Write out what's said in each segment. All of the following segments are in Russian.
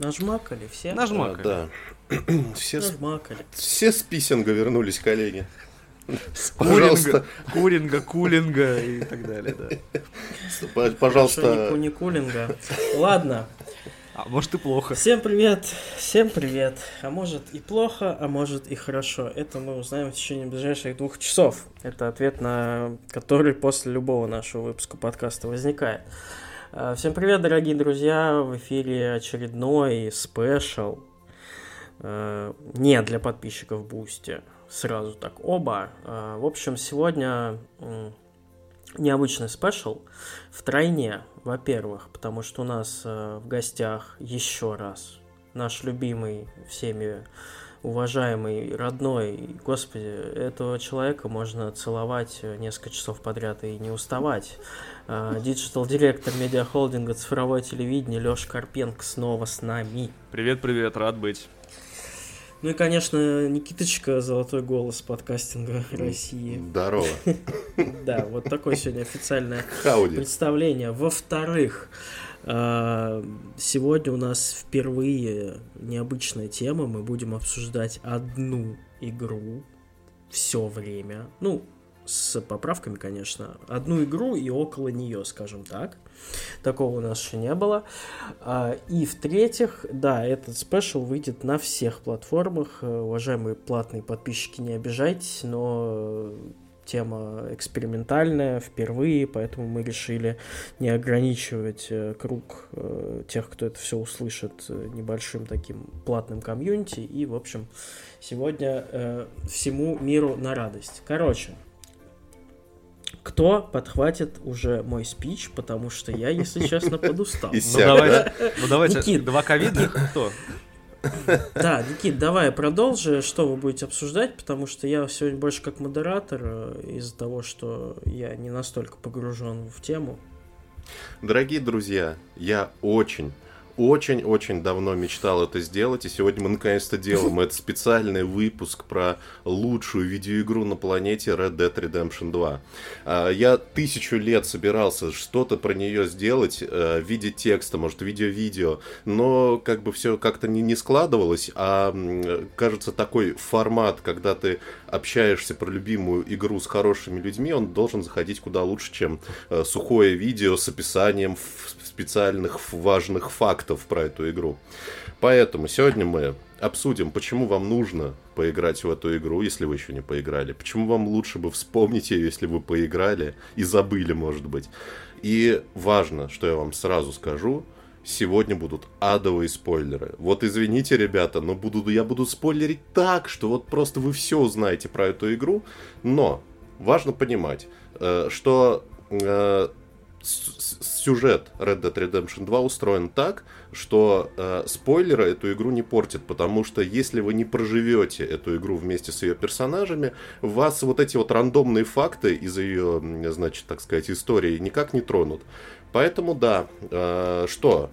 Нажмакали все? Нажмакали. А, да. Все, с- Нажмакали. все с писинга вернулись, коллеги. С Пожалуйста. Куринга, куринга, кулинга и так далее, да. Хорошо, Пожалуйста, не, ку- не кулинга. Ладно, А может и плохо. всем привет, всем привет. А может и плохо, а может и хорошо. Это мы узнаем в течение ближайших двух часов. Это ответ на который после любого нашего выпуска подкаста возникает. А, Всем привет, дорогие друзья! В эфире очередной special. Э, Не для подписчиков Boosty. Сразу так оба. А, В общем, сегодня необычный special втройне, во-первых, потому что у нас э, в гостях еще раз наш любимый всеми уважаемый, родной, господи, этого человека можно целовать э, несколько часов подряд и не уставать. Digital-директор медиахолдинга цифровое телевидение Леша Карпенко снова с нами. Привет-привет, рад быть. Ну и, конечно, Никиточка, золотой голос подкастинга России. здорово. Да, вот такое сегодня официальное представление. Во-вторых, э, сегодня у нас впервые необычная тема. Мы будем обсуждать одну игру все время. Ну, с поправками, конечно. Одну игру и около нее, скажем так. Такого у нас еще не было. А, И в-третьих, да, этот спешл выйдет на всех платформах. Э, Уважаемые платные подписчики, не обижайтесь, но э, тема экспериментальная впервые, поэтому мы решили не ограничивать э, круг тех, кто это все услышит небольшим таким платным комьюнити. И, в общем, сегодня всему миру на радость. Короче, кто подхватит уже мой спич, потому что я, если честно, подустал. И Ну Всяк, давайте, ну давайте, Никит. два ковидных, кто? Да, Никит, давай продолжи, что вы будете обсуждать, потому что я сегодня больше как модератор э, из-за того, что я не настолько погружен в тему. Дорогие друзья, я очень, очень-очень давно мечтал это сделать, и сегодня мы наконец-то делаем. Это специальный выпуск про лучшую видеоигру на планете Red Dead Redemption 2. А, Я тысячу лет собирался что-то про нее сделать э, в виде текста, может, видео-видео, но как бы все как-то не, не складывалось, а м, кажется, такой формат, когда ты общаешься про любимую игру с хорошими людьми, он должен заходить куда лучше, чем э, сухое видео с описанием специальных важных фактов про эту игру. Поэтому сегодня мы обсудим, почему вам нужно поиграть в эту игру, если вы еще не поиграли, почему вам лучше бы вспомнить ее, если вы поиграли и забыли, может быть. И важно, что я вам сразу скажу, Сегодня будут адовые спойлеры. Вот извините, ребята, но буду, я буду спойлерить так, что вот просто вы все узнаете про эту игру. Но важно понимать, э, что э, сюжет Red Dead Redemption 2 устроен так, что э, спойлеры эту игру не портят, потому что если вы не проживете эту игру вместе с ее персонажами, вас вот эти вот рандомные факты из ее, значит, так сказать, истории никак не тронут. Поэтому да, э, что?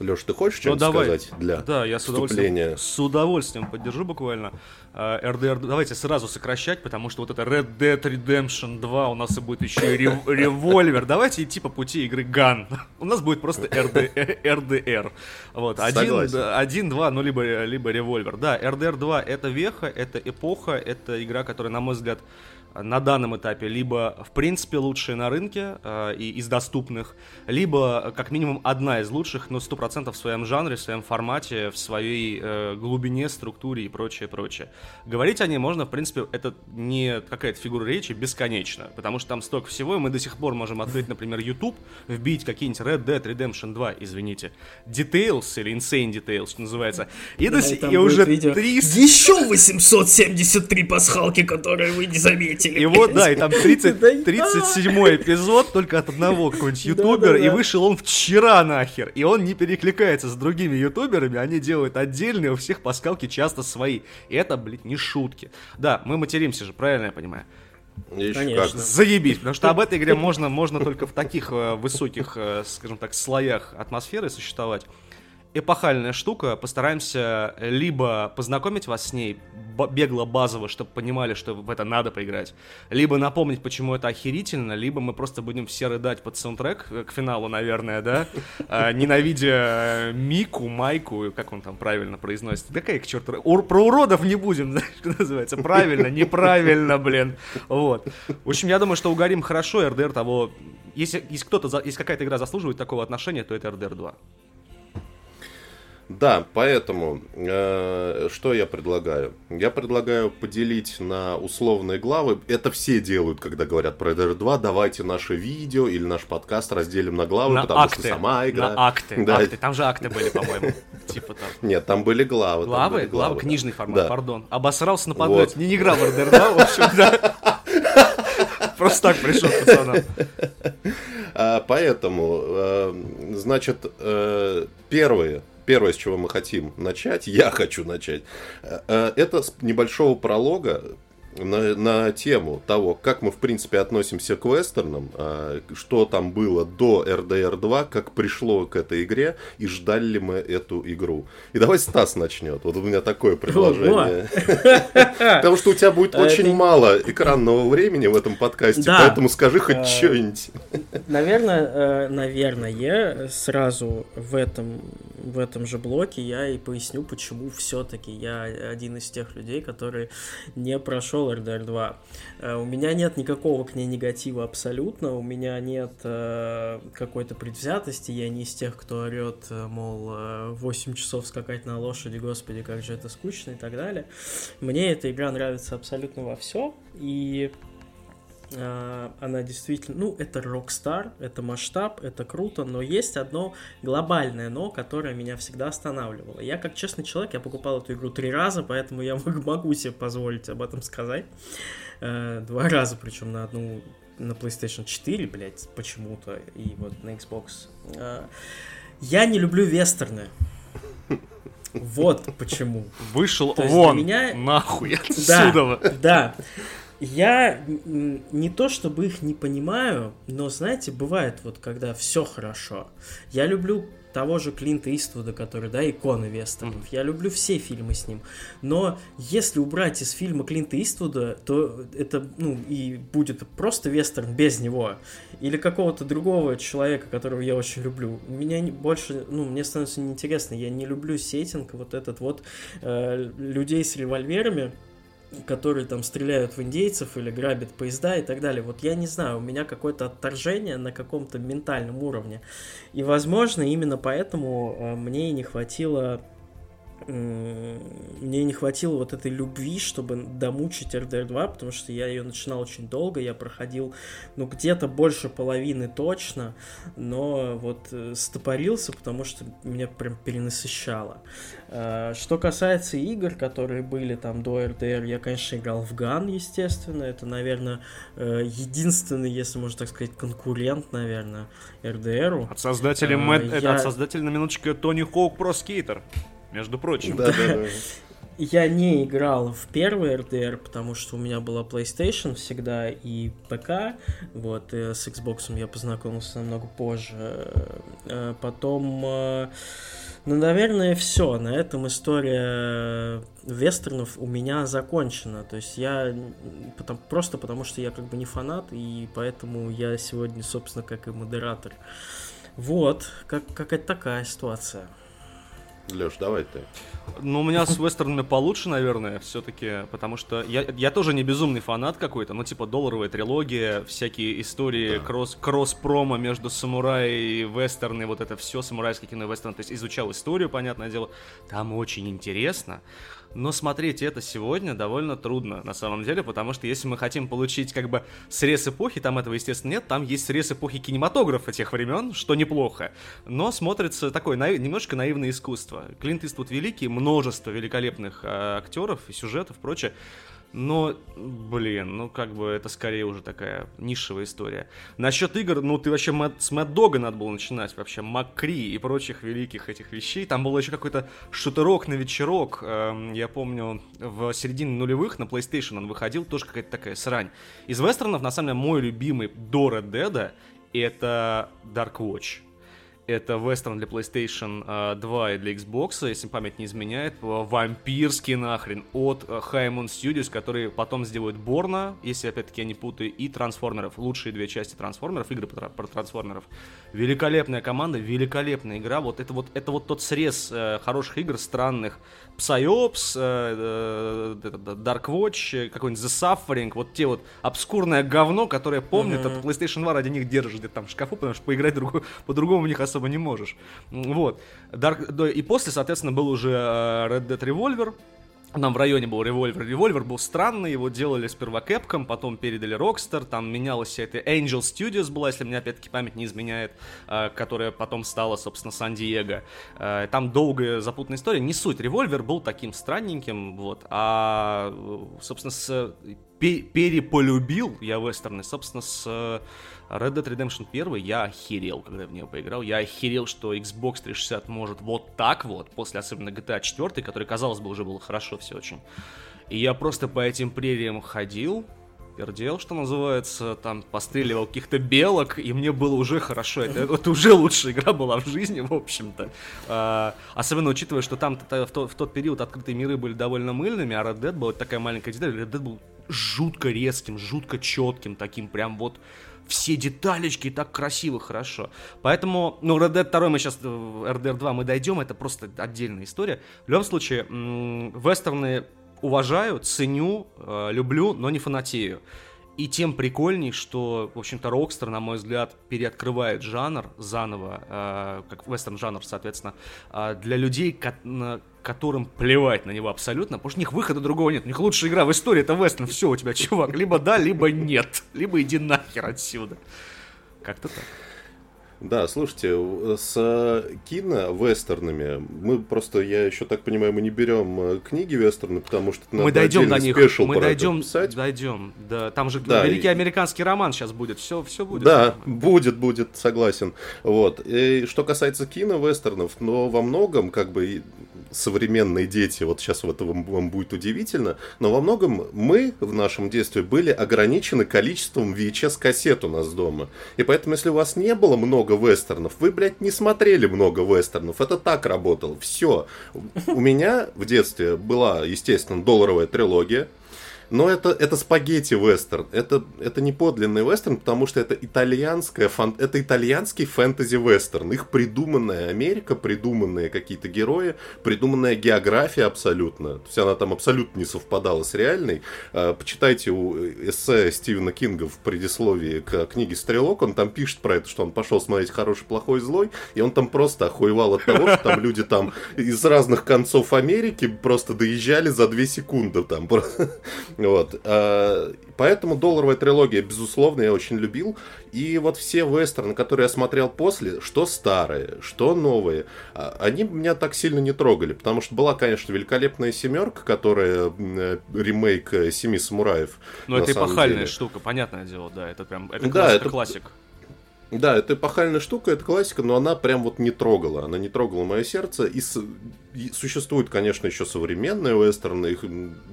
Леш, ты хочешь Ну что-нибудь давай. сказать для Да, я с вступления? удовольствием, с удовольствием поддержу буквально. RDR, давайте сразу сокращать, потому что вот это Red Dead Redemption 2 у нас и будет еще и рев- револьвер. Давайте идти по пути игры Gun. У нас будет просто RD, RDR. Вот, один, один, два, ну либо, либо револьвер. Да, RDR 2 это веха, это эпоха, это игра, которая, на мой взгляд, на данном этапе либо в принципе лучшая на рынке э, и из доступных, либо э, как минимум одна из лучших, но 100% в своем жанре, в своем формате, в своей э, глубине, структуре и прочее, прочее. Говорить о ней можно, в принципе, это не какая-то фигура речи бесконечно, потому что там столько всего, и мы до сих пор можем открыть, например, YouTube, вбить какие-нибудь Red Dead Redemption 2, извините, Details или Insane Details, что называется, и, до Да, си- и и уже видео. 300 Еще 873 пасхалки, которые вы не заметили. И вот, да, и там 30, Да, 37 эпизод только от одного какого-нибудь ютубера, и вышел он вчера нахер. И он не перекликается с другими ютуберами, они делают отдельные, у всех паскалки часто свои. И это, блядь, не шутки. Да, мы материмся же, правильно я понимаю? Конечно. Заебись, потому что об этой игре можно, можно только в таких э, высоких, э, скажем так, слоях атмосферы существовать. Эпохальная штука. Постараемся либо познакомить вас с ней бегло базово, чтобы понимали, что в это надо поиграть, либо напомнить, почему это охерительно, либо мы просто будем все рыдать под саундтрек э, к финалу, наверное, да, а, ненавидя Мику, Майку, как он там правильно произносит. Какая к черту... Про уродов не будем, знаешь, что называется. Правильно, неправильно, блин. Вот. В общем, я думаю, что угорим хорошо, РДР того... Если, если кто-то, если какая-то игра заслуживает такого отношения, то это RDR 2. Да, поэтому э, что я предлагаю? Я предлагаю поделить на условные главы. Это все делают, когда говорят про RDR 2. Давайте наше видео или наш подкаст разделим на главы, на потому акты, что сама игра. На акты, да. акты. Там же акты были, по-моему. Типа там. Нет, там были главы. Главы? Были главы, да. книжный формат, да. пардон. Обосрался на подлете. Вот. Не, играл в RDR 2, в общем, да. Просто так пришел пацанам. А, поэтому, э, значит, э, первые первое, с чего мы хотим начать, я хочу начать, э, э, это с небольшого пролога на, на тему того, как мы, в принципе, относимся к вестернам, а, что там было до RDR 2, как пришло к этой игре, и ждали ли мы эту игру. И давай Стас начнет. Вот у меня такое предложение. Потому что у тебя будет а очень мало экранного времени в этом подкасте, поэтому скажи хоть а, что-нибудь. Наверное, э, наверное, сразу в этом в этом же блоке я и поясню, почему все-таки я один из тех людей, который не прошел RDR 2. Э, у меня нет никакого к ней негатива абсолютно, у меня нет э, какой-то предвзятости, я не из тех, кто орет, э, мол, 8 часов скакать на лошади, господи, как же это скучно и так далее. Мне эта игра нравится абсолютно во все, и она действительно, ну, это Rockstar, это масштаб, это круто, но есть одно глобальное но, которое меня всегда останавливало. Я, как честный человек, я покупал эту игру три раза, поэтому я могу себе позволить об этом сказать. Э, два раза, причем на одну на PlayStation 4, блядь, почему-то, и вот на Xbox. Э, я не люблю вестерны. Вот почему. Вышел вон, меня... нахуй отсюда. Да, да. Я не то чтобы их не понимаю, но, знаете, бывает вот, когда все хорошо. Я люблю того же Клинта Иствуда, который, да, икона вестернов. Mm-hmm. Я люблю все фильмы с ним. Но если убрать из фильма Клинта Иствуда, то это, ну, и будет просто вестерн без него. Или какого-то другого человека, которого я очень люблю. Меня больше, ну, мне становится неинтересно. Я не люблю сеттинг, вот этот вот э, людей с револьверами которые там стреляют в индейцев или грабят поезда и так далее. Вот я не знаю, у меня какое-то отторжение на каком-то ментальном уровне. И, возможно, именно поэтому э, мне и не хватило мне не хватило вот этой любви, чтобы домучить RDR 2, потому что я ее начинал очень долго, я проходил, ну, где-то больше половины точно, но вот э, стопорился, потому что меня прям перенасыщало. А, что касается игр, которые были там до RDR, я, конечно, играл в Ган, естественно, это, наверное, э, единственный, если можно так сказать, конкурент, наверное, RDR. От создателя, Мэтт, я... от создателя, на минуточку, Тони Хоук Про Скейтер между прочим. Да, да, да. Я не играл в первый RDR, потому что у меня была PlayStation всегда и ПК. Вот, с Xbox я познакомился намного позже. Э, потом, э, ну, наверное, все. На этом история вестернов у меня закончена. То есть я потом, просто потому, что я как бы не фанат, и поэтому я сегодня, собственно, как и модератор. Вот, как, какая-то такая ситуация. Леш, давай ты. Ну, у меня с вестернами получше, наверное, все-таки, потому что я, я тоже не безумный фанат какой-то, ну, типа, долларовая трилогия, всякие истории да. кросс, кросс-промо между самурай и вестерны, вот это все, самурайское кино и вестерн, то есть изучал историю, понятное дело, там очень интересно, но смотреть это сегодня довольно трудно, на самом деле, потому что если мы хотим получить как бы срез эпохи, там этого, естественно, нет, там есть срез эпохи кинематографа тех времен, что неплохо, но смотрится такое наив... немножко наивное искусство. Клинт Иствуд великий, множество великолепных э, актеров и сюжетов, прочее, но, блин, ну как бы это скорее уже такая нишевая история. Насчет игр, ну ты вообще с Мэтт Дога надо было начинать, вообще Макри и прочих великих этих вещей. Там был еще какой-то шутерок на вечерок, эм, я помню, в середине нулевых на PlayStation он выходил, тоже какая-то такая срань. Из вестернов, на самом деле, мой любимый до Red это Dark Watch это вестерн для PlayStation 2 и для Xbox, если память не изменяет, вампирский нахрен, от Haimon Studios, которые потом сделают Борна, если опять-таки я не путаю, и Трансформеров, лучшие две части Трансформеров, игры про, про Трансформеров. Великолепная команда, великолепная игра, вот это вот, это вот тот срез э, хороших игр, странных, Psyops, э, э, Dark Watch, какой-нибудь The Suffering, вот те вот обскурное говно, которое помнит, mm-hmm. от PlayStation 2 ради них держишь где-то там в шкафу, потому что поиграть другу, по-другому в них особо не можешь. Вот. Dark, и после, соответственно, был уже э, Red Dead Revolver, нам в районе был револьвер. Револьвер был странный, его делали сперва Capcom, потом передали Rockstar, там менялась вся эта Angel Studios была, если мне опять-таки память не изменяет, э, которая потом стала, собственно, Сан-Диего. Э, там долгая запутанная история, не суть. Револьвер был таким странненьким, вот, а, собственно, с переполюбил я вестерны, собственно, с Red Dead Redemption 1 я охерел, когда в нее поиграл. Я охерел, что Xbox 360 может вот так вот, после особенно GTA 4, который, казалось бы, уже было хорошо все очень. И я просто по этим прериям ходил, пердел, что называется, там постреливал каких-то белок, и мне было уже хорошо. Это, это уже лучшая игра была в жизни, в общем-то. А, особенно учитывая, что там в, тот, в тот период открытые миры были довольно мыльными, а Red Dead была такая маленькая деталь. Red Dead был жутко резким, жутко четким, таким прям вот все деталечки так красиво, хорошо. Поэтому, ну, Red Dead 2 мы сейчас, RDR 2 мы дойдем, это просто отдельная история. В любом случае, вестерны уважаю, ценю, э, люблю, но не фанатею. И тем прикольней, что, в общем-то, Rockstar, на мой взгляд, переоткрывает жанр заново, э, как вестерн-жанр, соответственно, э, для людей, ко- которым плевать на него абсолютно, потому что у них выхода другого нет. У них лучшая игра в истории это вестерн. Все у тебя, чувак. Либо да, либо нет. Либо иди нахер отсюда. Как-то так. Да, слушайте, с кино-вестернами мы просто, я еще так понимаю, мы не берем э, книги вестерны, потому что мы дойдем до них, мы дойдем, дойдем, да, там же да, великий и... американский роман сейчас будет, все, все будет. Да, будет, будет, согласен. Вот. И что касается кино-вестернов, но во многом, как бы, современные дети, вот сейчас вот вам, вам будет удивительно, но во многом мы в нашем детстве были ограничены количеством VHS-кассет у нас дома. И поэтому, если у вас не было много вестернов, вы, блядь, не смотрели много вестернов. Это так работало. Все. У меня в детстве была, естественно, долларовая трилогия. Но это, это спагетти вестерн. Это, это не подлинный вестерн, потому что это итальянская фан... это итальянский фэнтези вестерн. Их придуманная Америка, придуманные какие-то герои, придуманная география абсолютно. То есть она там абсолютно не совпадала с реальной. А, почитайте у эссе Стивена Кинга в предисловии к книге «Стрелок». Он там пишет про это, что он пошел смотреть «Хороший, плохой, злой», и он там просто охуевал от того, что там люди там из разных концов Америки просто доезжали за две секунды там. Вот. А, поэтому долларовая трилогия, безусловно, я очень любил. И вот все вестерны, которые я смотрел после, что старые, что новые, а, они меня так сильно не трогали. Потому что была, конечно, великолепная семерка, которая э, ремейк э, Семи самураев. Ну, это эпохальная деле. штука, понятное дело, да. Это прям это да, это, классик. Да, это эпохальная штука, это классика, но она прям вот не трогала. Она не трогала мое сердце. И, с... и существует, конечно, еще современные вестерны. Их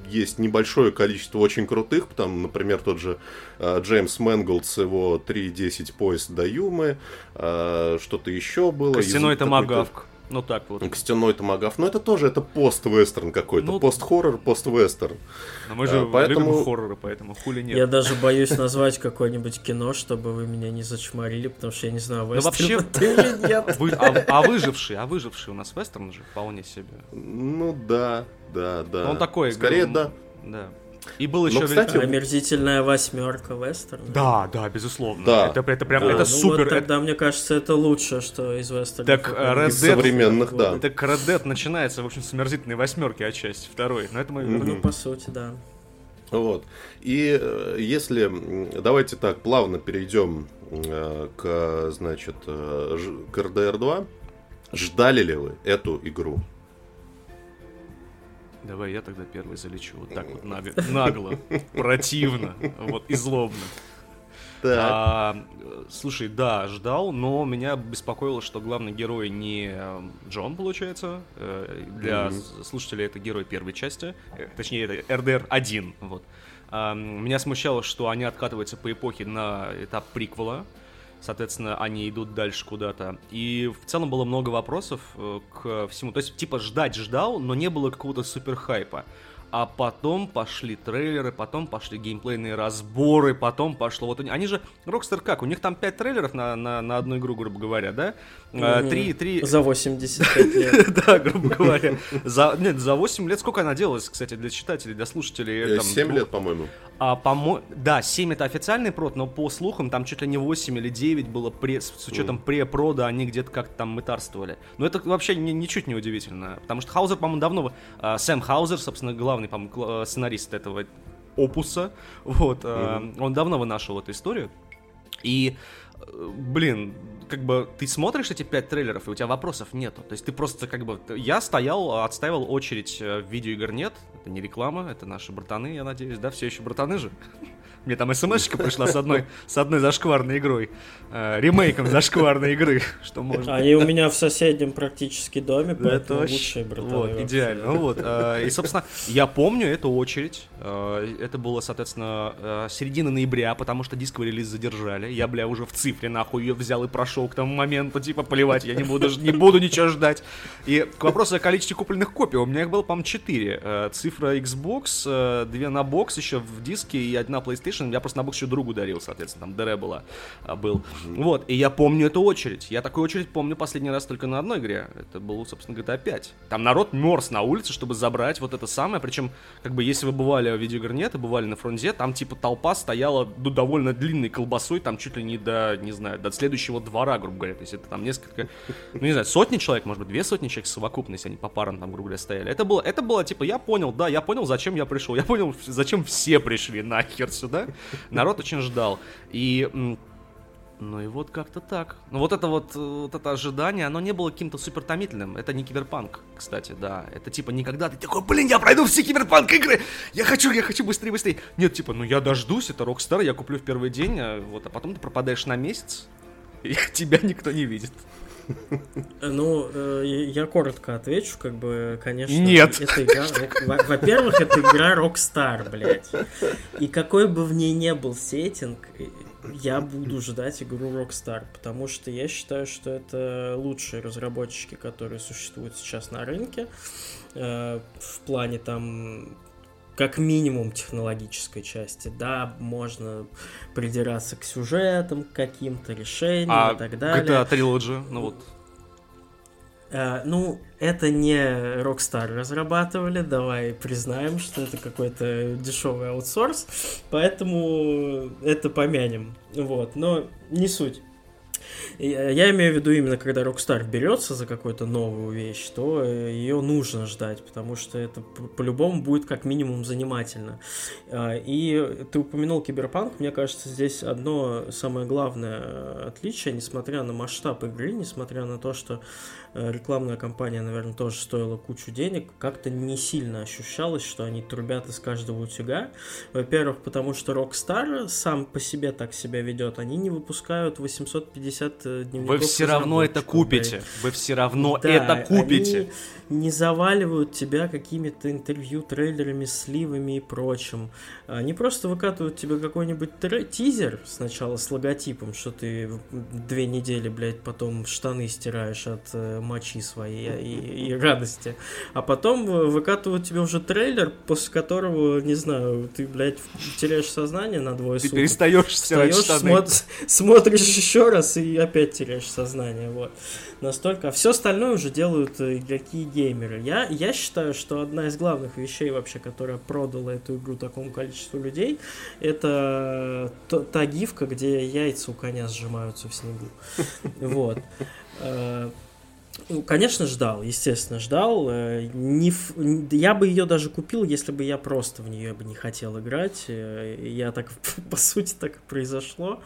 есть небольшое количество очень крутых. Там, например, тот же э, Джеймс Мэнголд с его 3.10 поезд до Юмы. Э, что-то еще было. Костяной томагавк. Ну так вот. Костяной томагавк. Но это тоже это пост-вестерн какой-то. Ну, пост-хоррор, пост-вестерн. Но мы же а, поэтому... любим хорроры, поэтому хули нет. Я даже боюсь назвать какое-нибудь кино, чтобы вы меня не зачморили, потому что я не знаю, вестерн ну, вообще... или нет. Вы, а, а выживший, а выживший у нас вестерн же вполне себе. Ну да, да, да. Но он такой. Скорее, да. Да. И был еще Но, кстати, омерзительная восьмерка вестерн. Да, да, безусловно. Да. Это, это прям, да. это ну, супер. Вот тогда, это... мне кажется, это лучше, что из вестерна. Так Red Dead, современных, да. Так Red Dead начинается, в общем, с омерзительной восьмерки отчасти, второй. Но это мы... Mm-hmm. Ну, по сути, да. Вот. И э, если, давайте так, плавно перейдем э, к, значит, э, к RDR 2. Ждали ли вы эту игру? Давай я тогда первый залечу. Вот так вот нагло, нагло противно, вот и злобно. А, слушай, да, ждал, но меня беспокоило, что главный герой не Джон, получается. Э, для mm-hmm. слушателей это герой первой части. Э, точнее, это RDR 1. Вот. А, меня смущало, что они откатываются по эпохе на этап приквела. Соответственно, они идут дальше куда-то. И в целом было много вопросов э, к всему. То есть, типа, ждать ждал, но не было какого-то супер хайпа а потом пошли трейлеры, потом пошли геймплейные разборы, потом пошло... Вот они же... Rockstar как? У них там 5 трейлеров на, на, на одну игру, грубо говоря, да? Mm-hmm. Три, три... За 85 лет. Да, грубо говоря. За, нет, за 8 лет сколько она делалась, кстати, для читателей, для слушателей? 7 э, лет, по-моему. А, по да, 7 это официальный прод, но по слухам там чуть ли не 8 или 9 было пре, с учетом mm. пре-прода, они где-то как-то там мытарствовали. Но это вообще ни, ничуть не удивительно, потому что Хаузер, по-моему, давно... Э, Сэм Хаузер, собственно, главный, по-моему, сценарист этого опуса, вот, mm-hmm. он давно вынашивал эту историю. И, э, блин, как бы ты смотришь эти пять трейлеров, и у тебя вопросов нету. То есть ты просто как бы... Я стоял, отстаивал очередь э, в видеоигр нет. Это не реклама, это наши братаны, я надеюсь, да? Все еще братаны же? Мне там смс пришла с одной, с одной зашкварной игрой, э, ремейком зашкварной игры, что можно. Они у меня в соседнем практически доме, поэтому это лучшие братаны. Вот, идеально. Вот, э, и, собственно, я помню эту очередь. Э, это было, соответственно, э, середина ноября, потому что дисковый релиз задержали. Я, бля, уже в цифре, нахуй, ее взял и прошел к тому моменту, типа, поливать, я не буду, не буду ничего ждать. И к вопросу о количестве купленных копий, у меня их было, по-моему, 4. Э, цифра Xbox, э, две на бокс еще в диске и одна PlayStation PlayStation, я просто на бокс еще другу дарил, соответственно, там ДР была, а, был. Вот, и я помню эту очередь. Я такую очередь помню последний раз только на одной игре. Это был, собственно, GTA 5. Там народ мерз на улице, чтобы забрать вот это самое. Причем, как бы, если вы бывали в видеоигр нет и бывали на фронте, там, типа, толпа стояла ну, довольно длинной колбасой, там чуть ли не до, не знаю, до следующего двора, грубо говоря. То есть это там несколько, ну, не знаю, сотни человек, может быть, две сотни человек совокупно, если они по парам там, грубо говоря, стояли. Это было, это было, типа, я понял, да, я понял, зачем я пришел. Я понял, зачем все пришли нахер сюда. Народ очень ждал. И ну и вот как-то так. Ну вот это вот, вот это ожидание, оно не было каким-то супер томительным. Это не киберпанк, кстати, да. Это типа никогда ты такой, блин, я пройду все киберпанк игры. Я хочу, я хочу быстрее, быстрее. Нет, типа, ну я дождусь, это Rockstar, я куплю в первый день, а, вот, а потом ты пропадаешь на месяц, и тебя никто не видит. Ну, э, я коротко отвечу, как бы, конечно. Нет. Это игра, во-первых, это игра Rockstar, блядь. И какой бы в ней не был сеттинг, я буду ждать игру Rockstar, потому что я считаю, что это лучшие разработчики, которые существуют сейчас на рынке. Э, в плане там как минимум технологической части. Да, можно придираться к сюжетам, к каким-то решениям а и так далее. GTA Trilogy, ну вот. Uh, ну, это не Rockstar разрабатывали, давай признаем, что это какой-то дешевый аутсорс, поэтому это помянем. Вот, но не суть. Я имею в виду именно, когда Rockstar берется за какую-то новую вещь, то э, ее нужно ждать, потому что это по-любому будет как минимум занимательно. А, и ты упомянул Киберпанк, мне кажется, здесь одно самое главное отличие, несмотря на масштаб игры, несмотря на то, что э, рекламная кампания, наверное, тоже стоила кучу денег, как-то не сильно ощущалось, что они трубят из каждого утюга. Во-первых, потому что Rockstar сам по себе так себя ведет, они не выпускают 850 дневников. Вы все равно это купите. Вы все равно да, это купите. Они не заваливают тебя какими-то интервью, трейлерами, сливами и прочим. Они просто выкатывают тебе какой-нибудь тизер сначала с логотипом, что ты две недели, блядь, потом штаны стираешь от э, мочи своей и, и радости. А потом выкатывают тебе уже трейлер, после которого, не знаю, ты, блядь, теряешь сознание на двое ты суток. Ты перестаешь стирать штаны. Смотр, смотришь еще раз и опять теряешь сознание, вот. Настолько. А все остальное уже делают э, игроки геймеры. Я, я считаю, что одна из главных вещей вообще, которая продала эту игру такому количеству людей, это та, та гифка, где яйца у коня сжимаются в снегу. Вот. Ну, конечно, ждал, естественно, ждал. Э, не. Я бы ее даже купил, если бы я просто в нее бы не хотел играть. Э, я так, по сути, так и произошло.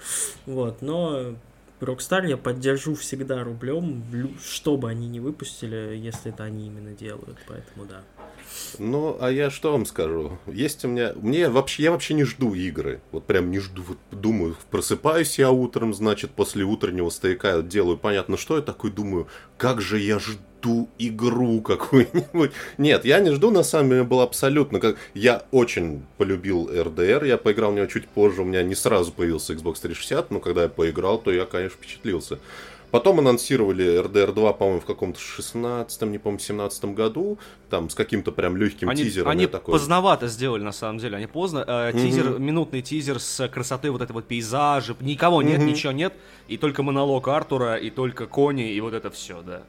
Вот, но Rockstar я поддержу всегда рублем, что бы они ни выпустили, если это они именно делают, поэтому да. Ну, а я что вам скажу? Есть у меня... Мне вообще... Я вообще не жду игры. Вот прям не жду. Вот думаю, просыпаюсь я утром, значит, после утреннего стояка делаю понятно что. Я такой думаю, как же я жду жду игру какую-нибудь. Нет, я не жду, на самом деле, был абсолютно как... Я очень полюбил RDR, я поиграл в него чуть позже, у меня не сразу появился Xbox 360, но когда я поиграл, то я, конечно, впечатлился. Потом анонсировали RDR 2, по-моему, в каком-то 16-м, не помню, 17 году, там с каким-то прям легким они, тизером. Они такой... поздновато сделали, на самом деле, они поздно. Э, тизер, угу. минутный тизер с красотой вот этой вот пейзажа, никого нет, угу. ничего нет, и только монолог Артура, и только кони, и вот это все, да.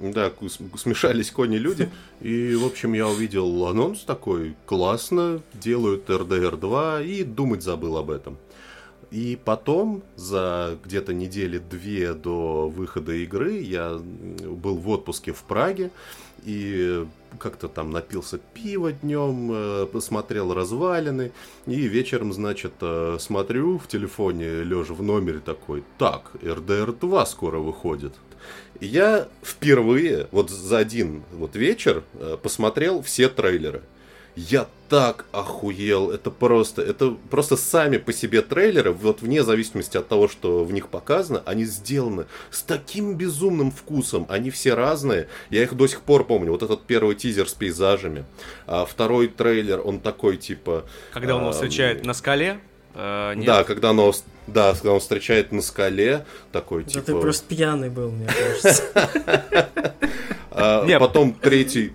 Да, смешались кони-люди. И, в общем, я увидел анонс такой, классно, делают RDR 2, и думать забыл об этом. И потом, за где-то недели две до выхода игры, я был в отпуске в Праге, и как-то там напился пива днем, э, посмотрел развалины, и вечером, значит, э, смотрю в телефоне, лежа в номере такой, так, RDR 2 скоро выходит. Я впервые, вот за один вот вечер, э, посмотрел все трейлеры. Я так охуел, это просто, это просто сами по себе трейлеры, вот вне зависимости от того, что в них показано, они сделаны с таким безумным вкусом, они все разные, я их до сих пор помню, вот этот первый тизер с пейзажами, а второй трейлер, он такой типа... Когда он его встречает на скале? Э, нет. Да, когда он, да, когда он встречает на скале, такой да типа... ты просто пьяный был, мне кажется. А потом третий,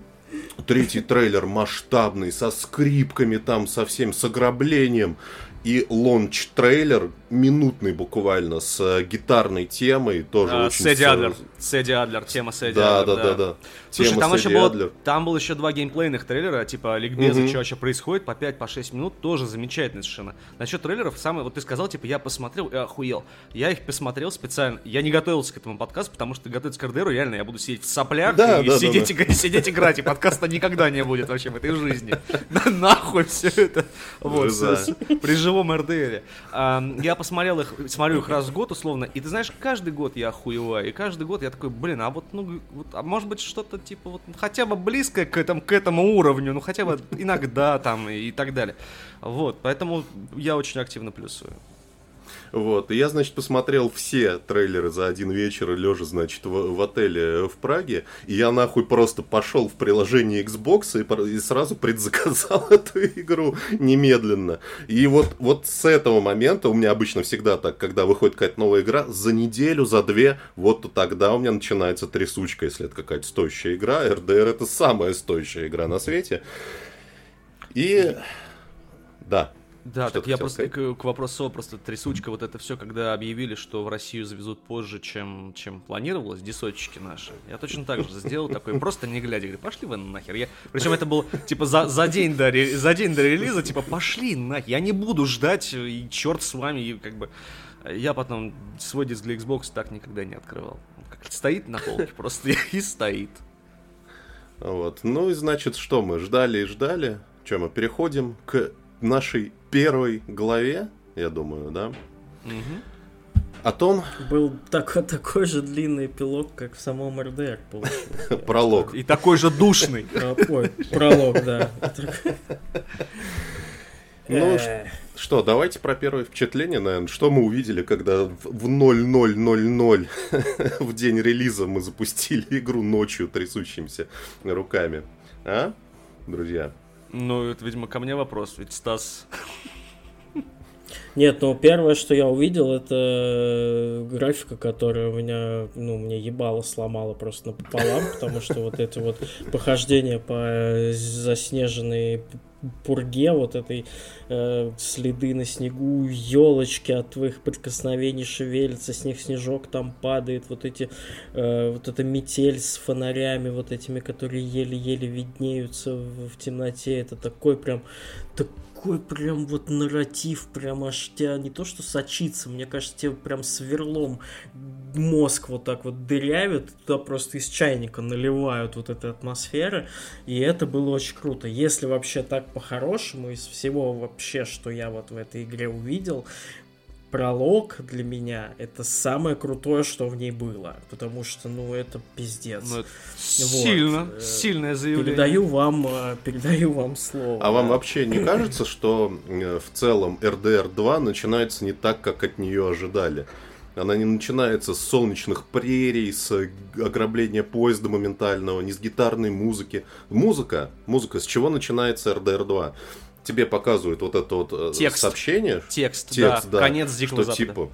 третий трейлер масштабный, со скрипками там, со всем, с ограблением. И launch-трейлер, минутный буквально, с э, гитарной темой, тоже а, очень... Сэдди Адлер, Сэдди Адлер, тема Сэдди да, Адлер, да, да, да, да. Слушай, тема там еще, было, там было еще два геймплейных трейлера, типа ликбеза, угу. что вообще происходит, по 5-6 по минут, тоже замечательно совершенно. Насчет трейлеров, самое, вот ты сказал, типа, я посмотрел и охуел. Я их посмотрел специально, я не готовился к этому подкасту, потому что готовиться к РДРу реально я буду сидеть в соплях да, и да, сидеть, да, да. сидеть играть, и подкаста никогда не будет вообще в этой жизни. Нахуй все это. Вот, при живом РДРе. Я посмотрел их, смотрю их раз в год, условно, и ты знаешь, каждый год я охуеваю, и каждый год я такой, блин, а вот, ну, вот, а может быть что-то типа вот хотя бы близкое к этому, к этому уровню, ну хотя бы иногда там и так далее. Вот, поэтому я очень активно плюсую. Вот. И я, значит, посмотрел все трейлеры за один вечер, лежа, значит, в, в отеле в Праге. И я нахуй просто пошел в приложение Xbox и, и сразу предзаказал эту игру немедленно. И вот, вот с этого момента у меня обычно всегда так, когда выходит какая-то новая игра, за неделю, за две, вот тогда у меня начинается трясучка, если это какая-то стоящая игра. RDR это самая стоящая игра на свете. И да. Да, так я просто к, к вопросу просто трясучка, вот это все, когда объявили, что в Россию завезут позже, чем, чем планировалось, десотчики наши. Я точно так же сделал такой, просто не глядя, говорю, пошли вы нахер. Я... Причем это был, типа, за, за, день до, за день до релиза, типа, пошли нахер, я не буду ждать, и черт с вами, и как бы... Я потом свой диск для Xbox так никогда не открывал. Как стоит на полке, просто и стоит. Вот. Ну и значит, что мы ждали и ждали. Чем мы переходим к нашей первой главе, я думаю, да, угу. о том... Был такой, такой же длинный эпилог, как в самом РДР получился. Пролог. И такой же душный. Ой, пролог, да. Ну что, давайте про первое впечатление, наверное. Что мы увидели, когда в 0000 в день релиза мы запустили игру ночью трясущимися руками. А, друзья? Ну, это, видимо, ко мне вопрос, ведь Стас... Нет, ну первое, что я увидел, это графика, которая у меня, ну, мне ебало сломала просто напополам, потому что вот эти вот похождения по заснеженной пурге, вот этой э, следы на снегу, елочки от твоих прикосновений шевелятся, снег, снежок там падает, вот эти, э, вот эта метель с фонарями, вот этими, которые еле-еле виднеются в, в темноте, это такой прям, так, такой прям вот нарратив, прям аж тебя не то что сочится, мне кажется, тебе прям сверлом мозг вот так вот дырявят, туда просто из чайника наливают вот этой атмосферы, и это было очень круто. Если вообще так по-хорошему, из всего вообще, что я вот в этой игре увидел, пролог для меня это самое крутое, что в ней было. Потому что, ну, это пиздец. Ну, это вот. Сильно, э, сильное заявление. Передаю вам, э, передаю вам слово. А вам вообще не кажется, что э, в целом RDR 2 начинается не так, как от нее ожидали? Она не начинается с солнечных прерий, с ограбления поезда моментального, не с гитарной музыки. Музыка, музыка, с чего начинается РДР 2? Тебе показывают вот это вот э, Текст. сообщение. Текст, Текст, да. Конец Дикого что Запада. типа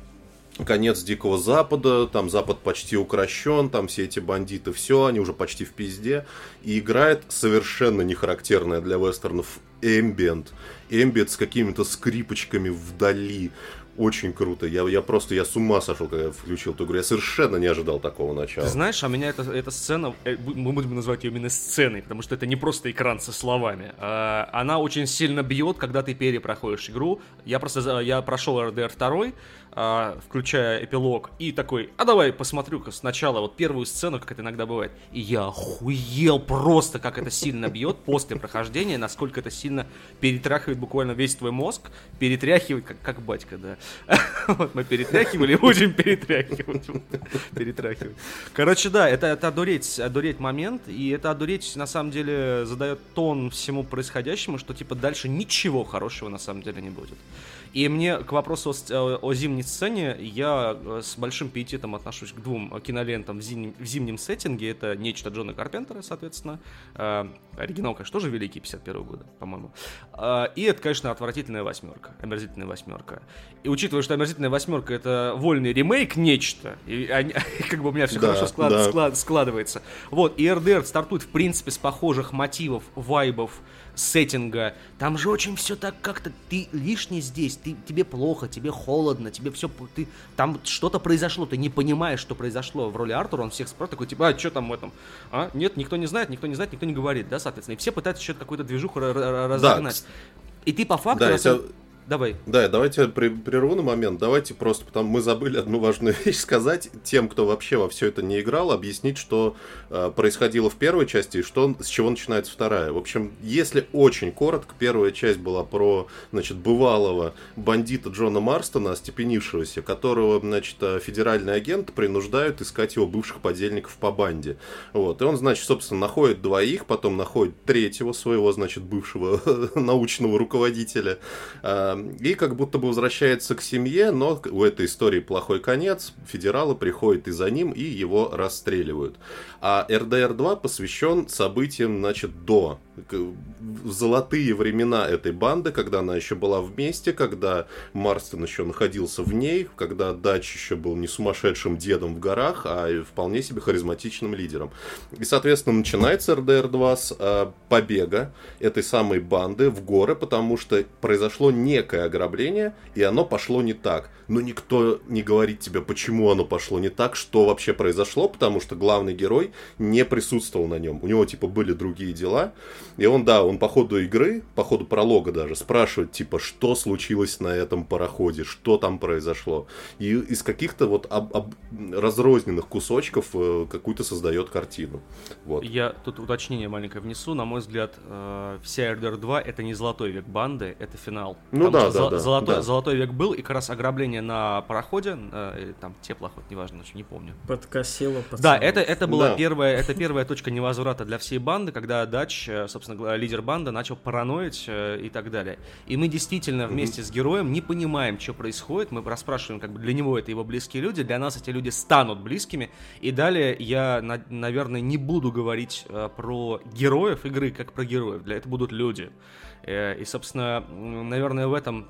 конец Дикого Запада, там Запад почти укращен, там все эти бандиты, все, они уже почти в пизде. И играет совершенно не характерная для вестернов эмбиент. Эмбиент с какими-то скрипочками вдали. Очень круто. Я, я просто, я с ума сошел, когда включил эту игру. Я совершенно не ожидал такого начала. Ты знаешь, а меня эта, эта сцена, э, мы будем называть ее именно сценой, потому что это не просто экран со словами. А, Она очень сильно бьет, когда ты перепроходишь игру. Я просто, я прошел RDR 2, а, включая эпилог, и такой, а давай посмотрю-ка сначала вот первую сцену, как это иногда бывает. И я охуел просто, как это сильно бьет после прохождения, насколько это сильно перетряхивает буквально весь твой мозг, перетряхивает, как, как батька, да. Вот мы перетряхивали, будем перетряхивать. Перетряхивать. Короче, да, это, это одуреть, одуреть момент, и это одуреть, на самом деле, задает тон всему происходящему, что, типа, дальше ничего хорошего, на самом деле, не будет. И мне к вопросу о, с- о- зимней сцене, я э, с большим пиететом отношусь к двум э, кинолентам в зимнем, в зимнем сеттинге. Это «Нечто» Джона Карпентера, соответственно. Э, оригинал, конечно, тоже великий, 51 года, по-моему. Э, и это, конечно, «Отвратительная восьмерка», «Омерзительная восьмерка». И учитывая, что «Омерзительная восьмерка» — это вольный ремейк «Нечто», и они- как бы у меня все Да, хорошо склад- да. склад- складывается. Вот, и РДР стартует, в принципе, с похожих мотивов, вайбов, сеттинга. Там же очень все так как-то ты лишний здесь, ты тебе плохо, тебе холодно, тебе все ты там что-то произошло, ты не понимаешь, что произошло в роли Артура, он всех спрашивает, такой типа, а что там в этом? А нет, никто не знает, никто не знает, никто не говорит, да, соответственно, и все пытаются что-то какую-то движуху ра- ра- разогнать. И ты по факту Да, самом- тебя- давай. Да, давайте прерву на момент. Давайте просто, потому мы забыли одну важную вещь сказать тем, кто вообще во все это не играл, объяснить, что э, происходило в первой части и что, с чего начинается вторая. В общем, если очень коротко, первая часть была про, значит, бывалого бандита Джона Марстона, остепенившегося, которого, значит, э, федеральный агент принуждают искать его бывших подельников по банде. Вот. И он, значит, собственно, находит двоих, потом находит третьего своего, значит, бывшего научного руководителя. И как будто бы возвращается к семье, но у этой истории плохой конец. Федералы приходят и за ним, и его расстреливают. А РДР-2 посвящен событиям, значит, до. Золотые времена этой банды, когда она еще была вместе, когда Марстон еще находился в ней, когда Дач еще был не сумасшедшим дедом в горах, а вполне себе харизматичным лидером. И, соответственно, начинается РДР-2 с э, побега этой самой банды в горы, потому что произошло некое ограбление, и оно пошло не так. Но никто не говорит тебе, почему оно пошло не так, что вообще произошло, потому что главный герой не присутствовал на нем. У него, типа, были другие дела. И он, да, он по ходу игры, по ходу пролога даже, спрашивает, типа, что случилось на этом пароходе, что там произошло. И из каких-то вот об- об- разрозненных кусочков э, какую-то создает картину. Вот. Я тут уточнение маленькое внесу. На мой взгляд, э, вся RDR 2 это не золотой век банды, это финал. Ну да, да, да, золотой, да. золотой век был, и как раз ограбление на пароходе, э, или там теплоход, неважно, не помню. Подкосило Да, пацанов. это, это была Да. первая, это первая точка невозврата для всей банды, когда Дач, э, собственно говоря, лидер банды, начал параноить э, и так далее. И мы действительно вместе с героем не понимаем, что происходит. Мы расспрашиваем, как бы для него это его близкие люди, для нас эти люди станут близкими. И далее я, на- наверное, не буду говорить э, про героев игры, как про героев. Для этого будут люди. Э, И, собственно, наверное, в этом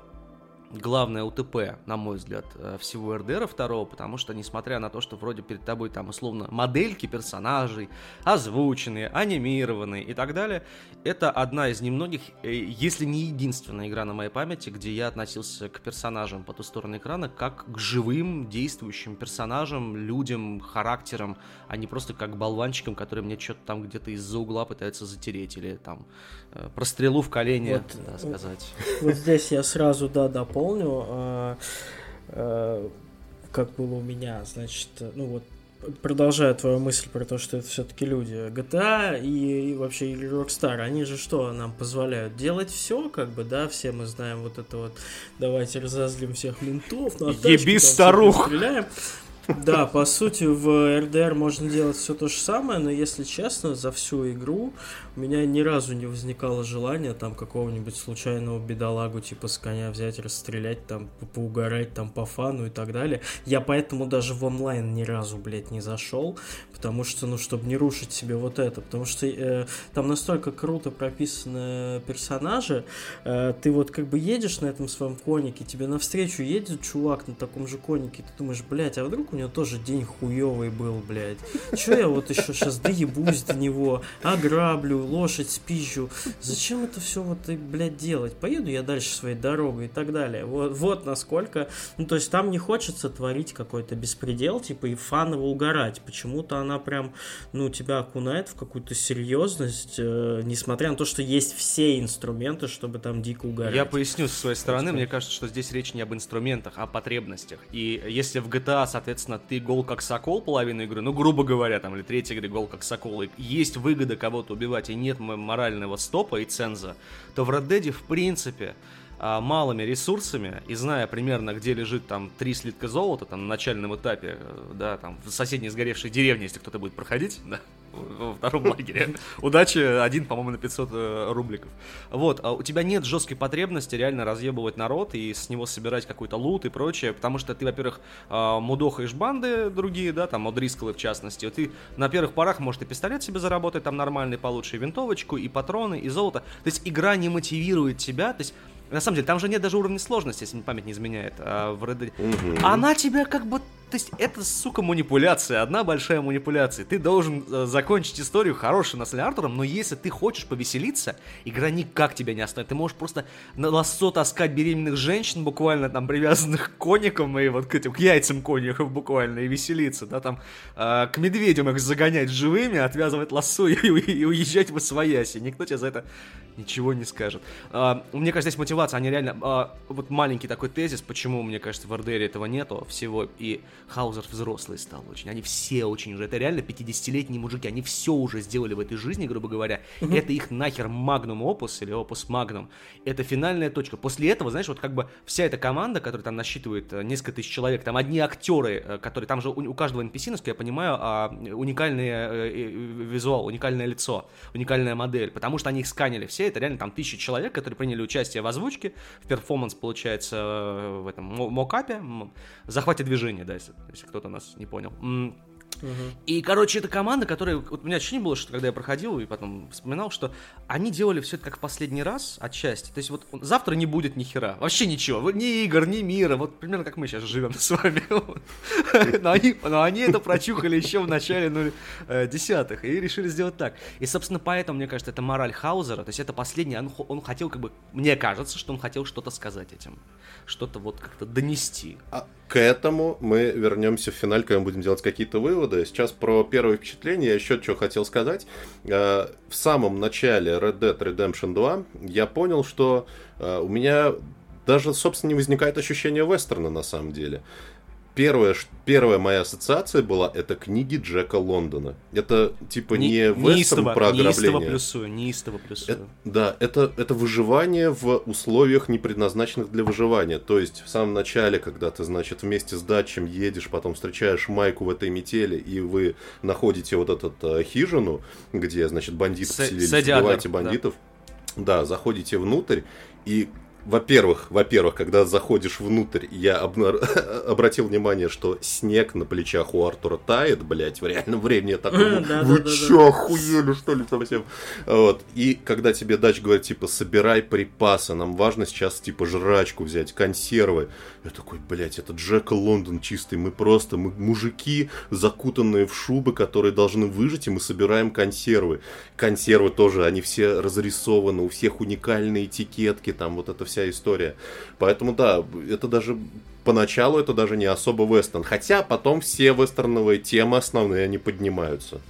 главное УТП, на мой взгляд, э, всего РДР второго, потому что, несмотря на то, что вроде перед тобой там условно модельки персонажей, озвученные, анимированные и так далее, это одна из немногих, э, если не единственная игра на моей памяти, где я относился к персонажам по ту сторону экрана как к живым, действующим персонажам, людям, характерам, а не просто как болванчикам, которые мне что-то там где-то из-за угла пытаются затереть или там э, про стрелу в колени Вот, да, э, сказать. Вот здесь я сразу, да, дополню. а, а, Как было у меня, значит, ну вот, продолжая твою мысль про то, что это все-таки люди. GTA и, и вообще игры Rockstar, они же что нам позволяют? Делать все, как бы, да, все мы знаем вот это вот, давайте разозлим всех ментов, на Еби тачки там всех старух. расстреляем. Да, по сути, в РДР можно делать все то же самое, но если честно, за всю игру у меня ни разу не возникало желания там какого-нибудь случайного бедолагу типа с коня взять, расстрелять, там, поугарать, там, по фану и так далее. Я поэтому даже в онлайн ни разу, блядь, не зашел, потому что, ну, чтобы не рушить себе вот это, потому что э, там настолько круто прописаны персонажи, э, ты вот как бы едешь на этом своем конике, тебе навстречу едет чувак на таком же конике, ты думаешь, блядь, а вдруг у него тоже день хуёвый был, блядь, Че я вот еще сейчас доебусь до него, ограблю, лошадь спищу. Зачем это все вот, блядь, делать? Поеду я дальше своей дорогой и так далее. Вот, вот насколько... Ну, то есть там не хочется творить какой-то беспредел, типа, и фаново угорать. Почему-то она прям, ну, тебя окунает в какую-то серьезность, э, несмотря на то, что есть все инструменты, чтобы там дико угорать. Я поясню со своей стороны. Мне кажется, что здесь речь не об инструментах, а о потребностях. И если в GTA, соответственно, ты гол как сокол половину игры, ну, грубо говоря, там, или третьей игры гол как сокол, и есть выгода кого-то убивать, и нет морального стопа и ценза, то в Red Dead, в принципе, а, малыми ресурсами и зная примерно, где лежит там три слитка золота, там на начальном этапе, э, да, там в соседней сгоревшей деревне, если кто-то будет проходить, да, во втором лагере. Удачи, один, по-моему, на 500 э, рубликов. Вот, а у тебя нет жесткой потребности реально разъебывать народ и с него собирать какой-то лут и прочее, потому что ты, во-первых, э, мудохаешь банды другие, да, там, Одрискалы в частности, ты на первых порах, может, и пистолет себе заработать там нормальный получше, и винтовочку, и патроны, и золото. То есть игра не мотивирует тебя, то есть на самом деле, там же нет даже уровня сложности, если память не изменяет, а в Red Dead. Угу. Она тебя как бы то есть это, сука, манипуляция, одна большая манипуляция. Ты должен э, закончить историю хорошим Насли Артуром, но если ты хочешь повеселиться, игра никак тебя не оставит. Ты можешь просто на лассо таскать беременных женщин, буквально там привязанных к коникам и вот к этим, к яйцам конюхов буквально, и веселиться, да, там, э, к медведям их загонять живыми, отвязывать лассо и, и, и уезжать в освояси. Никто тебе за это ничего не скажет. Э, мне кажется, здесь мотивация, они реально, э, вот маленький такой тезис, почему, мне кажется, в РДР этого нету всего, и Хаузер взрослый стал очень. Они все очень уже. Это реально 50-летние мужики. Они все уже сделали в этой жизни, грубо говоря. Угу. Это их нахер магнум опус или опус магнум. Это финальная точка. После этого, знаешь, вот как бы вся эта команда, которая там насчитывает э, несколько тысяч человек, там одни актеры, э, которые там же у, у каждого NPC, насколько я понимаю, а, уникальный э, визуал, уникальное лицо, уникальная модель. Потому что они их сканили все. Это реально там тысячи человек, которые приняли участие в озвучке, в перформанс, получается, в этом мокапе, захвате движения, да, если, если кто-то нас не понял. Угу. И, короче, это команда, которая... Вот у меня ощущение было, что когда я проходил и потом вспоминал, что они делали все это как в последний раз отчасти. То есть вот завтра не будет ни хера. Вообще ничего. Ни игр, ни мира. Вот примерно как мы сейчас живем с вами. Но они, но они это прочухали еще в начале ну, десятых и решили сделать так. И, собственно, поэтому, мне кажется, это мораль Хаузера. То есть это последний... Он, он хотел как бы... Мне кажется, что он хотел что-то сказать этим. Что-то вот как-то донести. А к этому мы вернемся в финале, когда мы будем делать какие-то выводы. Сейчас про первое впечатление я еще что хотел сказать. Э, в самом начале Red Dead Redemption 2 я понял, что э, у меня даже, собственно, не возникает ощущения вестерна на самом деле первая, первая моя ассоциация была, это книги Джека Лондона. Это типа не, не вестерн про ограбление. Неистово плюсую, неистово плюсую. Это, да, это, это выживание в условиях, не предназначенных для выживания. То есть в самом начале, когда ты, значит, вместе с датчем едешь, потом встречаешь Майку в этой метели, и вы находите вот эту э, хижину, где, значит, бандиты поселились, убиваете бандитов. Да. да, заходите внутрь, и во-первых, во-первых, когда заходишь внутрь, я обнар... обратил внимание, что снег на плечах у Артура тает, блядь, в реальном времени. Я такой, вы чё, охуели, что ли, совсем? Вот. И когда тебе дач говорит, типа, собирай припасы, нам важно сейчас, типа, жрачку взять, консервы. Я такой, блядь, это Джек Лондон чистый, мы просто, мы мужики, закутанные в шубы, которые должны выжить, и мы собираем консервы. Консервы тоже, они все разрисованы, у всех уникальные этикетки, там вот это все вся история. Поэтому да, это даже поначалу это даже не особо вестерн. Хотя потом все вестерновые темы основные, они поднимаются.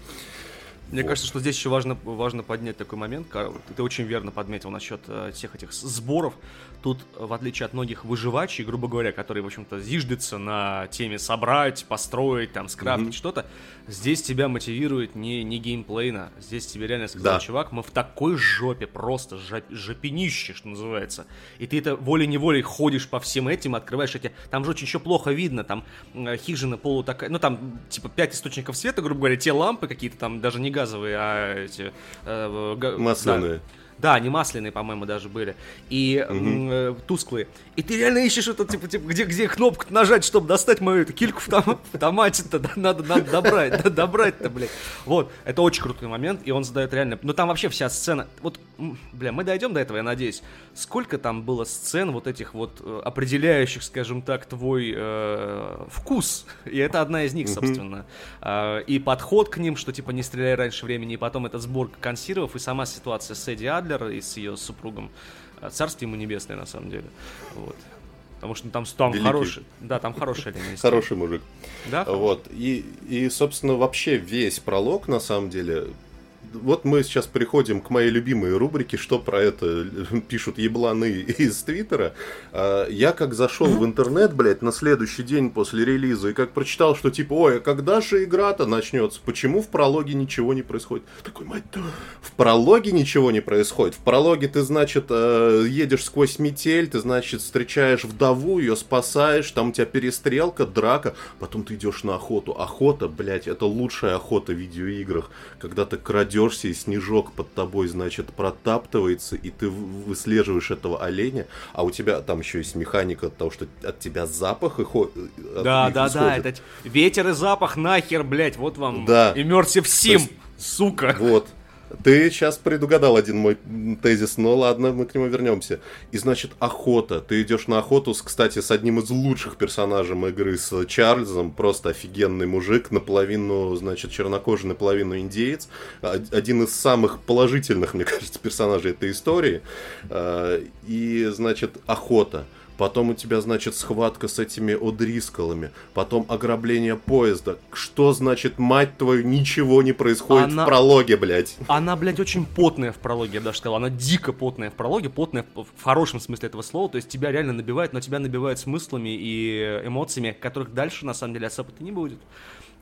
Мне вот. кажется, что здесь еще важно, важно поднять такой момент. Ты очень верно подметил насчет э, всех этих сборов. Тут, в отличие от многих выживачей, грубо говоря, которые, в общем-то, зиждется на теме собрать, построить, там, скрафтить mm-hmm. что-то, здесь тебя мотивирует не, не геймплейно. Здесь тебе реально сказал, да. чувак, мы в такой жопе, просто жоп, жопенище, что называется. И ты это волей-неволей ходишь по всем этим, открываешь эти... Там же очень еще плохо видно, там э, хижина полу такая... Ну, там, типа, пять источников света, грубо говоря, те лампы какие-то там, даже не газовые, а эти... Э, Масляные. Да. Да, они масляные, по-моему, даже были. И угу. э, тусклые. И ты реально ищешь это, типа, типа где, где кнопку нажать, чтобы достать мою эту кильку в, том, в томате-то. Надо, надо добрать, добрать-то, блядь. Вот, это очень крутой момент, и он задает реально... Ну, там вообще вся сцена... Вот, бля, мы дойдем до этого, я надеюсь. Сколько там было сцен вот этих вот э, определяющих, скажем так, твой э, вкус. И это одна из них, собственно. Э, и подход к ним, что, типа, не стреляй раньше времени, и потом это сборка консервов, и сама ситуация с Эдди Адлер и с ее супругом. Э, царствие ему небесное, на самом деле. Вот. Потому что там, там хороший. Да, там хороший олень. Хороший мужик. Да? Вот. И, и, собственно, вообще весь пролог, на самом деле, вот мы сейчас переходим к моей любимой рубрике, что про это пишут ебланы из Твиттера. А, я как зашел в интернет, блядь, на следующий день после релиза, и как прочитал, что типа, ой, а когда же игра-то начнется? Почему в прологе ничего не происходит? Такой, мать в прологе ничего не происходит. В прологе ты, значит, э, едешь сквозь метель, ты, значит, встречаешь вдову, ее спасаешь, там у тебя перестрелка, драка, потом ты идешь на охоту. Охота, блядь, это лучшая охота в видеоиграх, когда ты крадешь крадешься, и снежок под тобой, значит, протаптывается, и ты выслеживаешь этого оленя, а у тебя там еще есть механика того, что от тебя запах и хо... Да, да, исходит. да, это ветер и запах нахер, блядь, вот вам да. Immersive Sim, есть, сука. Вот. Ты сейчас предугадал один мой тезис, но ладно, мы к нему вернемся. И значит, охота. Ты идешь на охоту, с, кстати, с одним из лучших персонажей игры, с Чарльзом, просто офигенный мужик, наполовину, значит, чернокожий, наполовину индеец. Один из самых положительных, мне кажется, персонажей этой истории. А, и, значит, охота потом у тебя, значит, схватка с этими одрискалами, потом ограбление поезда. Что значит, мать твою, ничего не происходит она... в прологе, блядь? Она, блядь, очень потная в прологе, я даже сказал. Она дико потная в прологе, потная в хорошем смысле этого слова. То есть тебя реально набивает, но тебя набивает смыслами и эмоциями, которых дальше, на самом деле, особо-то не будет.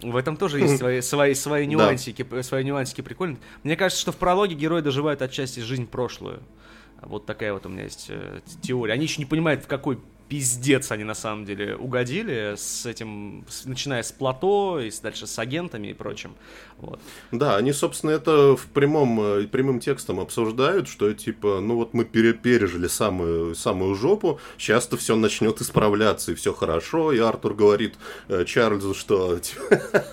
В этом тоже есть свои, свои, свои нюансики, да. свои нюансики прикольные. Мне кажется, что в прологе герой доживает отчасти жизнь прошлую. Вот такая вот у меня есть э, теория. Они еще не понимают, в какой пиздец они на самом деле угодили с этим, с, начиная с плато и дальше с агентами и прочим. Вот. Да, они, собственно, это в прямом, э, прямым текстом обсуждают, что типа, ну вот мы пере пережили самую, самую жопу, сейчас-то все начнет исправляться, и все хорошо, и Артур говорит э, Чарльзу, что,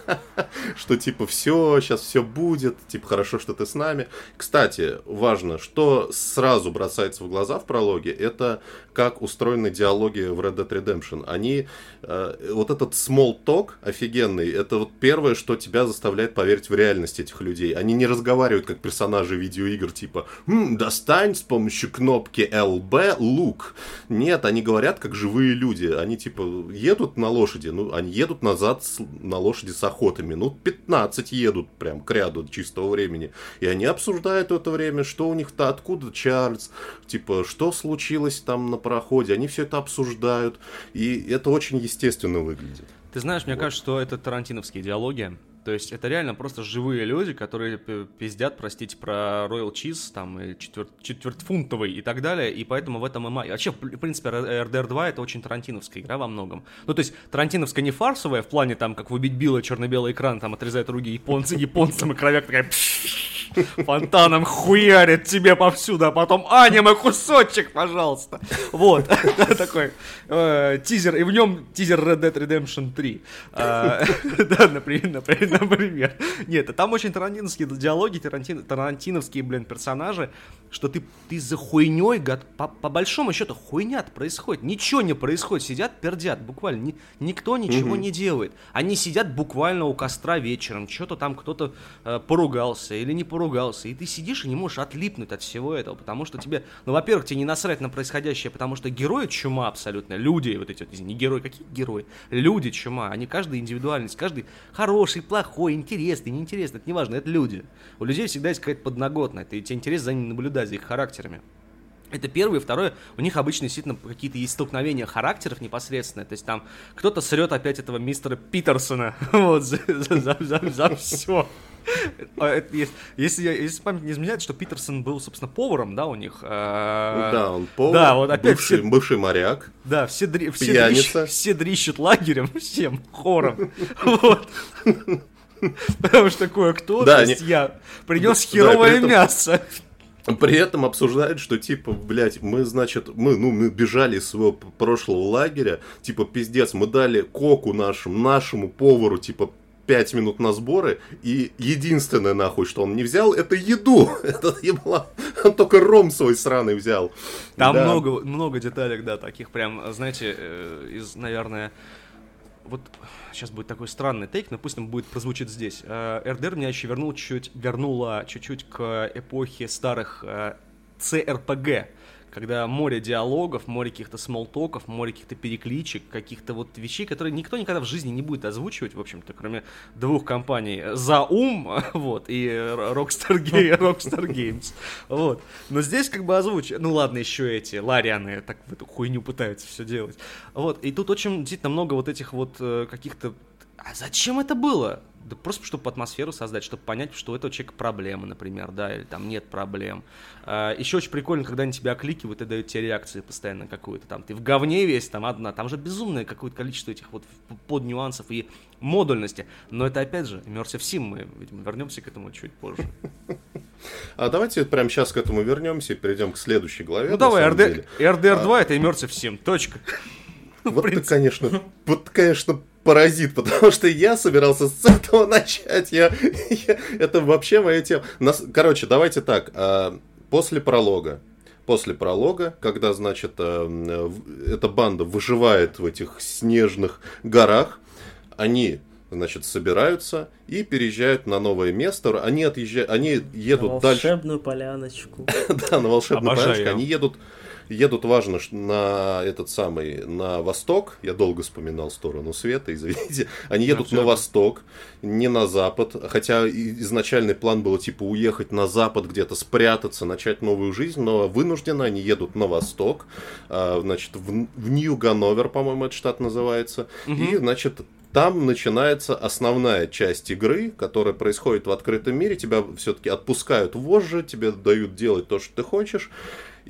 что типа все, сейчас все будет, типа хорошо, что ты с нами. Кстати, важно, что сразу бросается в глаза в прологе, это как устроены диалоги в Red Dead Redemption. Они, э, вот этот small talk офигенный, это вот первое, что тебя заставляет поверить в реальность этих людей. Они не разговаривают как персонажи видеоигр, типа, «М, достань с помощью кнопки LB лук. Нет, они говорят как живые люди. Они типа едут на лошади, ну, они едут назад с, на лошади с охотами. Ну, 15 едут прям к ряду чистого времени. И они обсуждают в это время, что у них-то, откуда Чарльз, типа, что случилось там на пароходе, они все это обсуждают, и это очень естественно выглядит. Ты знаешь, мне вот. кажется, что это тарантиновские диалоги. То есть это реально просто живые люди, которые пиздят, простите, про Royal Cheese, там, и четверть, четвертьфунтовый и так далее, и поэтому в этом и... Вообще, в принципе, RDR 2 это очень тарантиновская игра во многом. Ну, то есть, тарантиновская не фарсовая, в плане, там, как выбить Билла, черно-белый экран, там, отрезает руки японцы, японцам, и кровяк такая фонтаном хуярит тебе повсюду, а потом аниме кусочек, пожалуйста. Вот, такой э, тизер, и в нем тизер Red Dead Redemption 3. А, да, например. Нет, а там очень тарантиновские диалоги, тарантиновские, блин, персонажи, что ты, ты за хуйней, по, по большому счету, хуйня происходит. Ничего не происходит, сидят, пердят, буквально. Ни, никто ничего не делает. Они сидят буквально у костра вечером, что-то там кто-то э, поругался или не поругался поругался, и ты сидишь и не можешь отлипнуть от всего этого, потому что тебе, ну, во-первых, тебе не насрать на происходящее, потому что герои чума абсолютно, люди, вот эти вот, не герои, какие герои, люди чума, они каждый индивидуальность, каждый хороший, плохой, интересный, неинтересный, это не это люди. У людей всегда есть какая-то подноготная, и тебе интересно за ними наблюдать, за их характерами. Это первое. Второе, у них обычно действительно какие-то есть столкновения характеров непосредственно. То есть там кто-то срет опять этого мистера Питерсона вот, за, за, за, за все. А, если, если память не изменяет, что Питерсон был, собственно, поваром, да, у них. А, да, он повар. Да, вот опять бывший, все, бывший моряк. Да, все, дри, все, дрищ, все дрищут лагерем, всем хором. Вот. Потому что кое-кто, да, то есть я, принес херовое мясо. При этом обсуждают, что типа, блядь, мы, значит, мы, ну, мы бежали из своего прошлого лагеря, типа, пиздец, мы дали коку нашему, нашему повару, типа, пять минут на сборы, и единственное, нахуй, что он не взял, это еду. Это ебло. Он только ром свой сраный взял. Там да. много, много деталек, да, таких прям, знаете, э, из, наверное, вот сейчас будет такой странный тейк, но пусть он будет прозвучит здесь. РДР э, меня еще вернул чуть, вернула чуть-чуть к эпохе старых CRPG, э, когда море диалогов, море каких-то смолтоков, море каких-то перекличек, каких-то вот вещей, которые никто никогда в жизни не будет озвучивать, в общем-то, кроме двух компаний за ум, вот, и Rockstar, Rockstar Games, вот. Но здесь как бы озвучивают, ну ладно, еще эти Ларианы так в эту хуйню пытаются все делать, вот. И тут очень действительно много вот этих вот э, каких-то а зачем это было? Да просто чтобы атмосферу создать, чтобы понять, что у этого человека проблемы, например, да, или там нет проблем. А, еще очень прикольно, когда они тебя окликивают и дают тебе реакцию постоянно какую-то там. Ты в говне весь, там одна, там же безумное какое-то количество этих вот под нюансов и модульности. Но это опять же Immersive Sim, мы видимо, вернемся к этому чуть позже. А давайте прямо сейчас к этому вернемся и перейдем к следующей главе. Ну давай, RD, RDR 2 а... это Immersive Sim, точка. Вот ты, конечно, вот, конечно, паразит, потому что я собирался с этого начать. Я, я, это вообще моя тема. Нас, короче, давайте так. А, после пролога. После пролога, когда, значит, а, эта банда выживает в этих снежных горах, они значит, собираются и переезжают на новое место. Они отъезжают, они едут на дальше. На волшебную поляночку. Да, на волшебную поляночку. Они едут едут, важно, на этот самый, на восток, я долго вспоминал сторону света, извините, они едут Абсолютно. на восток, не на запад, хотя изначальный план был типа уехать на запад, где-то спрятаться, начать новую жизнь, но вынужденно они едут на восток, а, значит, в, в Нью-Ганновер, по-моему, этот штат называется, угу. и, значит, там начинается основная часть игры, которая происходит в открытом мире. Тебя все-таки отпускают вожжи, тебе дают делать то, что ты хочешь.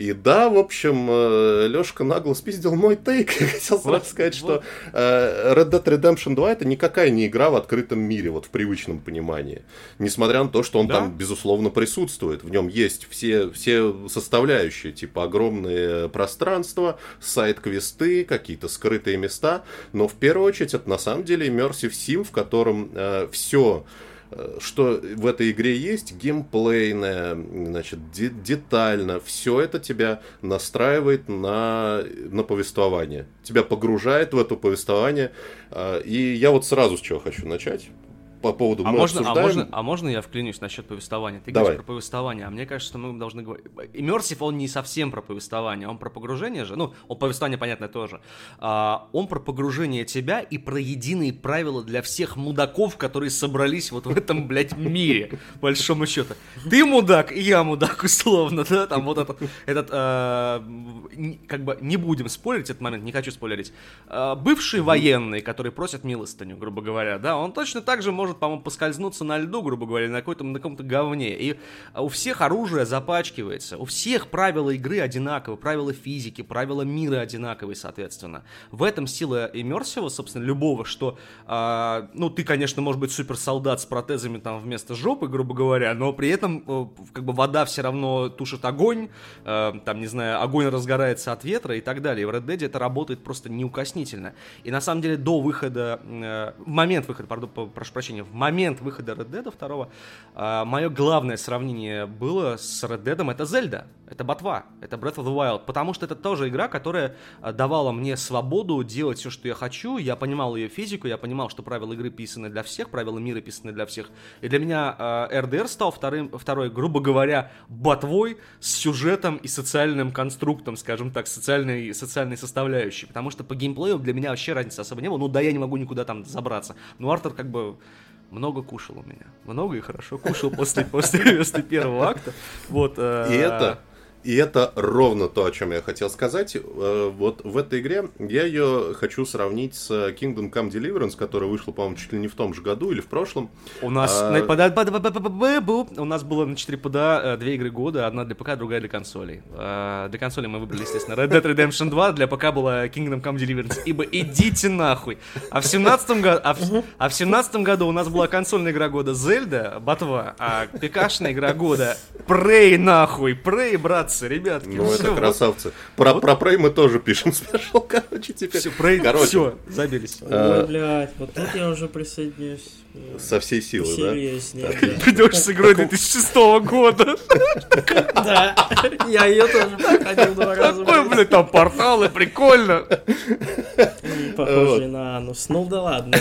И да, в общем, э, Лешка нагло спиздил мой тейк. Я хотел сразу вот, сказать, вот. что э, Red Dead Redemption 2 это никакая не игра в открытом мире, вот в привычном понимании. Несмотря на то, что он да? там, безусловно, присутствует. В нем есть все, все составляющие, типа огромные пространства, сайт-квесты, какие-то скрытые места. Но в первую очередь это на самом деле Immersive Sim, в котором э, все что в этой игре есть геймплейное, значит, де- детально, все это тебя настраивает на, на повествование, тебя погружает в это повествование, а, и я вот сразу с чего хочу начать по поводу а мы можно, а обсуждаем... а можно, а можно я вклинюсь насчет повествования? Ты Давай. говоришь про повествование, а мне кажется, что мы должны говорить... Immersive, он не совсем про повествование, он про погружение же, ну, он повествование, понятно, тоже. А, он про погружение тебя и про единые правила для всех мудаков, которые собрались вот в этом, блядь, мире, по большому счету. Ты мудак, и я мудак, условно, да, там вот этот, этот а, как бы, не будем спорить этот момент, не хочу спойлерить. А, бывший военный, который просит милостыню, грубо говоря, да, он точно так же может может, по-моему, поскользнуться на льду, грубо говоря, на, какой-то, на каком-то говне. И у всех оружие запачкивается, у всех правила игры одинаковые, правила физики, правила мира одинаковые, соответственно. В этом сила иммерсива, собственно, любого, что, э, ну, ты, конечно, может быть суперсолдат с протезами там вместо жопы, грубо говоря, но при этом, э, как бы, вода все равно тушит огонь, э, там, не знаю, огонь разгорается от ветра и так далее. И в Red Dead это работает просто неукоснительно. И на самом деле до выхода, э, момент выхода, пардон, прошу прощения, в момент выхода Red Dead 2 э, мое главное сравнение было с Red Dead это Зельда. Это ботва, это Breath of the Wild, потому что это тоже игра, которая э, давала мне свободу делать все, что я хочу. Я понимал ее физику, я понимал, что правила игры писаны для всех, правила мира писаны для всех. И для меня э, RDR стал вторым, второй, грубо говоря, ботвой с сюжетом и социальным конструктом, скажем так, социальной, социальной составляющей. Потому что по геймплею для меня вообще разницы особо не было. Ну да, я не могу никуда там забраться. Но Артур как бы много кушал у меня. Много и хорошо кушал после, после, после первого акта. Вот, э, и это и это ровно то, о чем я хотел сказать. Э, вот в этой игре я ее хочу сравнить с Kingdom Come Deliverance, которая вышла, по-моему, чуть ли не в том же году или в прошлом. У нас, а... у нас было на 4 ПДА две игры года, одна для ПК, другая для консолей. А, для консолей мы выбрали, естественно, Red Dead Redemption 2, для ПК была Kingdom Come Deliverance, ибо идите нахуй. А в 17 году, а в, а в 17 году у нас была консольная игра года Зельда, Ботва, а ПКшная игра года Prey нахуй, Prey, брат, молодцы, ребятки. Ну, все, это красавцы. Про, вот. про Prey мы тоже пишем спешл, короче, теперь. Все, Prey, короче. все, забились. Ой, блядь, вот тут я уже присоединюсь. Со всей силы, да? Придешь с игрой 2006 года. Да, я ее тоже проходил два раза. Какой, блядь, там порталы, прикольно. Похожий на анус. Ну да ладно.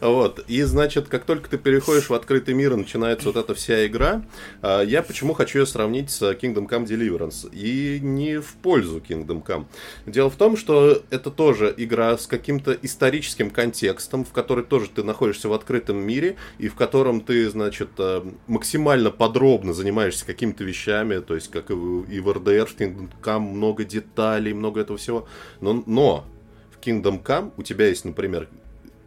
Вот, и значит, как только ты переходишь в открытый мир и начинается вот эта вся игра, а, я почему хочу ее сравнить с Kingdom Come Deliverance. И не в пользу Kingdom Come. Дело в том, что это тоже игра с каким-то историческим контекстом, в которой тоже ты находишься находишься в открытом мире, и в котором ты, значит, э, максимально подробно занимаешься какими-то вещами, то есть, как и в RDR, в Kingdom Come много деталей, много этого всего. Но, но в Kingdom Come у тебя есть, например,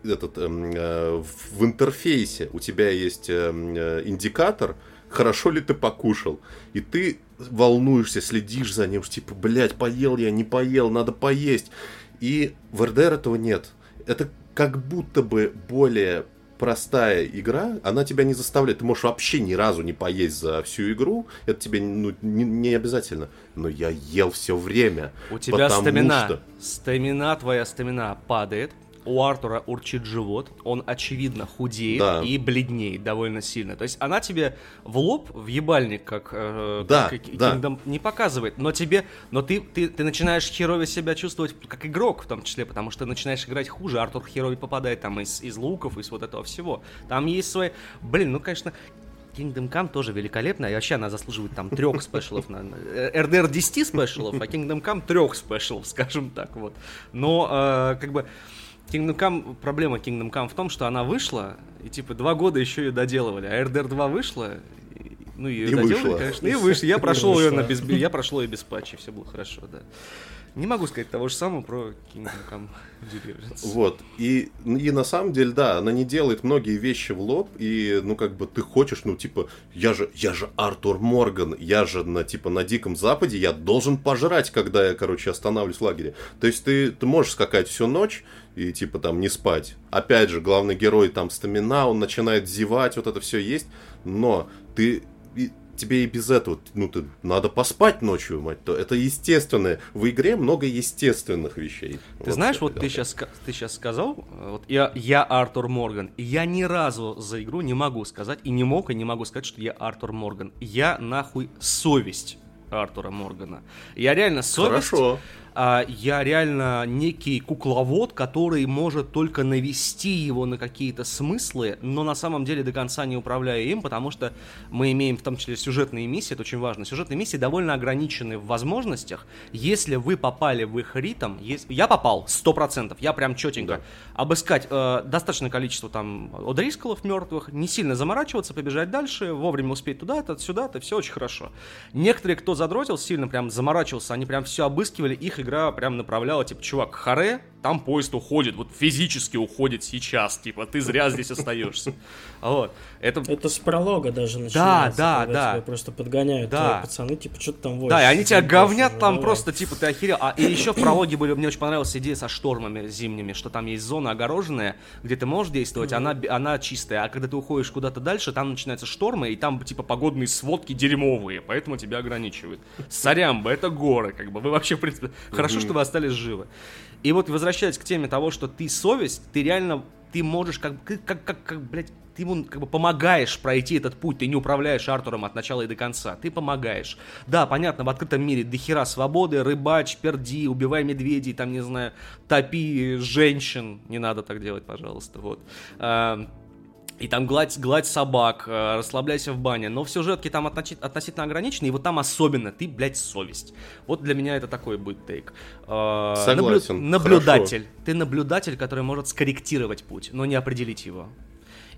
этот, эм, э, в интерфейсе у тебя есть э, э, индикатор, хорошо ли ты покушал. И ты волнуешься, следишь за ним, типа, блядь, поел я, не поел, надо поесть. И в RDR этого нет. Это как будто бы более простая игра, она тебя не заставляет, ты можешь вообще ни разу не поесть за всю игру, это тебе ну, не, не обязательно, но я ел все время. У тебя стамина, что... стамина, твоя стамина падает, у Артура урчит живот, он очевидно худеет да. и бледнеет довольно сильно. То есть она тебе в лоб, в ебальник, как, э, да, как да. Kingdom, не показывает, но тебе, но ты, ты, ты начинаешь херове себя чувствовать как игрок в том числе, потому что ты начинаешь играть хуже, Артур херове попадает там из, из луков, из вот этого всего. Там есть свои... Блин, ну, конечно, Kingdom Come тоже великолепная, и вообще она заслуживает там трех спешалов, на RDR 10 спешалов, а Kingdom Come трех спешалов, скажем так, вот. Но, э, как бы, Kingdom Come, проблема Kingdom Come в том, что она вышла, и типа два года еще ее доделывали, а RDR 2 вышла, и, ну ее и доделали, вышла. конечно, и вышла. Я прошел ее на без, я прошел ее без патчей, все было хорошо, да. Не могу сказать того же самого про Kingdom Come Deliverance. Вот. И, и на самом деле, да, она не делает многие вещи в лоб, и, ну, как бы ты хочешь, ну, типа, я же, я же Артур Морган, я же на, типа, на Диком Западе, я должен пожрать, когда я, короче, останавливаюсь в лагере. То есть ты, ты можешь скакать всю ночь, и типа там не спать. Опять же, главный герой там стамина, он начинает зевать, вот это все есть, но ты тебе и без этого, ну, ты, надо поспать ночью, мать то. Это естественное. В игре много естественных вещей. Ты вот знаешь, вот ты сейчас, ты сейчас сказал, вот я, я Артур Морган, и я ни разу за игру не могу сказать, и не мог, и не могу сказать, что я Артур Морган. Я нахуй совесть Артура Моргана. Я реально совесть. Хорошо я реально некий кукловод, который может только навести его на какие-то смыслы, но на самом деле до конца не управляя им, потому что мы имеем в том числе сюжетные миссии, это очень важно. Сюжетные миссии довольно ограничены в возможностях. Если вы попали в их ритм, если... я попал, 100%, я прям четенько. Да. Обыскать э, достаточное количество там одрискалов мертвых, не сильно заморачиваться, побежать дальше, вовремя успеть туда-то, сюда-то, все очень хорошо. Некоторые, кто задротил, сильно прям заморачивался, они прям все обыскивали, их игра прям направляла, типа, чувак, харе, там поезд уходит, вот физически уходит сейчас, типа, ты зря здесь остаешься. Вот. Это... это с пролога даже начинается. Да, да, да. Тебя просто подгоняют да. пацаны, типа, что-то там возишь. Да, и они тебя говнят там просто, типа, ты охерел. А и еще в прологе были, мне очень понравилась идея со штормами зимними, что там есть зона огороженная, где ты можешь действовать, она, она чистая, а когда ты уходишь куда-то дальше, там начинаются штормы, и там, типа, погодные сводки дерьмовые, поэтому тебя ограничивают. Сорямба, это горы, как бы, вы вообще, в принципе, хорошо, что вы остались живы. И вот возвращаясь к теме того, что ты совесть, ты реально, ты можешь как, как, как, как, как блядь, ты ему как бы помогаешь пройти этот путь, ты не управляешь Артуром от начала и до конца, ты помогаешь. Да, понятно, в открытом мире до хера свободы, рыбач, перди, убивай медведей, там, не знаю, топи женщин, не надо так делать, пожалуйста, вот. И там гладь, гладь собак, э, расслабляйся в бане. Но в сюжетке там относи- относительно ограничено, и вот там особенно ты, блядь, совесть. Вот для меня это такой будет тейк. Э, Согласен, наблю- наблюдатель. Ты наблюдатель, который может скорректировать путь, но не определить его.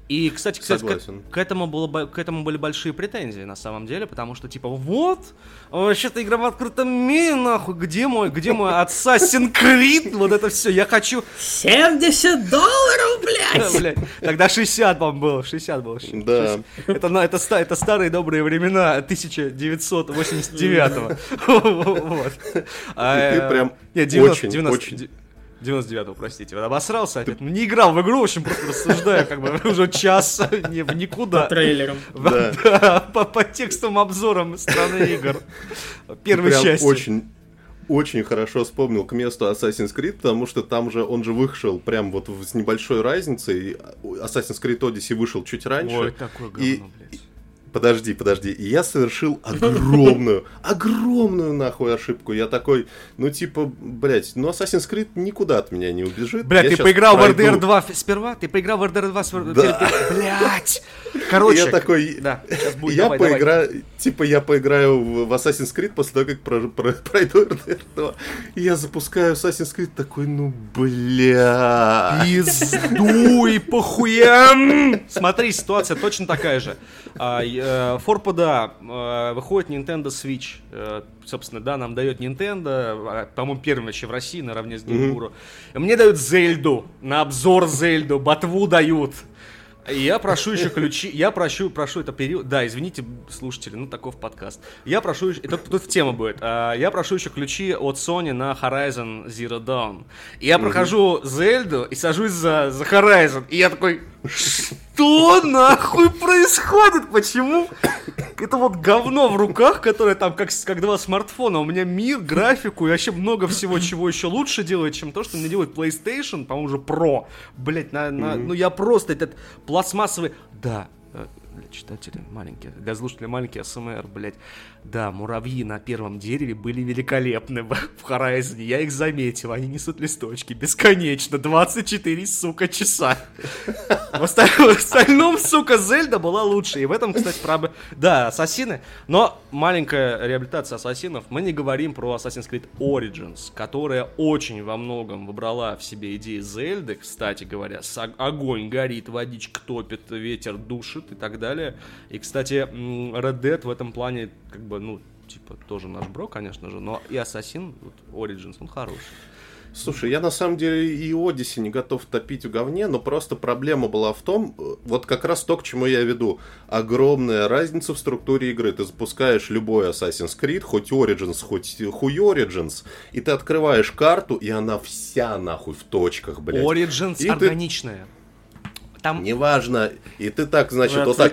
И, кстати, кстати к, Согласен. к этому было, к этому были большие претензии, на самом деле, потому что, типа, вот, вообще-то игра в открытом мире, нахуй, где мой, где мой Assassin's Creed, вот это все, я хочу, 70 долларов, блядь! Блядь, Тогда 60, по-моему, было. 60 было. Да. Это, на- это, ста- это старые добрые времена 1989 Вот. А, ты э, прям нет, 90, очень, 90, очень- 99-го, простите. Вот обосрался опять. Ну, не играл в игру, в общем, просто рассуждаю, как бы уже час не, в никуда. По трейлерам. Да. Да, по, по текстовым обзорам страны игр. Первой прям части. очень очень хорошо вспомнил к месту Assassin's Creed, потому что там же он же вышел прям вот с небольшой разницей. Assassin's Creed Odyssey вышел чуть раньше. Ой, такое И- говно, блядь. Подожди, подожди. И я совершил огромную, огромную нахуй ошибку. Я такой, ну типа, блядь, ну Assassin's Creed никуда от меня не убежит. Бля, Я ты поиграл пройду. в RDR 2 ф- сперва? Ты поиграл в RDR 2 сперва? Да. Блять! Короче. я такой, Да, сейчас будет, я давай, давай. поиграю, типа я поиграю в, Assassin's Creed после того, как про- про- пройду RDR 2. И я запускаю Assassin's Creed такой, ну бля. Пиздуй, похуям! Смотри, ситуация точно такая же. А, э, Форпада э, выходит Nintendo Switch. Э, Собственно, да, нам дает Nintendo, а, по-моему, первым вообще в России наравне с Геймбуру. Мне дают Зельду, на обзор Зельду, ботву дают. Я прошу еще ключи, я прошу, прошу это период, да, извините, слушатели, ну таков подкаст. Я прошу, еще- это тут в тему будет, А, я прошу еще ключи от Sony на Horizon Zero Dawn. И я прохожу Зельду и сажусь за, за Horizon, и я такой, что нахуй происходит, почему? Это вот говно в руках, которое там как, как два смартфона. У меня мир, графику и вообще много всего, чего еще лучше делает, чем то, что мне делает PlayStation, по-моему, уже Pro. Блять, на, на- ну я просто этот пластмассовый... Да, для читателей маленькие, для слушателей маленький СМР, блять. Да, муравьи на первом дереве были великолепны в, Horizon. Я их заметил, они несут листочки бесконечно, 24, сука, часа. В оста- в остальном, сука, Зельда была лучше. И в этом, кстати, правда... Да, ассасины. Но маленькая реабилитация ассасинов. Мы не говорим про Assassin's Creed Origins, которая очень во многом выбрала в себе идеи Зельды, кстати говоря. Огонь горит, водичка топит, ветер душит и так далее. И, кстати, Red Dead в этом плане, как бы, ну, типа, тоже наш бро, конечно же, но и Ассасин, вот, Origins, он хороший. Слушай, я на самом деле и Одиссе не готов топить в говне, но просто проблема была в том, э, вот как раз то, к чему я веду. Огромная разница в структуре игры. Ты запускаешь любой Assassin's Creed, хоть Origins, хоть хуй Origins, и ты открываешь карту, и она вся нахуй в точках, блядь. Origins И ты- органичная. Там... Неважно. И ты так, значит, Вы вот так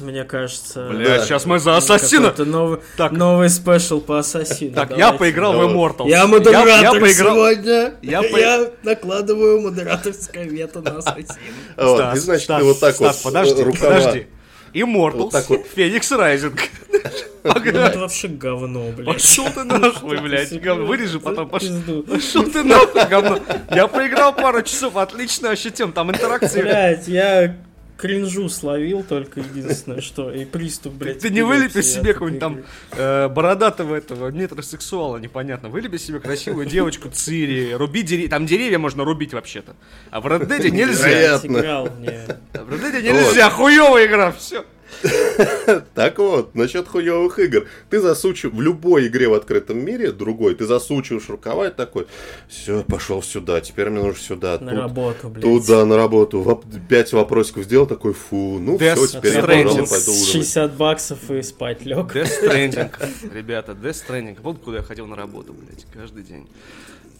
мне кажется. Бля, Да. сейчас мы за Ассасина. Какой-то новый, Так. новый спешл по Ассасину. Так, я давайте. поиграл в. Immortals. Я модератор я поиграл... сегодня. Я Я, по- накладываю модераторское вето на Ассасина. вот, и значит, Стас, ты вот так Стас, вот подожди, рукава- подожди. Immortals, Вот вот. Феникс Райзинг. Это вообще говно, блядь. Пошел ты нахуй, блядь. Вырежи потом, пошел. Пошел ты нахуй, говно. Я поиграл пару часов, отлично ощутим. Там интеракции. Блядь, я кринжу словил только единственное, что. И приступ, блядь. Ты не вылепи себе какого-нибудь там э, бородатого этого метросексуала, непонятно. Вылепи себе красивую девочку Цири, руби деревья. Там деревья можно рубить вообще-то. А в Red Dead нельзя. В Red Dead нельзя, хуёвая игра, все. Так вот, насчет хуевых игр. Ты засучив в любой игре в открытом мире, другой, ты засучиваешь рукава и такой, все, пошел сюда, теперь мне нужно сюда, На тут, работу, блядь. туда, на работу. Пять вопросиков сделал, такой, фу, ну Death все, теперь я, пожалуй, пойду ужинать. 60 баксов и спать лег. Death Stranding, ребята, Death Stranding. Вот куда я ходил на работу, блядь, каждый день.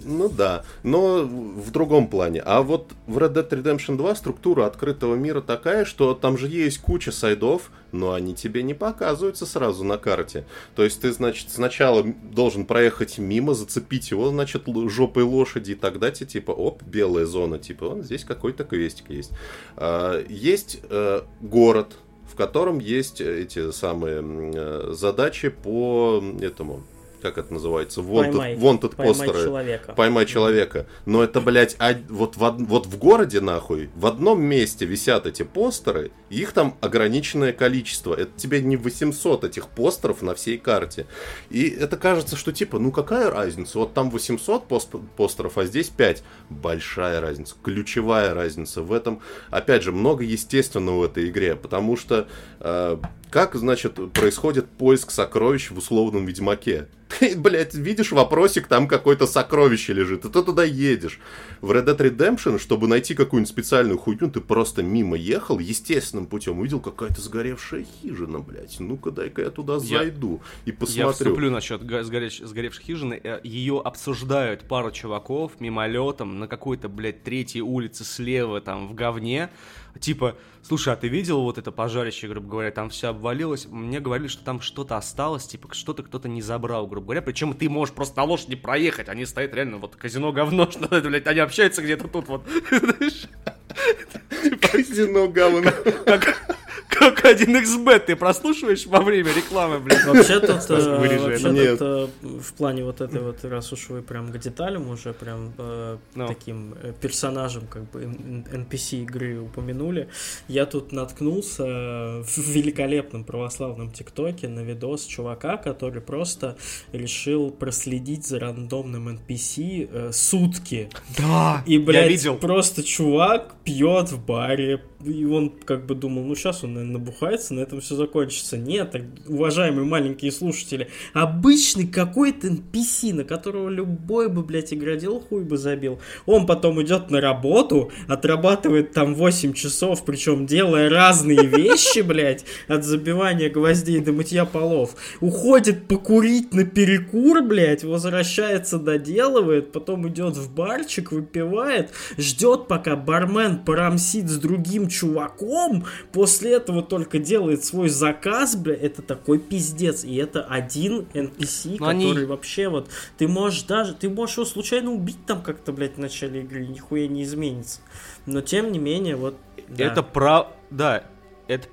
Ну да, но в другом плане. А вот в Red Dead Redemption 2 структура открытого мира такая, что там же есть куча сайдов, но они тебе не показываются сразу на карте. То есть ты, значит, сначала должен проехать мимо, зацепить его, значит, жопой лошади, и тогда тебе, типа, оп, белая зона, типа, вон здесь какой-то квестик есть. А, есть э, город, в котором есть эти самые э, задачи по этому как это называется, wanted, Поймай. wanted Поймай постеры. человека. Поймай человека. Но это, блядь, а- вот, в, вот в городе, нахуй, в одном месте висят эти постеры, и их там ограниченное количество. Это тебе не 800 этих постеров на всей карте. И это кажется, что типа, ну какая разница? Вот там 800 пост- постеров, а здесь 5. Большая разница, ключевая разница. В этом, опять же, много естественного в этой игре, потому что э, как, значит, происходит поиск сокровищ в условном Ведьмаке? Ты, блядь, видишь вопросик, там какое-то сокровище лежит, и ты туда едешь. В Red Dead Redemption, чтобы найти какую-нибудь специальную хуйню, ты просто мимо ехал, естественным путем, увидел какая-то сгоревшая хижина, блядь. Ну-ка, дай-ка я туда Я- зайду и Я посмотрю. вступлю насчет га- сгоревш- сгоревшей хижины. Э, Ее обсуждают пару чуваков мимолетом на какой-то, блядь, третьей улице слева, там, в говне. Типа, слушай, а ты видел вот это пожарище, грубо говоря, там все обвалилось? Мне говорили, что там что-то осталось, типа, что-то кто-то не забрал, грубо говоря. Причем ты можешь просто на лошади проехать, они стоят реально, вот, казино говно, что блядь, они общаются где-то тут, вот. Казино говно. Как, как 1xbet ты прослушиваешь во время рекламы, блядь. Вообще тут, э, э, в плане вот этой вот, раз уж вы прям к деталям уже прям э, Ну. таким э, персонажем как бы NPC игры упомянули, я тут наткнулся в великолепном православном ТикТоке на видос чувака, который просто решил проследить за рандомным NPC э, сутки. Да, И, блядь, просто чувак пьет в баре, и он как бы думал, ну сейчас он, наверное, набухается, на этом все закончится. Нет, так, уважаемые маленькие слушатели, обычный какой-то NPC, на которого любой бы, блядь, игродел хуй бы забил. Он потом идет на работу, отрабатывает там 8 часов, причем делая разные вещи, блядь, от забивания гвоздей до мытья полов. Уходит покурить на перекур, блядь, возвращается, доделывает, потом идет в барчик, выпивает, ждет, пока бармен порамсит с другим чуваком, после этого только делает свой заказ, бля, это такой пиздец, и это один NPC, Но они- который вообще вот, ты можешь даже, ты можешь его случайно убить там как-то, блядь, в начале игры, и нихуя не изменится. Но тем не менее, вот, да. Это прав... Да, это,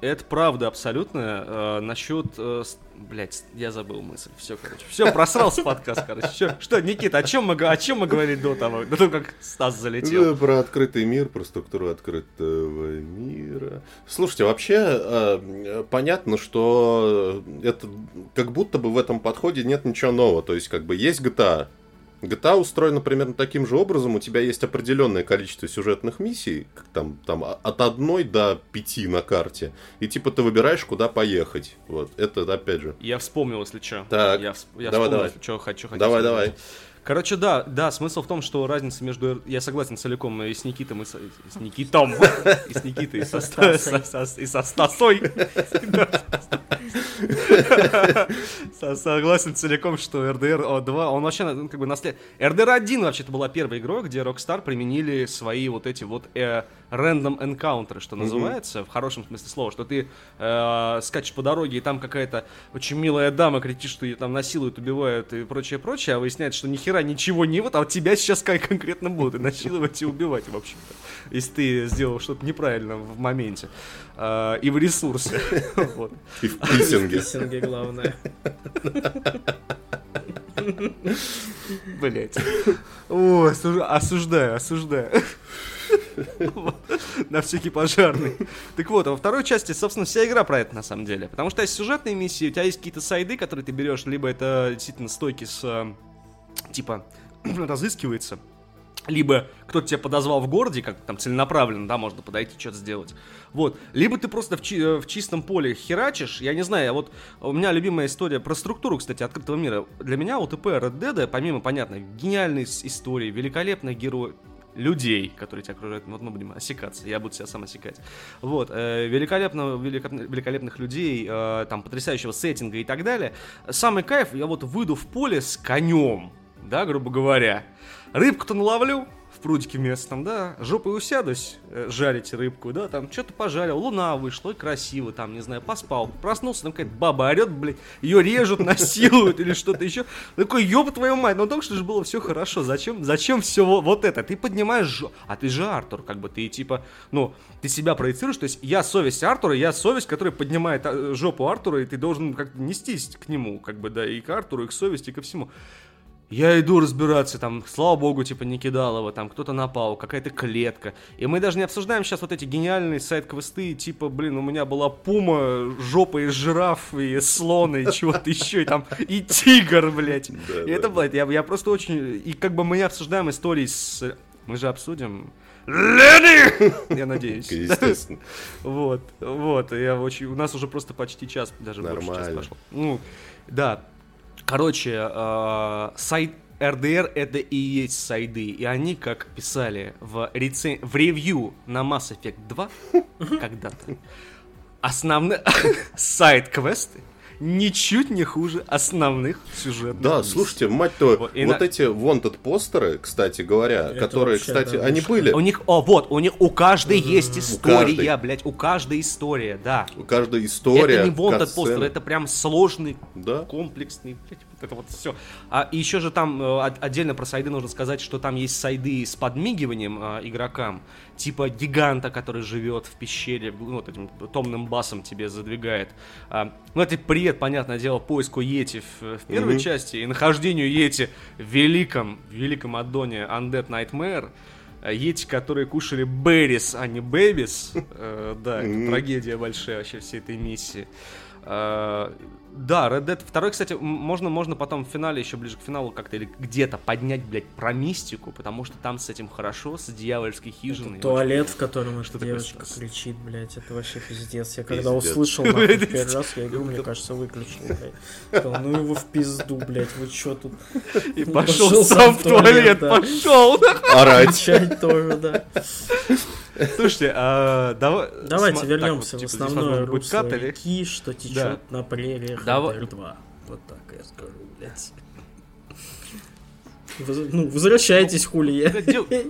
это правда абсолютно. Э, насчет... Э, Блять, я забыл мысль. Все, короче. Все, просрался подкаст, короче. Всё. Что, Никита, о чем мы, о чем мы говорили до того, до того, как Стас залетел? Да, про открытый мир, про структуру открытого мира. Слушайте, вообще э, понятно, что это как будто бы в этом подходе нет ничего нового. То есть, как бы есть GTA. GTA устроена примерно таким же образом. У тебя есть определенное количество сюжетных миссий, как там, там а- от одной до пяти на карте. И типа ты выбираешь, куда поехать. Вот, это опять же. Я вспомнил, если что. Так, Я, всп- я давай, вспомнил, давай. если что хочу. хочу Давай, сказать. давай. Короче, да, да, смысл в том, что разница между... Я согласен целиком и с Никитом, и с, и с Никитом, и с Никитой, и со- со- и со Стасой. Со- Согласен целиком, что RDR 2, он вообще ну, как бы наслед... RDR 1 вообще-то была первой игрой, где Rockstar применили свои вот эти вот э, random encounter, что называется, в хорошем смысле слова, что ты э, скачешь по дороге, и там какая-то очень милая дама кричит, что ее там насилуют, убивают и прочее, прочее, а выясняется, что ни хера ничего не вот, а тебя сейчас как конкретно будут и насиловать и убивать, в общем-то, если ты сделал что-то неправильно в моменте э, и в ресурсе. Вот. И в писинге. Писинге главное. Блять. О, осуж- осуждаю, осуждаю. На всякий пожарный. Так вот, а во второй части, собственно, вся игра про это на самом деле. Потому что есть сюжетные миссии, у тебя есть какие-то сайды, которые ты берешь, либо это действительно стойки с э, типа разыскивается, либо кто-то тебя подозвал в городе, как там целенаправленно, да, можно подойти, что-то сделать. Вот. Либо ты просто в, чи- э, в чистом поле херачишь. Я не знаю, вот у меня любимая история про структуру, кстати, открытого мира. Для меня УТП Red Dead, помимо, понятно, гениальной истории, великолепных героев, людей, которые тебя окружают, вот мы будем осекаться, я буду себя сам осекать. Вот, э, великолепно, великолепно- великолепных людей, э, там, потрясающего сеттинга и так далее. Самый кайф, я вот выйду в поле с конем, да, грубо говоря. Рыбку-то наловлю, в прудике местном, да, жопой усядусь, э, жарить рыбку, да, там что-то пожарил, луна вышла, ой, красиво, там, не знаю, поспал, проснулся, там какая-то баба орет, блядь, ее режут, насилуют или что-то еще. Такой, ёб твою мать, ну только что же было все хорошо, зачем, зачем все вот это? Ты поднимаешь, жо... а ты же Артур, как бы, ты типа, ну, ты себя проецируешь, то есть я совесть Артура, я совесть, которая поднимает а, жопу Артура, и ты должен как-то нестись к нему, как бы, да, и к Артуру, и к совести, и ко всему. Я иду разбираться, там, слава богу, типа, не кидал его, там, кто-то напал, какая-то клетка. И мы даже не обсуждаем сейчас вот эти гениальные сайт-квесты, типа, блин, у меня была пума, жопа из жираф, и слон, и чего-то еще, и там, и тигр, блядь. И это, блядь, я, я просто очень... И как бы мы не обсуждаем истории с... Мы же обсудим... Лени! Я надеюсь. Естественно. Вот, вот, я очень... У нас уже просто почти час, даже больше час Нормально. пошел. Ну, да, Короче, э, сайт RDR это и есть сайды, и они, как писали в, рецен... в ревью на Mass Effect 2 когда-то, основные сайт-квесты ничуть не хуже основных сюжетных Да, слушайте, мать то, Вот, вот, и на- эти wanted постеры, кстати говоря, Это которые, вообще, кстати, да, они были, У них, о, вот, у них у каждой есть история, каждой. блядь, у каждой история, да. у каждой история, это не wanted катсцены. постер, это прям сложный Да. комплексный, блядь, вот это вот все. А и еще же там э, от- отдельно про сайды нужно сказать, что там есть сайды с подмигиванием э, игрокам, типа гиганта, который живет в пещере, ну, вот этим томным басом тебе задвигает. А, ну, это привет, понятное дело, поиску Йети в, в первой Мгм. части и нахождению Йети в великом, великом аддоне Undead Nightmare. Э, Йети, которые кушали Беррис, а не Бэбис. Э, Да, это трагедия большая вообще всей этой миссии. Да, Red Dead 2, кстати, можно, можно потом в финале, еще ближе к финалу как-то или где-то поднять, блядь, про мистику, потому что там с этим хорошо, с дьявольской хижиной. Туалет, в котором эта такое девочка Стас? кричит, блядь, это вообще пиздец. Я когда Пиздец. услышал нахуй первый раз, я игру, мне кажется, выключил, блядь. Сказал, ну его в пизду, блядь, вы чё тут? И пошел пошел сам в туалет, да. пошел! Орать. Кричать тоже, да. Слушайте, а, давай... Давайте вернемся так вот, в типа, здесь, основное русло кат или- реки, что течет Да. на прериях Давай- РДР 2. Вот так я скажу, блядь. Воз- Ну, возвращайтесь, хули я.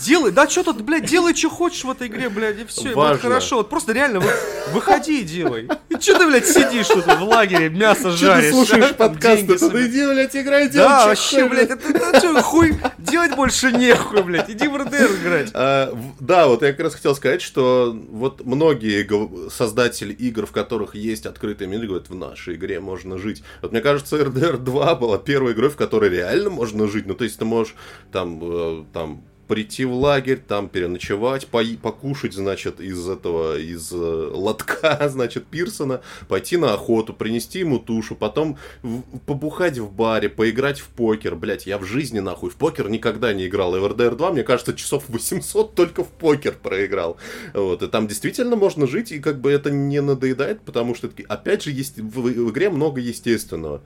Делай, да что тут, блядь, делай, что хочешь в этой игре, блядь, и все, будет хорошо. Вот просто реально вы- выходи и делай. И что ты, блядь, сидишь тут в лагере, мясо Что жаришь? ты слушаешь а? подкасты? Да собираешь. иди, блядь, играй, делай, Да, чё вообще, блядь, это, это что, хуй, делать больше нехуй, блядь, иди в РДР играть. А, да, вот я как раз хотел сказать, что вот многие создатели игр, в которых есть открытый мир, говорят, в нашей игре можно жить. Вот мне кажется, RDR 2 была первой игрой, в которой реально можно жить. Ну, то есть ты можешь там, э, там прийти в лагерь, там переночевать, пои- покушать, значит, из этого, из э, лотка, значит, Пирсона, пойти на охоту, принести ему тушу, потом в- побухать в баре, поиграть в покер. Блять, я в жизни, нахуй, в покер никогда не играл. RDR 2, мне кажется, часов 800 только в покер проиграл. Вот, и там действительно можно жить, и как бы это не надоедает, потому что, опять же, есть в, в игре много естественного.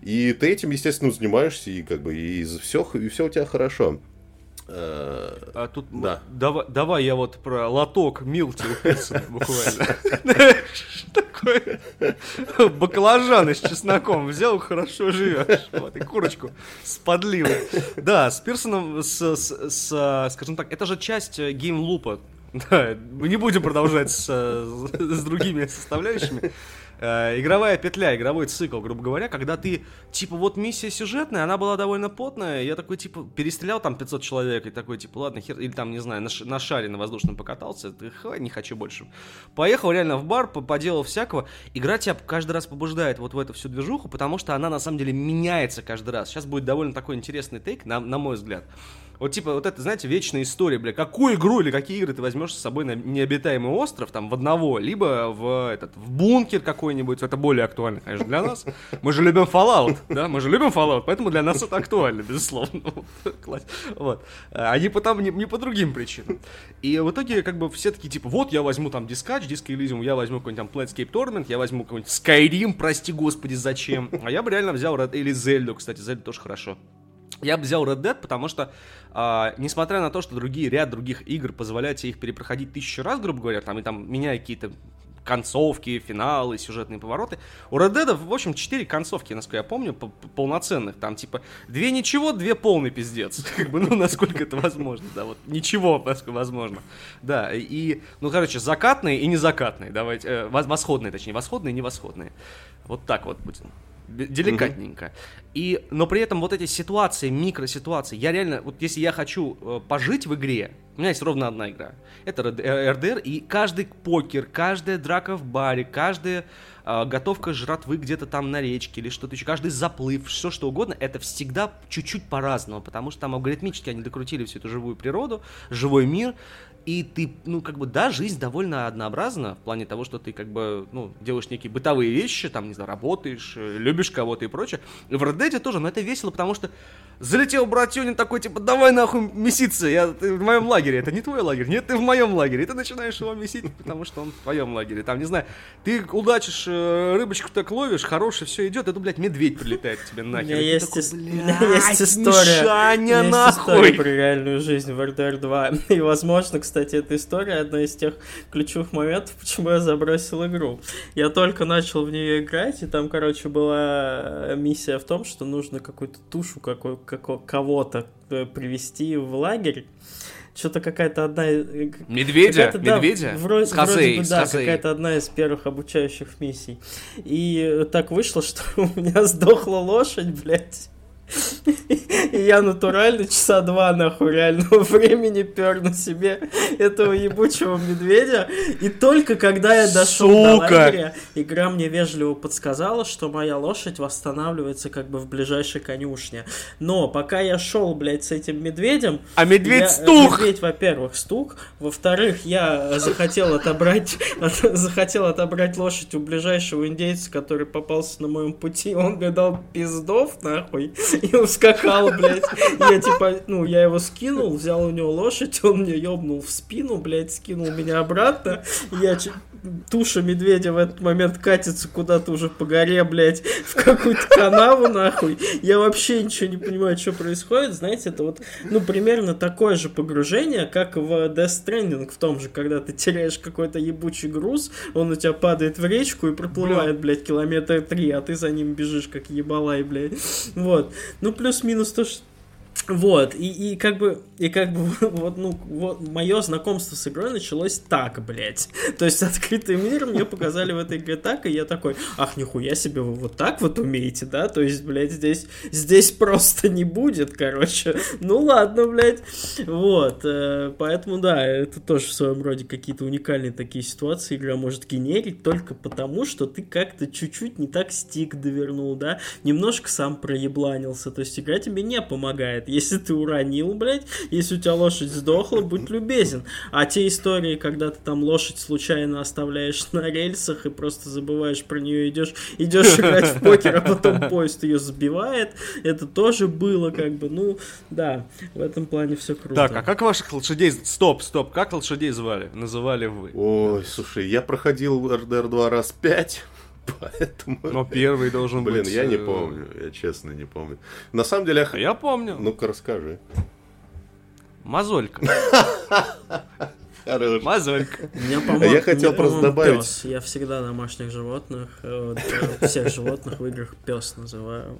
И ты этим, естественно, занимаешься, и как бы и все, и все у тебя хорошо. Э, А тут, Да. давай, давай я вот про лоток Милти буквально. Такой баклажаны с чесноком взял, хорошо живешь. Вот, и курочку с подливой. Да, с Пирсоном, с, с- с, скажем так, это же часть э, геймлупа. Да, мы не будем продолжать с, с другими составляющими. Э, игровая петля, игровой цикл, грубо говоря, когда ты, типа, вот миссия сюжетная, она была довольно потная, я такой, типа, перестрелял там 500 человек, и такой, типа, ладно, хер, или там, не знаю, на, ш- на шаре на воздушном покатался, ты, ха, не хочу больше. Поехал реально в бар, по- поделал всякого, игра тебя каждый раз побуждает вот в эту всю движуху, потому что она, на самом деле, меняется каждый раз. Сейчас будет довольно такой интересный тейк, на, на мой взгляд. Вот типа вот это, знаете, вечная история, бля, какую игру или какие игры ты возьмешь с собой на необитаемый остров, там, в одного, либо в этот, в бункер какой-нибудь, это более актуально, конечно, для нас. Мы же любим Fallout, да, мы же любим Fallout, поэтому для нас это актуально, безусловно. Вот. Вот. А по, там, не, по другим причинам. И в итоге, как бы, все такие, типа, вот я возьму там Discatch, Disco Elysium, я возьму какой-нибудь там Planescape Tournament, я возьму какой-нибудь Skyrim, прости господи, зачем. А я бы реально взял или Zelda, кстати, Zelda тоже хорошо. Я бы взял Red Dead, потому что, а, несмотря на то, что другие, ряд других игр позволяют тебе их перепроходить тысячу раз, грубо говоря, там, и там, меняя какие-то концовки, финалы, сюжетные повороты. У Red Dead, в общем, четыре концовки, насколько я помню, полноценных. Там, типа, две ничего, две полный пиздец. Как бы, ну, насколько это возможно, да, вот ничего, насколько возможно. Да, и, ну, короче, закатные и незакатные, давайте, э, восходные, точнее, восходные и невосходные. Вот так вот будем деликатненько. Mm-hmm. И, но при этом вот эти ситуации, микроситуации, я реально, вот если я хочу э, пожить в игре, у меня есть ровно одна игра. Это RDR, и каждый покер, каждая драка в баре, каждая э, готовка жратвы где-то там на речке или что-то еще, каждый заплыв, все что угодно, это всегда чуть-чуть по-разному, потому что там алгоритмически они докрутили всю эту живую природу, живой мир, и ты, ну, как бы, да, жизнь довольно однообразна в плане того, что ты, как бы, ну, делаешь некие бытовые вещи, там, не знаю, работаешь, э, любишь кого-то и прочее. В Red Dead тоже, но это весело, потому что залетел братюнин такой, типа, давай нахуй меситься, я, ты в моем лагере, это не твой лагерь, нет, ты в моем лагере, и ты начинаешь его месить, потому что он в твоем лагере, там, не знаю, ты удачишь, э, рыбочку так ловишь, хороший, все идет, это, блядь, медведь прилетает к тебе нахер. У меня есть, такой, ис... есть история, Мишаня, есть нахуй. история про реальную жизнь в RDR 2, и, возможно, кстати, эта история одна из тех ключевых моментов, почему я забросил игру. Я только начал в нее играть, и там, короче, была миссия в том, что нужно какую-то тушу какой кого-то э, привести в лагерь. Что-то какая-то одна... Медведя? Какая медведя? Да, вроде, с вроде бы, да, какая-то одна из первых обучающих миссий. И так вышло, что у меня сдохла лошадь, блядь. И я натурально часа два нахуй реального времени перну себе этого ебучего медведя. И только когда я дошел до лагеря, игра мне вежливо подсказала, что моя лошадь восстанавливается как бы в ближайшей конюшне. Но пока я шел, блядь, с этим медведем... А медведь я, стух! Медведь, во-первых, стук. Во-вторых, я захотел отобрать, захотел отобрать лошадь у ближайшего индейца, который попался на моем пути. Он мне дал пиздов, нахуй и ускакал, блядь. Я типа, ну, я его скинул, взял у него лошадь, он мне ёбнул в спину, блядь, скинул меня обратно. Я туша медведя в этот момент катится куда-то уже по горе, блядь, в какую-то канаву, нахуй. Я вообще ничего не понимаю, что происходит. Знаете, это вот, ну, примерно такое же погружение, как в Death Stranding, в том же, когда ты теряешь какой-то ебучий груз, он у тебя падает в речку и проплывает, блядь, километра три, а ты за ним бежишь, как ебалай, блядь. Вот. Ну, плюс-минус то, что вот, и, и как бы, и как бы, вот, ну, вот, мое знакомство с игрой началось так, блядь. То есть, открытый мир мне показали в этой игре так, и я такой, ах, нихуя себе, вы вот так вот умеете, да? То есть, блядь, здесь, здесь просто не будет, короче. Ну, ладно, блядь. Вот, э, поэтому, да, это тоже в своем роде какие-то уникальные такие ситуации игра может генерить только потому, что ты как-то чуть-чуть не так стик довернул, да? Немножко сам проебланился, то есть, игра тебе не помогает если ты уронил, блядь, если у тебя лошадь сдохла, будь любезен. А те истории, когда ты там лошадь случайно оставляешь на рельсах и просто забываешь про нее, идешь, идешь играть в покер, а потом поезд ее сбивает, это тоже было как бы, ну, да, в этом плане все круто. Так, а как ваших лошадей, стоп, стоп, как лошадей звали, называли вы? Ой, слушай, я проходил RDR 2 раз пять. Поэтому... Но первый должен Блин, быть... Блин, я не э, помню, я честно не помню. На самом деле... Я, я помню. Ну-ка, расскажи. Мозолька. Хорош. Мозолька. Меня, по я хотел просто добавить. Пес. Я всегда домашних животных, э, вот, всех животных в играх пес называю.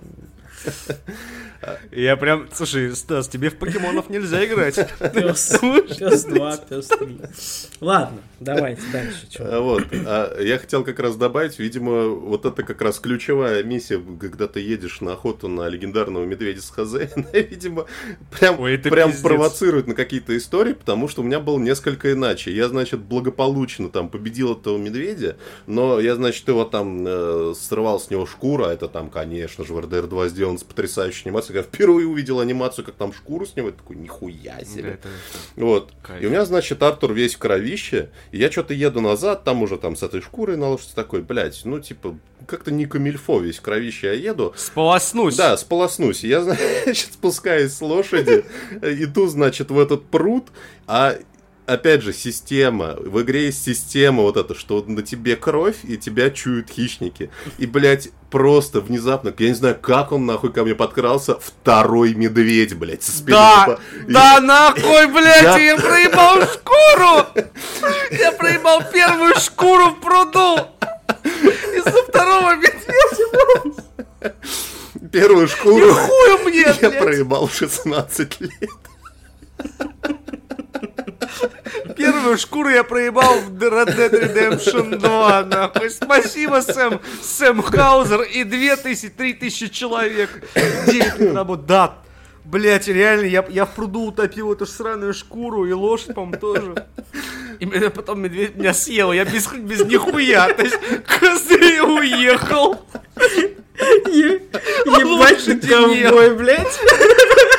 Я прям, слушай, Стас, тебе в покемонов нельзя играть. Пес, пес 2, пес 3. Ладно, давайте дальше. А, вот, а я хотел как раз добавить, видимо, вот это как раз ключевая миссия, когда ты едешь на охоту на легендарного медведя с хозяина, видимо, прям, Ой, прям провоцирует на какие-то истории, потому что у меня было несколько иначе. Я, значит, благополучно там победил этого медведя, но я, значит, его там э, срывал с него шкуру, а это там, конечно же, в RDR 2 сделано сделан с потрясающей анимацией. Я впервые увидел анимацию, как там шкуру с него, я такой, нихуя себе. Это, это... Вот. Кайф. И у меня, значит, Артур весь в кровище, и я что-то еду назад, там уже там с этой шкурой на лошадь такой, блядь, ну, типа, как-то не камильфо весь кровище я еду. Сполоснусь. Да, сполоснусь. Я, значит, спускаюсь с лошади, иду, значит, в этот пруд, а опять же, система. В игре есть система вот эта, что на тебе кровь, и тебя чуют хищники. И, блядь, просто внезапно, я не знаю, как он нахуй ко мне подкрался, второй медведь, блядь, со спины. Да, типа, да нахуй, блядь, я... я проебал шкуру! Я проебал первую шкуру в пруду! Из-за второго медведя! Первую шкуру И мне, я блядь. проебал 16 лет. Первую шкуру я проебал в Red Dead Redemption 2, нахуй. Спасибо, Сэм, Сэм Хаузер и 2000, 3000 человек. 9 лет работы. Да, Блять, реально, я, я в пруду утопил эту сраную шкуру и лошадь, по-моему, тоже. И меня потом медведь меня съел, я без, без нихуя, то есть козырь уехал. Е- Ебать ты ковбой, блядь.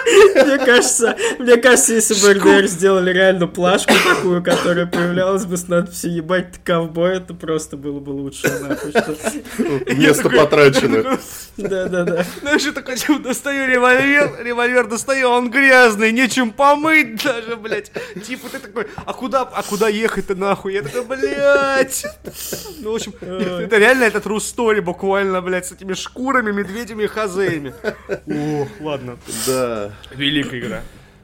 Мне кажется, мне кажется, если бы РДР сделали реально плашку такую, которая появлялась бы с надписью «Ебать ты ковбой», это просто было бы лучше, нахуй. что- Место потрачено. Да-да-да. Знаешь, я такой типа, достаю револьвер, револьвер достаю, он грязный, нечем помыть даже, блядь. Типа ты такой, а куда, а куда ехать-то нахуй? Я такой, блядь. Ну, в общем, это реально это true story буквально, блядь, с этими шкурами, медведями и хазеями. О, ладно. Да. Великая игра.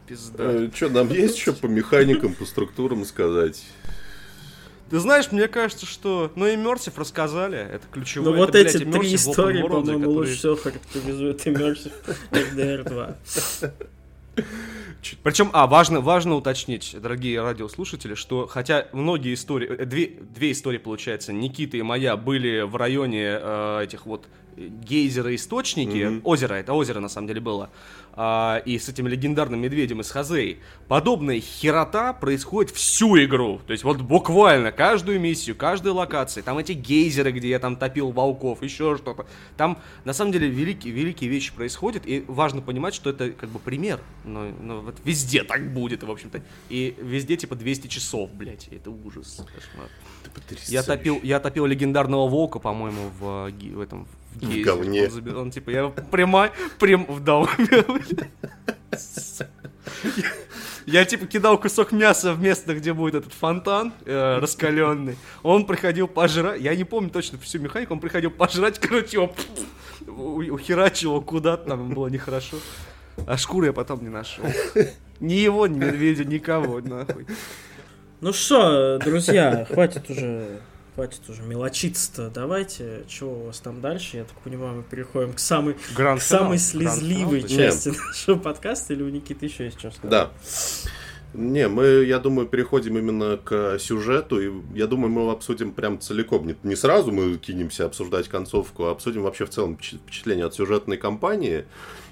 Пизда. Что, нам есть что по механикам, по структурам сказать? Ты знаешь, мне кажется, что... Ну, и Мертвев рассказали, это ключевое. Ну вот это, блядь, эти три Immersive истории, по-моему, которые- лучше всего характеризуют Immersive RDR 2. Причем, а, важно, важно уточнить, дорогие радиослушатели, что хотя многие истории, э, две, две истории, получается, Никита и моя были в районе э, этих вот э, гейзера-источники, Мгм. озеро, это озеро на самом деле было, а, и с этим легендарным медведем из Хазей, подобная херота происходит всю игру, то есть вот буквально каждую миссию, каждую локацию, там эти гейзеры, где я там топил волков, еще что-то, там на самом деле великие, великие вещи происходят, и важно понимать, что это как бы пример, но, но вот везде так будет, в общем-то, и везде типа 200 часов, блядь, это ужас, кошмар. Я топил, я топил легендарного волка, по-моему, в, в этом в, гейзере. говне. Он, он, типа, я прямо, прям в доме. Я типа кидал кусок мяса в место, где будет этот фонтан э, раскаленный. Он приходил пожрать. Я не помню точно всю механику. Он приходил пожрать, короче, его у- ухерачил его куда-то, там было нехорошо. А шкуру я потом не нашел. Ни его, ни медведя, никого, нахуй. Ну что, друзья, хватит уже, хватит уже мелочиться-то. Давайте, что у вас там дальше? Я так понимаю, мы переходим к самой, Гранд к самой слезливой гранд части нашего подкаста. Или у Никиты еще есть что сказать? Да. Не, мы, я думаю, переходим именно к сюжету, и я думаю, мы его обсудим прям целиком. Не, не сразу мы кинемся обсуждать концовку, а обсудим вообще в целом впечат- впечатление от сюжетной кампании.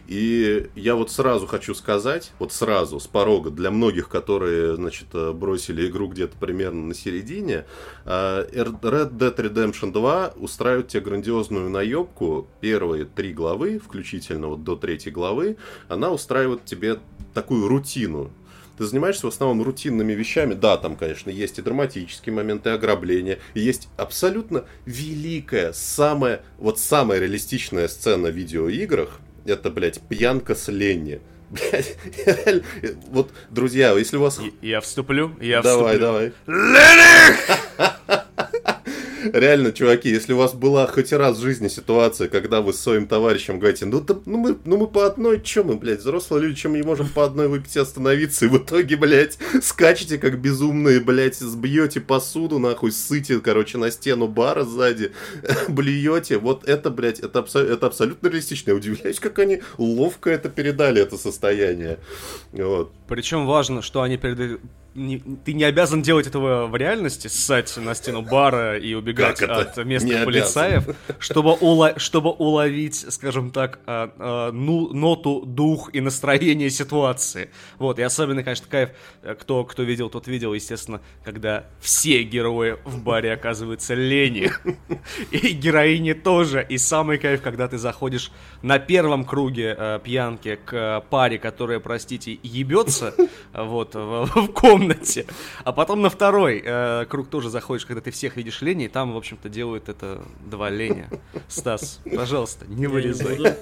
И я вот сразу хочу сказать, вот сразу, с порога, для многих, которые, значит, э, бросили игру где-то примерно на середине, э, Red Dead Redemption 2 устраивает тебе грандиозную наебку. Первые три главы, включительно вот до третьей главы, она устраивает тебе такую рутину. Ты занимаешься в основном рутинными вещами. Да, там, конечно, есть и драматические моменты ограбления. И есть абсолютно великая, самая, вот самая реалистичная сцена в видеоиграх. Это, блядь, пьянка с Ленни. Блядь, реально, вот, друзья, если у вас... И- Я вступлю, я давай, вступлю. давай. Леник! Реально, чуваки, если у вас была хоть раз в жизни ситуация, когда вы с своим товарищем говорите, ну, да, ну, мы, ну мы по одной, чё мы, блядь, взрослые люди, чем мы не можем по одной выпить и остановиться, и в итоге, блядь, скачете как безумные, блядь, сбьете посуду, нахуй, ссыте, короче, на стену бара сзади, блюете, вот это, блядь, это, абсо- это абсолютно реалистично. Я удивляюсь, как они ловко это передали, это состояние. Вот. Причем важно, что они передают... не- ты не обязан делать этого в реальности, ссать на стену бара и убегать от местных Не полицаев, чтобы, ула- чтобы уловить, скажем так, а, а, ну, ноту, дух и настроение ситуации. Вот, и особенно, конечно, кайф, э, кто, кто видел, тот видел, естественно, когда все герои в баре оказываются лени. И героини тоже. И самый кайф, когда ты заходишь на первом круге э, пьянки к э, паре, которая, простите, ебется вот в, в комнате, а потом на второй э, круг тоже заходишь, когда ты всех видишь лени, и там, в общем-то, делают это два леня. Стас, пожалуйста, не вырезай.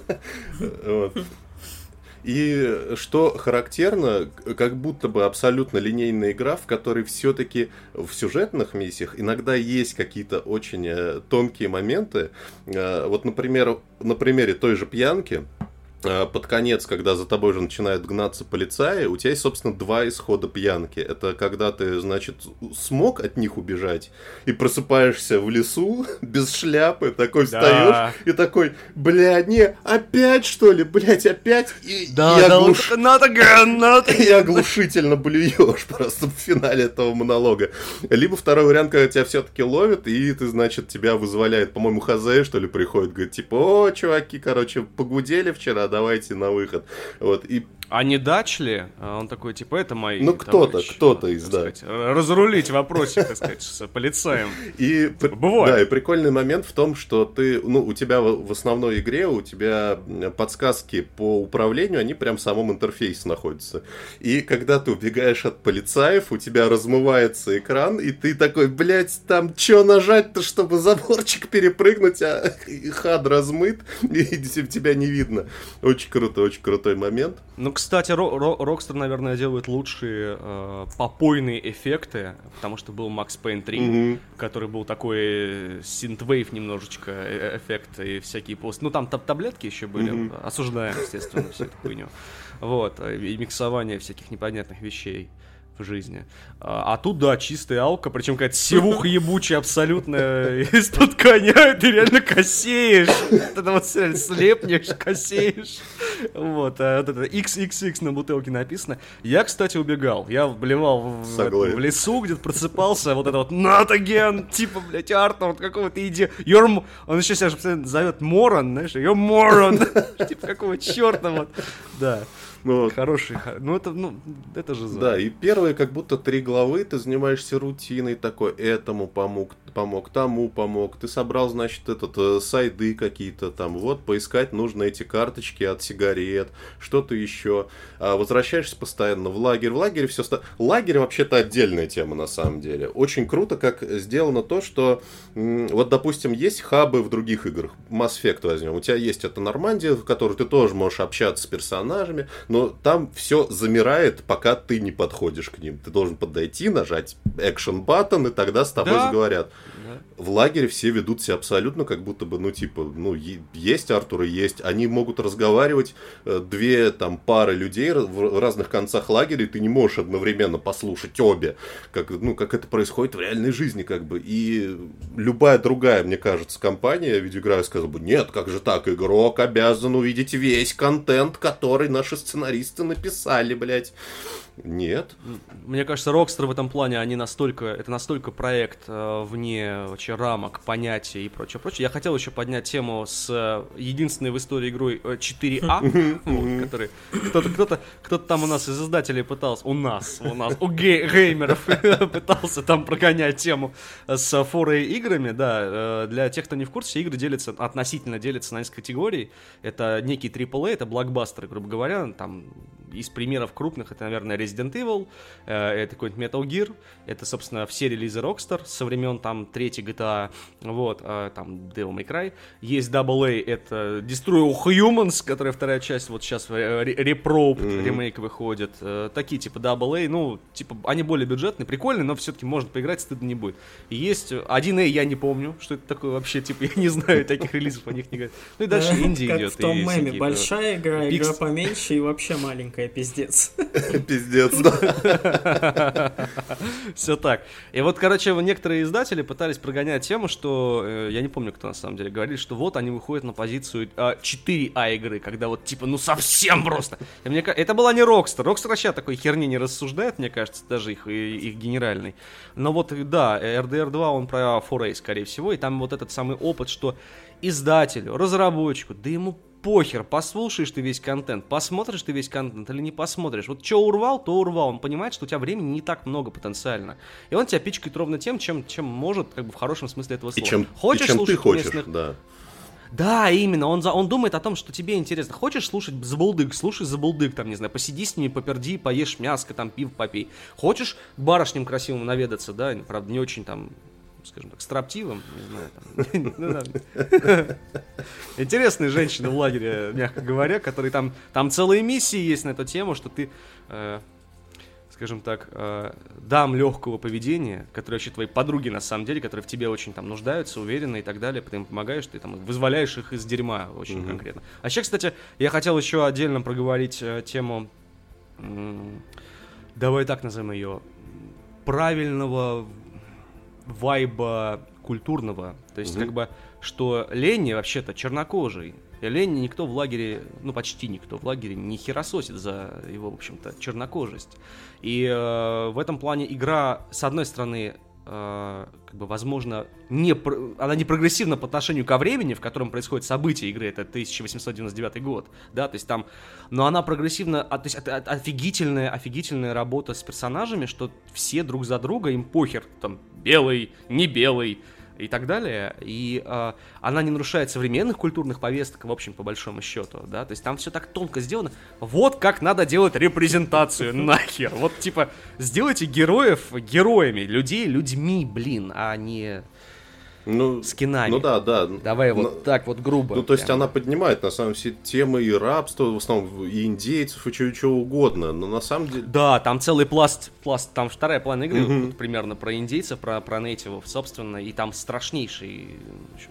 И что характерно, как будто бы абсолютно линейная игра, в которой все-таки в сюжетных миссиях иногда есть какие-то очень э, тонкие моменты. Э, вот, например, на примере той же пьянки, под конец, когда за тобой же начинают гнаться полицаи, у тебя есть, собственно, два исхода пьянки. Это когда ты, значит, смог от них убежать и просыпаешься в лесу без шляпы, такой встаешь да. и такой, бля, не, опять что ли, блядь, опять? И, да, и, да, оглуш... again, not again. и оглушительно блюешь просто в финале этого монолога. Либо второй вариант, когда тебя все-таки ловят, и ты, значит, тебя вызволяет, по-моему, Хазе, что ли, приходит, говорит, типа, о, чуваки, короче, погудели вчера, давайте на выход. Вот, и а не Дачли, а он такой, типа, это мои Ну, кто-то, кто-то из, да. Сказать, разрулить вопросик, так сказать, с полицаем. И, типа, бывает. Да, и прикольный момент в том, что ты, ну, у тебя в основной игре, у тебя подсказки по управлению, они прям в самом интерфейсе находятся. И когда ты убегаешь от полицаев, у тебя размывается экран, и ты такой, блядь, там что нажать-то, чтобы заборчик перепрыгнуть, а хад размыт, и тебя не видно. Очень круто, очень крутой момент. Ну, кстати, Rockstar, наверное, делает лучшие э, попойные эффекты, потому что был Max Payne 3, mm-hmm. который был такой синтвейв немножечко э, эффект и всякие пост. Ну, там таблетки еще были, mm-hmm. осуждаем, естественно, всю эту хуйню. Вот, и миксование всяких непонятных вещей в жизни. А, а тут, да, чистая алка, причем какая-то севуха ебучая абсолютно из-под коня, ты реально косеешь. Ты вот слепнешь, косеешь. Вот, а вот это XXX на бутылке написано. Я, кстати, убегал. Я блевал в, в лесу, где-то просыпался, вот это вот not again, типа, блядь, Артур, вот какого-то иди. You're... Он еще себя зовет Морон, знаешь, you're Морон. Типа, какого черта вот. Да. Ну, вот. Хороший, ну это, ну, это же за. Да, и первые как будто три главы ты занимаешься рутиной такой, этому помог, помог, тому помог. Ты собрал, значит, этот, э, сайды какие-то там, вот, поискать нужно эти карточки от сигарет, что-то еще. А возвращаешься постоянно в лагерь. В лагере все... Ста... Лагерь вообще-то отдельная тема на самом деле. Очень круто, как сделано то, что, вот, допустим, есть хабы в других играх. Mass Effect возьмем. У тебя есть эта Нормандия, в которой ты тоже можешь общаться с персонажами, но там все замирает, пока ты не подходишь к ним. Ты должен подойти, нажать экшен баттон, и тогда с тобой да. заговорят. В лагере все ведут себя абсолютно как будто бы, ну, типа, ну, есть Артур и есть. Они могут разговаривать, э, две там пары людей в разных концах лагеря, и ты не можешь одновременно послушать обе. Как, ну, как это происходит в реальной жизни, как бы. И любая другая, мне кажется, компания видеоигра сказала бы, нет, как же так, игрок обязан увидеть весь контент, который наши сценаристы написали, блядь. Нет. Мне кажется, Rockstar в этом плане, они настолько, это настолько проект э, вне вообще рамок, понятий и прочее, прочее. Я хотел еще поднять тему с э, единственной в истории игрой 4А, вот, который кто-то, кто-то, кто-то там у нас из издателей пытался, у нас, у нас, у гей- геймеров пытался там прогонять тему с форой играми, да. Э, для тех, кто не в курсе, игры делятся, относительно делятся на несколько категорий. Это некий AAA, это блокбастеры, грубо говоря, там из примеров крупных это, наверное, Resident Evil, э, это какой-нибудь Metal Gear, это, собственно, все релизы Rockstar со времен там третьей GTA, вот, э, там Devil May Cry. Есть Double A, это Destroy All Humans, которая вторая часть, вот сейчас Reprobe, mm-hmm. ремейк выходит. Э, такие, типа Double A, ну, типа, они более бюджетные, прикольные, но все-таки можно поиграть, стыдно не будет. Есть 1A, я не помню, что это такое вообще, типа, я не знаю таких релизов, о них не говорят. Ну и дальше Инди идет. в том меме, большая игра, игра поменьше и вообще маленькая, пиздец. Пиздец, да. Все так. И вот, короче, некоторые издатели пытались прогонять тему, что, э, я не помню, кто на самом деле говорит, что вот они выходят на позицию 4А а игры, когда вот, типа, ну совсем просто. И мне, это была не Rockstar. Rockstar вообще такой херни не рассуждает, мне кажется, даже их, их генеральный. Но вот, да, RDR 2, он про 4A, скорее всего, и там вот этот самый опыт, что издателю, разработчику, да ему похер, послушаешь ты весь контент, посмотришь ты весь контент или не посмотришь. Вот что урвал, то урвал. Он понимает, что у тебя времени не так много потенциально. И он тебя пичкает ровно тем, чем, чем может, как бы в хорошем смысле этого слова. И чем, хочешь и чем слушать ты хочешь, местных... да. Да, именно, он, за, он думает о том, что тебе интересно. Хочешь слушать забулдык, слушай забулдык, там, не знаю, посиди с ними, поперди, поешь мяско, там, пив попей. Хочешь барышням красивым наведаться, да, правда, не очень там скажем так, строптивым, не знаю. Там, Интересные женщины в лагере, мягко говоря, которые там, там целые миссии есть на эту тему, что ты э, скажем так, э, дам легкого поведения, которые вообще твои подруги на самом деле, которые в тебе очень там нуждаются, уверены и так далее, ты им помогаешь, ты там вызволяешь их из дерьма очень mm-hmm. конкретно. А сейчас, кстати, я хотел еще отдельно проговорить э, тему, э, давай так назовем ее, правильного вайба культурного. То есть, mm-hmm. как бы, что Ленни вообще-то чернокожий, и Ленни никто в лагере, ну почти никто в лагере не херососит за его, в общем-то, чернокожесть. И э, в этом плане игра, с одной стороны, как бы, возможно, не, она не прогрессивна по отношению ко времени, в котором происходит событие игры, это 1899 год, да, то есть там, но она прогрессивна, а, то есть это офигительная, офигительная работа с персонажами, что все друг за друга, им похер, там, белый, не белый, и так далее. И э, она не нарушает современных культурных повесток, в общем, по большому счету, да, то есть там все так тонко сделано. Вот как надо делать репрезентацию, нахер. Вот, типа, сделайте героев героями, людей людьми, блин, а не ну, скинами. Ну да, да. Давай вот ну, так вот грубо. Ну, то есть она поднимает, на самом деле, темы и рабства, в основном, и индейцев, и чего, чего угодно, но на самом деле... Да, там целый пласт, пласт там вторая половина игры, mm-hmm. вот, примерно, про индейцев, про, про нейтивов, собственно, и там страшнейший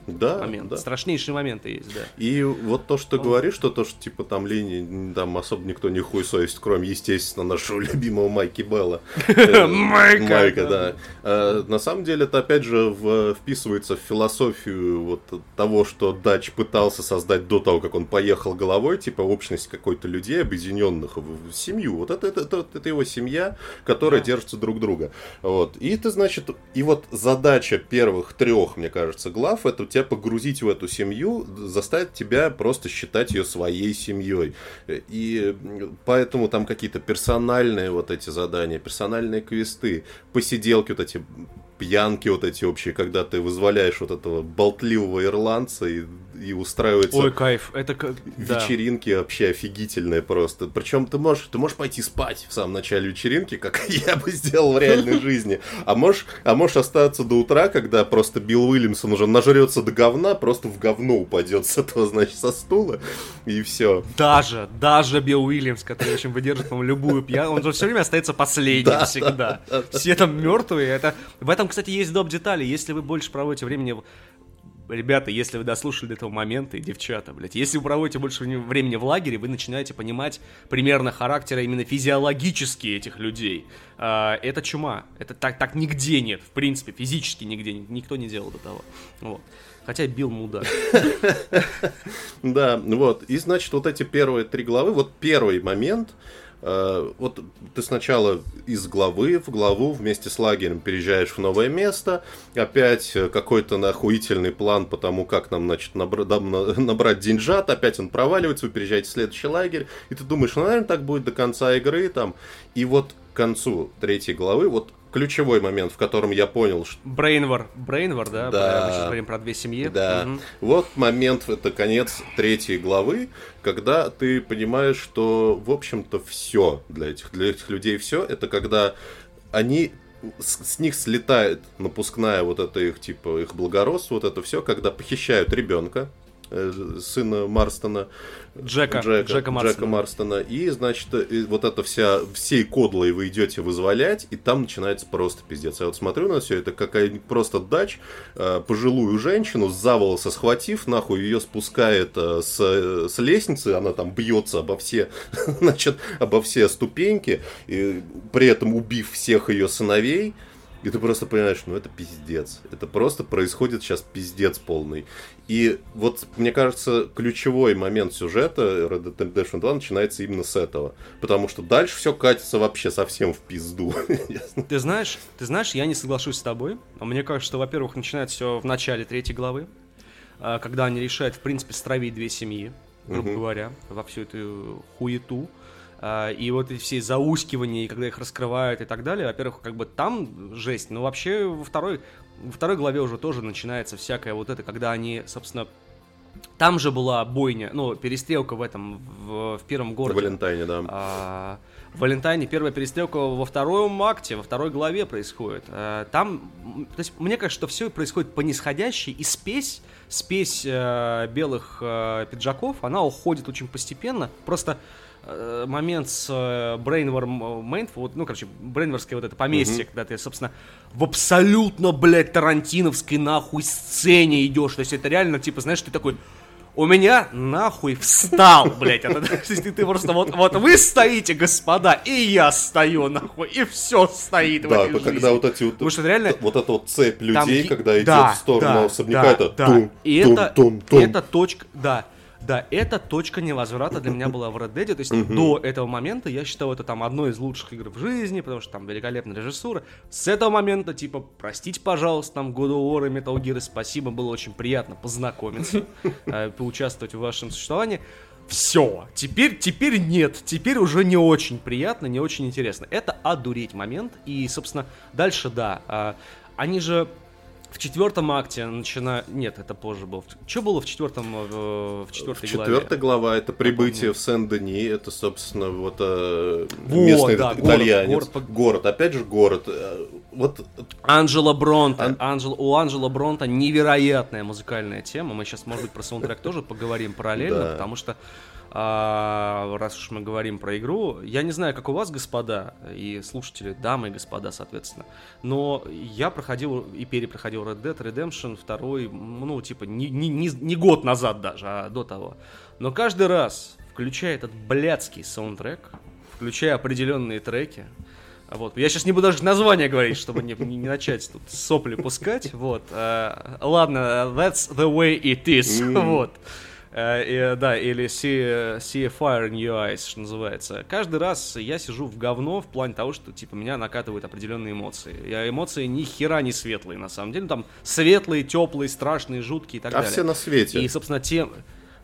да, момент, да. страшнейшие моменты есть, да. И вот то, что ты говоришь, что то, что, типа, там линии, там особо никто не хуй совесть, кроме, естественно, нашего любимого Майки Белла. Майка! Майка, да. Э, на самом деле, это, опять же, вписывается вписывается в философию вот того, что Дач пытался создать до того, как он поехал головой, типа общность какой-то людей, объединенных в семью. Вот это, это, это, это его семья, которая да. держится друг друга. Вот. И это значит, и вот задача первых трех, мне кажется, глав, это тебя погрузить в эту семью, заставить тебя просто считать ее своей семьей. И поэтому там какие-то персональные вот эти задания, персональные квесты, посиделки вот эти пьянки вот эти общие, когда ты вызволяешь вот этого болтливого ирландца и и устраивается... Ой, кайф, это как... Вечеринки да. вообще офигительные просто. Причем ты можешь, ты можешь пойти спать в самом начале вечеринки, как я бы сделал в реальной жизни. А можешь, а можешь остаться до утра, когда просто Билл Уильямсон уже нажрется до говна, просто в говно упадет с этого, значит, со стула, и все. Даже, даже Билл Уильямс, который очень выдержит, по любую пьяну, он же все время остается последним да, всегда. Да, да, Все там мертвые. Это... В этом, кстати, есть доп. детали. Если вы больше проводите времени ребята, если вы дослушали до этого момента, и девчата, блядь, если вы проводите больше времени в лагере, вы начинаете понимать примерно характера именно физиологически этих людей. А, это чума. Это так, так нигде нет, в принципе, физически нигде никто не делал до того. Вот. Хотя бил мудак. Да, вот. И, значит, вот эти первые три главы, вот первый момент, вот ты сначала из главы в главу вместе с лагерем переезжаешь в новое место, опять какой-то нахуительный план по тому, как нам, значит, набрать деньжат, опять он проваливается, вы переезжаете в следующий лагерь, и ты думаешь, ну, наверное, так будет до конца игры, там, и вот к концу третьей главы, вот ключевой момент, в котором я понял, что... Брейнвар. Брейнвар, да? Да. Мы сейчас говорим про две семьи. Да. Угу. Вот момент, это конец третьей главы, когда ты понимаешь, что, в общем-то, все для этих, для этих людей все, это когда они с, с них слетает напускная вот это их, типа, их благородство, вот это все, когда похищают ребенка, сына Марстона. Джека, Джека, Джека, Марстона. Джека Марстона. И, значит, и вот это вся, всей кодлой вы идете вызволять, и там начинается просто пиздец. Я вот смотрю на все это, какая просто дач, э, пожилую женщину за волосы схватив, нахуй ее спускает э, с, с лестницы, она там бьется обо все, значит, обо все ступеньки, и при этом убив всех ее сыновей, и ты просто понимаешь, ну это пиздец. Это просто происходит сейчас пиздец полный. И вот, мне кажется, ключевой момент сюжета Red Dead Redemption 2 начинается именно с этого. Потому что дальше все катится вообще совсем в пизду. Ты знаешь, ты знаешь, я не соглашусь с тобой. Мне кажется, что, во-первых, начинается все в начале третьей главы, а, когда они решают, в принципе, стравить две семьи, грубо говоря, во всю эту хуету. А, и вот эти все заускивания, и когда их раскрывают и так далее, во-первых, как бы там жесть, но вообще во второй, во второй главе уже тоже начинается всякое вот это, когда они, собственно, Там же была бойня, ну, перестрелка в этом, в, в первом городе. В Валентайне, да. А, в Валентайне первая перестрелка во втором акте, во второй главе происходит. А, там, то есть, мне кажется, что все происходит по нисходящей, и спесь, спесь э, белых э, пиджаков, она уходит очень постепенно. Просто момент с э, Brainworm Main, вот, ну, короче, Брейнворское вот это поместье, mm-hmm. когда ты, собственно, в абсолютно, блядь, тарантиновской нахуй сцене идешь. То есть это реально, типа, знаешь, ты такой, у меня нахуй встал, блядь. Это, ты, ты просто вот, вот вы стоите, господа, и я стою, нахуй, и все стоит да, в этой когда вот эти вот, Потому что реально... вот эта вот цепь людей, Там- когда идет в сторону да, особняка, да, это да. тум, И тум, это, тум, тум. это точка, да, да, это точка невозврата для меня была в Red Dead. То есть до этого момента я считал это там одной из лучших игр в жизни, потому что там великолепная режиссура. С этого момента, типа, простите, пожалуйста, там God of War и Metal Gear, спасибо, было очень приятно познакомиться, э, поучаствовать в вашем существовании. Все, теперь, теперь нет, теперь уже не очень приятно, не очень интересно. Это одуреть момент, и, собственно, дальше, да, а, они же в четвертом акте начинают... Нет, это позже было. Что было в четвертом, э, в четвертой главе? Четвертая глава это прибытие в Сен-Дени, это, собственно, вот э, местный да, город, итальянец. город по- Город, опять же, город. Э, Вот Анджело Бронта. Ан- Анджел- у Анджела Бронта невероятная музыкальная тема. Мы сейчас, может быть, про саундтрек тоже поговорим параллельно, потому что а, раз уж мы говорим про игру, я не знаю, как у вас, господа, и слушатели, дамы и господа, соответственно, но я проходил и перепроходил Red Dead Redemption 2, ну, типа, не, не, не, год назад даже, а до того. Но каждый раз, включая этот блядский саундтрек, включая определенные треки, вот. Я сейчас не буду даже название говорить, чтобы не, не- не начать тут сопли пускать. Вот. А, ладно, that's the way it is. Вот. А, и, да, или see, see a fire in your eyes, что называется. Каждый раз я сижу в говно в плане того, что типа меня накатывают определенные эмоции. Я эмоции ни хера не светлые, на самом деле. Там светлые, теплые, страшные, жуткие и так а далее. все на свете. И, собственно, тем...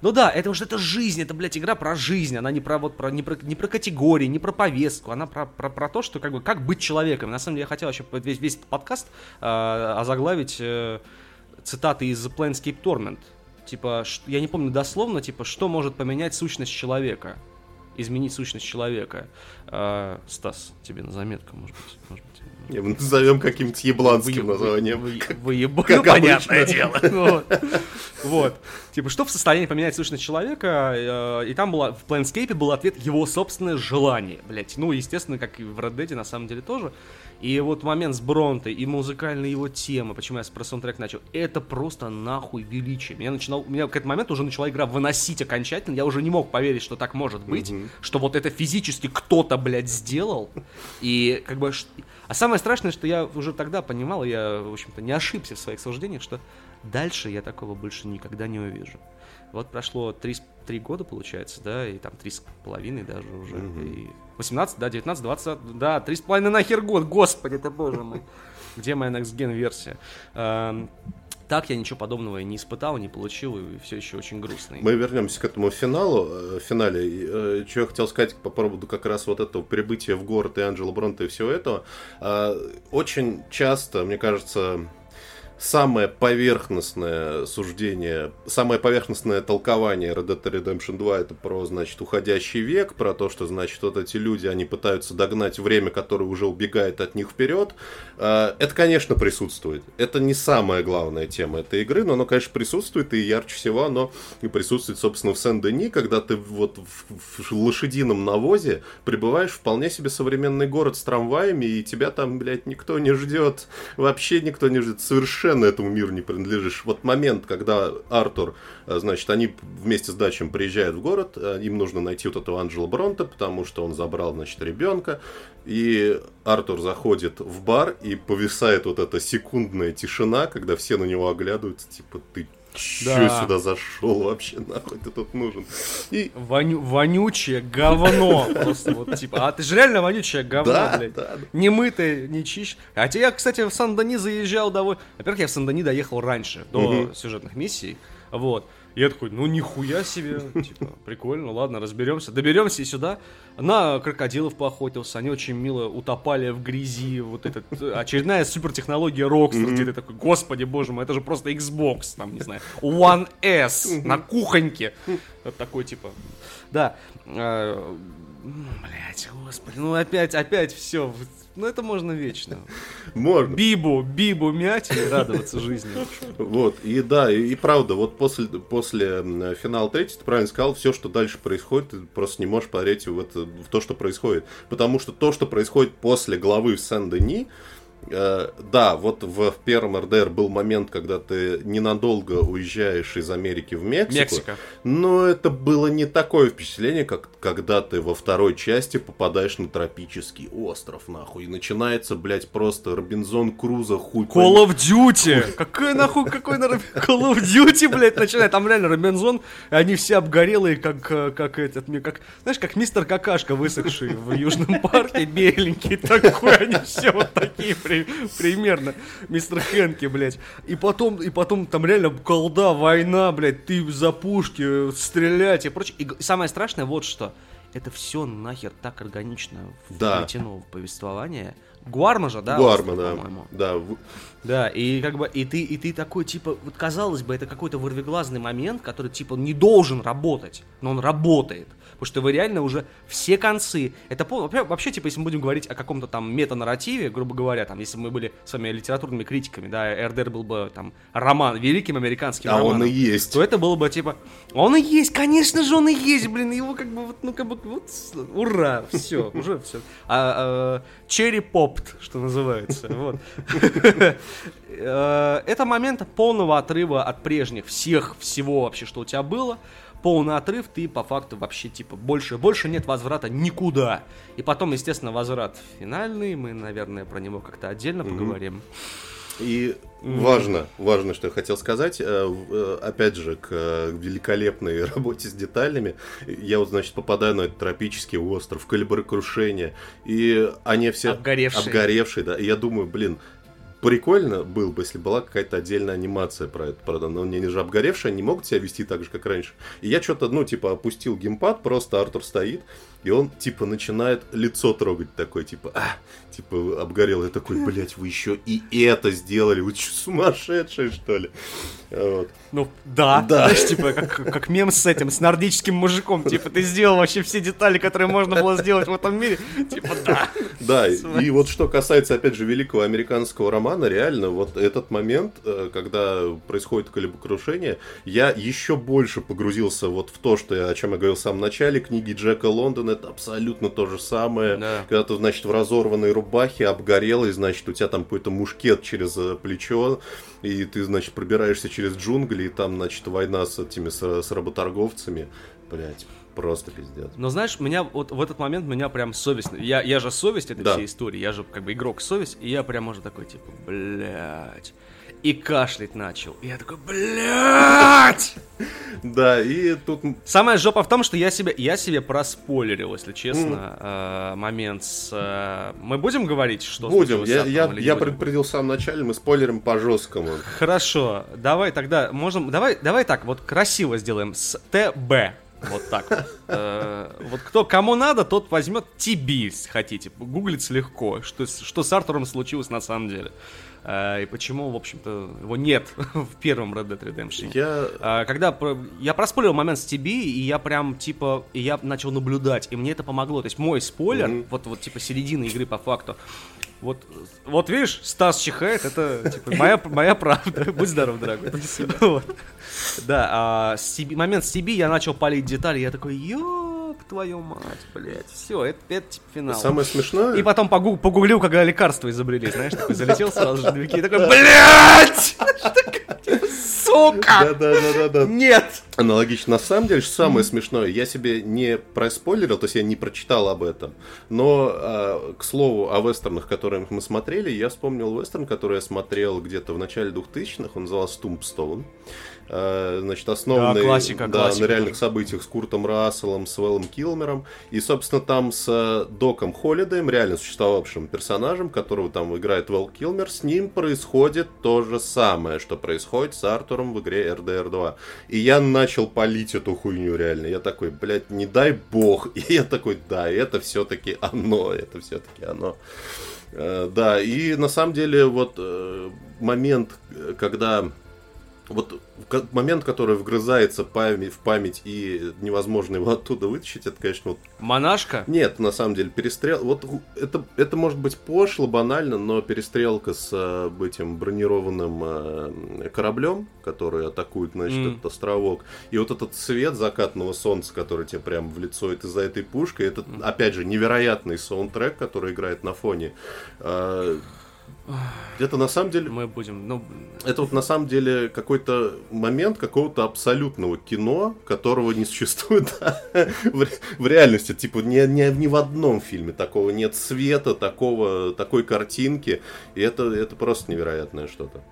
Ну да, это уже это жизнь, это, блядь, игра про жизнь, она не про вот про не про, не про категории, не про повестку, она про, про, про то, что как бы как быть человеком. На самом деле я хотел еще весь, весь этот подкаст э, озаглавить э, цитаты из Planescape Torment. Типа, я не помню дословно, типа, что может поменять сущность человека, изменить сущность человека. Э, Стас, тебе на заметку, может быть, может быть. Не, мы Назовем каким-то ебланским Вы- названием. вы- Выебал, как ну, понятное дело. Вот. Вот. Типа, что в состоянии поменять сущность человека? э, И там была, в Planescape был ответ его собственное желание, блять. Ну, естественно, как и в Red Dead на самом деле тоже. И вот момент с Бронтой и музыкальная его тема, почему я про саундтрек начал, это просто нахуй величие. Меня начинал, меня к этому моменту уже начала игра выносить окончательно, я уже не мог поверить, что так может быть, что вот это физически кто-то, блядь, сделал. И как бы... А самое страшное, что я уже тогда понимал, я, в общем-то, не ошибся в своих суждениях, что дальше я такого больше никогда не увижу. Вот прошло три, с- три года, получается, да, и там три с половиной даже уже. И 18, да, 19, 20, да, три с половиной нахер год, господи, это боже мой. Где моя Next Gen версия? Эм, Так я ничего подобного и не испытал, не получил, и все еще очень грустно. Мы вернемся к этому финалу, э, финале. Э, Что я хотел сказать по поводу как раз вот этого прибытия в город и Анджела Бронта и всего этого. А, Очень часто, мне кажется, самое поверхностное суждение, самое поверхностное толкование Red Dead Redemption 2 это про, значит, уходящий век, про то, что, значит, вот эти люди, они пытаются догнать время, которое уже убегает от них вперед. А, Это, конечно, присутствует. Это не самая главная тема этой игры, но оно, конечно, присутствует, и ярче всего оно и присутствует, собственно, в Сен-Дени, когда ты вот в, лошадином навозе прибываешь в вполне себе современный город с трамваями, и тебя там, блядь, никто не ждет. Вообще никто не ждет. Совершенно этому миру не принадлежишь. Вот момент, когда Артур, э, значит, они вместе с Дачем приезжают в город, э, им нужно найти вот этого Анджела Бронта, потому что он забрал, значит, ребенка, и Артур заходит в бар, и повисает вот эта секундная тишина, когда все на него оглядываются, типа, ты Че Да. сюда зашел вообще, нахуй ты тут нужен? И Воню- вонючее говно. Просто вот типа. А ты же реально вонючее говно, да, блядь. да, да. Не мытый, не чищ. Хотя я, кстати, в Сан-Дени заезжал довольно... Во-первых, я в Сан-Дени доехал раньше, до Мгм. сюжетных миссий. Вот. Я такой, ну нихуя себе, типа, прикольно, ладно, разберемся. Доберемся и сюда. На крокодилов поохотился, они очень мило утопали в грязи. Вот этот, очередная супертехнология Rockstar, где ты такой, господи боже мой, это же просто Xbox, там, не знаю, One S на кухоньке. Вот такой, типа, да. Блять, господи, ну опять, опять все. Ну это можно вечно. Можно. Бибу, бибу мять и радоваться жизни. Вот, и да, и, и правда, вот после, после финала третьей, ты правильно сказал, все, что дальше происходит, ты просто не можешь поверить в, это, в то, что происходит. Потому что то, что происходит после главы в Сен-Дени, да, вот в, в первом РДР был момент, когда ты ненадолго уезжаешь из Америки в Мексику. Мексика. Но это было не такое впечатление, как когда ты во второй части попадаешь на тропический остров, нахуй. И начинается, блядь, просто Робинзон Крузо хуй. Call of Duty! Какой нахуй, какой на Call of Duty, блядь, начинает. Там реально Робинзон, и они все обгорелые, как, э, как этот, как, знаешь, как мистер Какашка, высохший в Южном парке, беленький такой, они все вот такие, при, примерно, мистер Хэнки, блядь. И потом, и потом там реально колда, война, блядь, ты за пушки, стрелять и прочее. И самое страшное вот что. Это все нахер так органично Да. вплетено в повествование. Гуарма же, да? Гуарма, да. по-моему? Да, Да, и как бы, и ты, и ты такой, типа, вот казалось бы, это какой-то вырвиглазный момент, который, типа, не должен работать, но он работает. Потому что вы реально уже все концы, это пол, вообще, вообще, типа, если мы будем говорить о каком-то там метанарративе, грубо говоря, там, если бы мы были с вами литературными критиками, да, РДР был бы, там, роман, великим американским а романом, он и есть. то это было бы, типа, он и есть, конечно же, он и есть, блин, его как бы, вот, ну, как бы, вот, ура, все, уже все. А, черри попт, что называется, вот. Э, Это момент полного отрыва от прежних всех, всего вообще, что у тебя было. Полный отрыв, ты по факту вообще, типа, больше, больше нет возврата никуда. И потом, естественно, возврат финальный, мы, наверное, про него как-то отдельно поговорим. И важно, важно, что я хотел сказать, э, э, опять же, к э, великолепной работе с деталями, я вот, значит, попадаю на этот тропический остров, калиброкрушение, и они все... Обгоревшие. Обгоревшие, да, и я думаю, блин, прикольно было бы, если была какая-то отдельная анимация про это, правда, но они же обгоревшие, они могут себя вести так же, как раньше. И я что-то, ну, типа, опустил геймпад, просто Артур стоит, и он, типа, начинает лицо трогать такой, типа, а, типа, обгорел. Я такой, блядь, вы еще и это сделали, вы что, сумасшедшие, что ли? Вот. Ну, да. Да. Знаешь, типа, как, как мем с этим, с нордическим мужиком. Типа, ты сделал вообще все детали, которые можно было сделать в этом мире. Типа, да. Да, и, и вот что касается, опять же, великого американского романа, реально, вот этот момент, э, когда происходит колебокрушение, я еще больше погрузился вот в то, что я, о чем я говорил в самом начале, книги Джека Лондона, это абсолютно то же самое. Да. Когда ты, значит, в разорванной рубахе, обгорелый, значит, у тебя там какой-то мушкет через э, плечо, и ты, значит, пробираешься через джунгли, и там, значит, война с этими, с, с работорговцами. Блять, просто пиздец. Но знаешь, меня вот в этот момент меня прям совесть. Я, я же совесть этой Да. всей истории, я же как бы игрок совесть, и я прям уже такой, типа, блядь. И кашлять начал. И я такой, блядь! Да, и тут Самая жопа в том, что я себе, я себе проспойлерил, если честно, э, момент с... э, мы будем говорить, что Будем. Я, я, я будем? предупредил в самом начале, мы спойлерим по жесткому. Хорошо, давай тогда можем, давай, давай так, вот красиво сделаем с ТБ. Вот так вот. Э, Вот кто кому надо, тот возьмет TB, если хотите. Гуглится легко, что, что с Артуром случилось на самом деле. Э, И почему, в общем-то, его нет в первом Red Dead Redemption. Я... А, Когда я проспорил момент с TB, и я прям, типа, и я начал наблюдать, и мне это помогло. То есть мой спойлер, Мгм. вот, вот, типа, середина игры по факту, вот, вот видишь, Стас чихает, это, типа, моя, моя правда. Будь здоров, дорогой. Вот. Да, а с момент с TB я начал палить детали, я такой, ёб твою мать, блядь, все, это, это типа финал. Самое смешное... И потом погу- погуглил, когда лекарства изобрели, знаешь, такой залетел сразу же и такой, блядь! Сука! Да-да-да-да. Нет! Аналогично. На самом деле, что самое смешное, я себе не проспойлерил, то есть я не прочитал об этом. Но, а, к слову, о вестернах, которые мы смотрели, я вспомнил вестерн, который я смотрел где-то в начале 2000-х, он назывался Tombstone. А, Значит, основанный Да, классика, да, классика на реальных событиях с Куртом Расселом, с Вэллом Килмером. И, собственно, там с э, Доком Холлидеем, реально существовавшим персонажем, которого там играет Вэлл Килмер, с ним происходит то же самое, что происходит с Артуром в игре RDR 2. И я начал палить эту хуйню реально. Я такой, блядь, не дай бог. И я такой, да, это все-таки оно, это все-таки оно. Э, да, и на самом деле вот э, момент, когда вот момент, который вгрызается в память и невозможно его оттуда вытащить, это, конечно, вот... Монашка? Нет, на самом деле, перестрел... Вот это, это может быть пошло, банально, но перестрелка с э, этим бронированным э, кораблем, который атакует, значит, mm. этот островок, и вот этот свет закатного солнца, который тебе прямо в лицо, это за этой пушкой, это, опять же, невероятный саундтрек, который играет на фоне. Э, это на самом деле... Мы будем, ну... Это вот на самом деле какой-то момент какого-то абсолютного кино, которого не существует в, в реальности. Типа ни, ни, ни в одном фильме такого нет света, такого, такой картинки. И это, это просто невероятное что-то.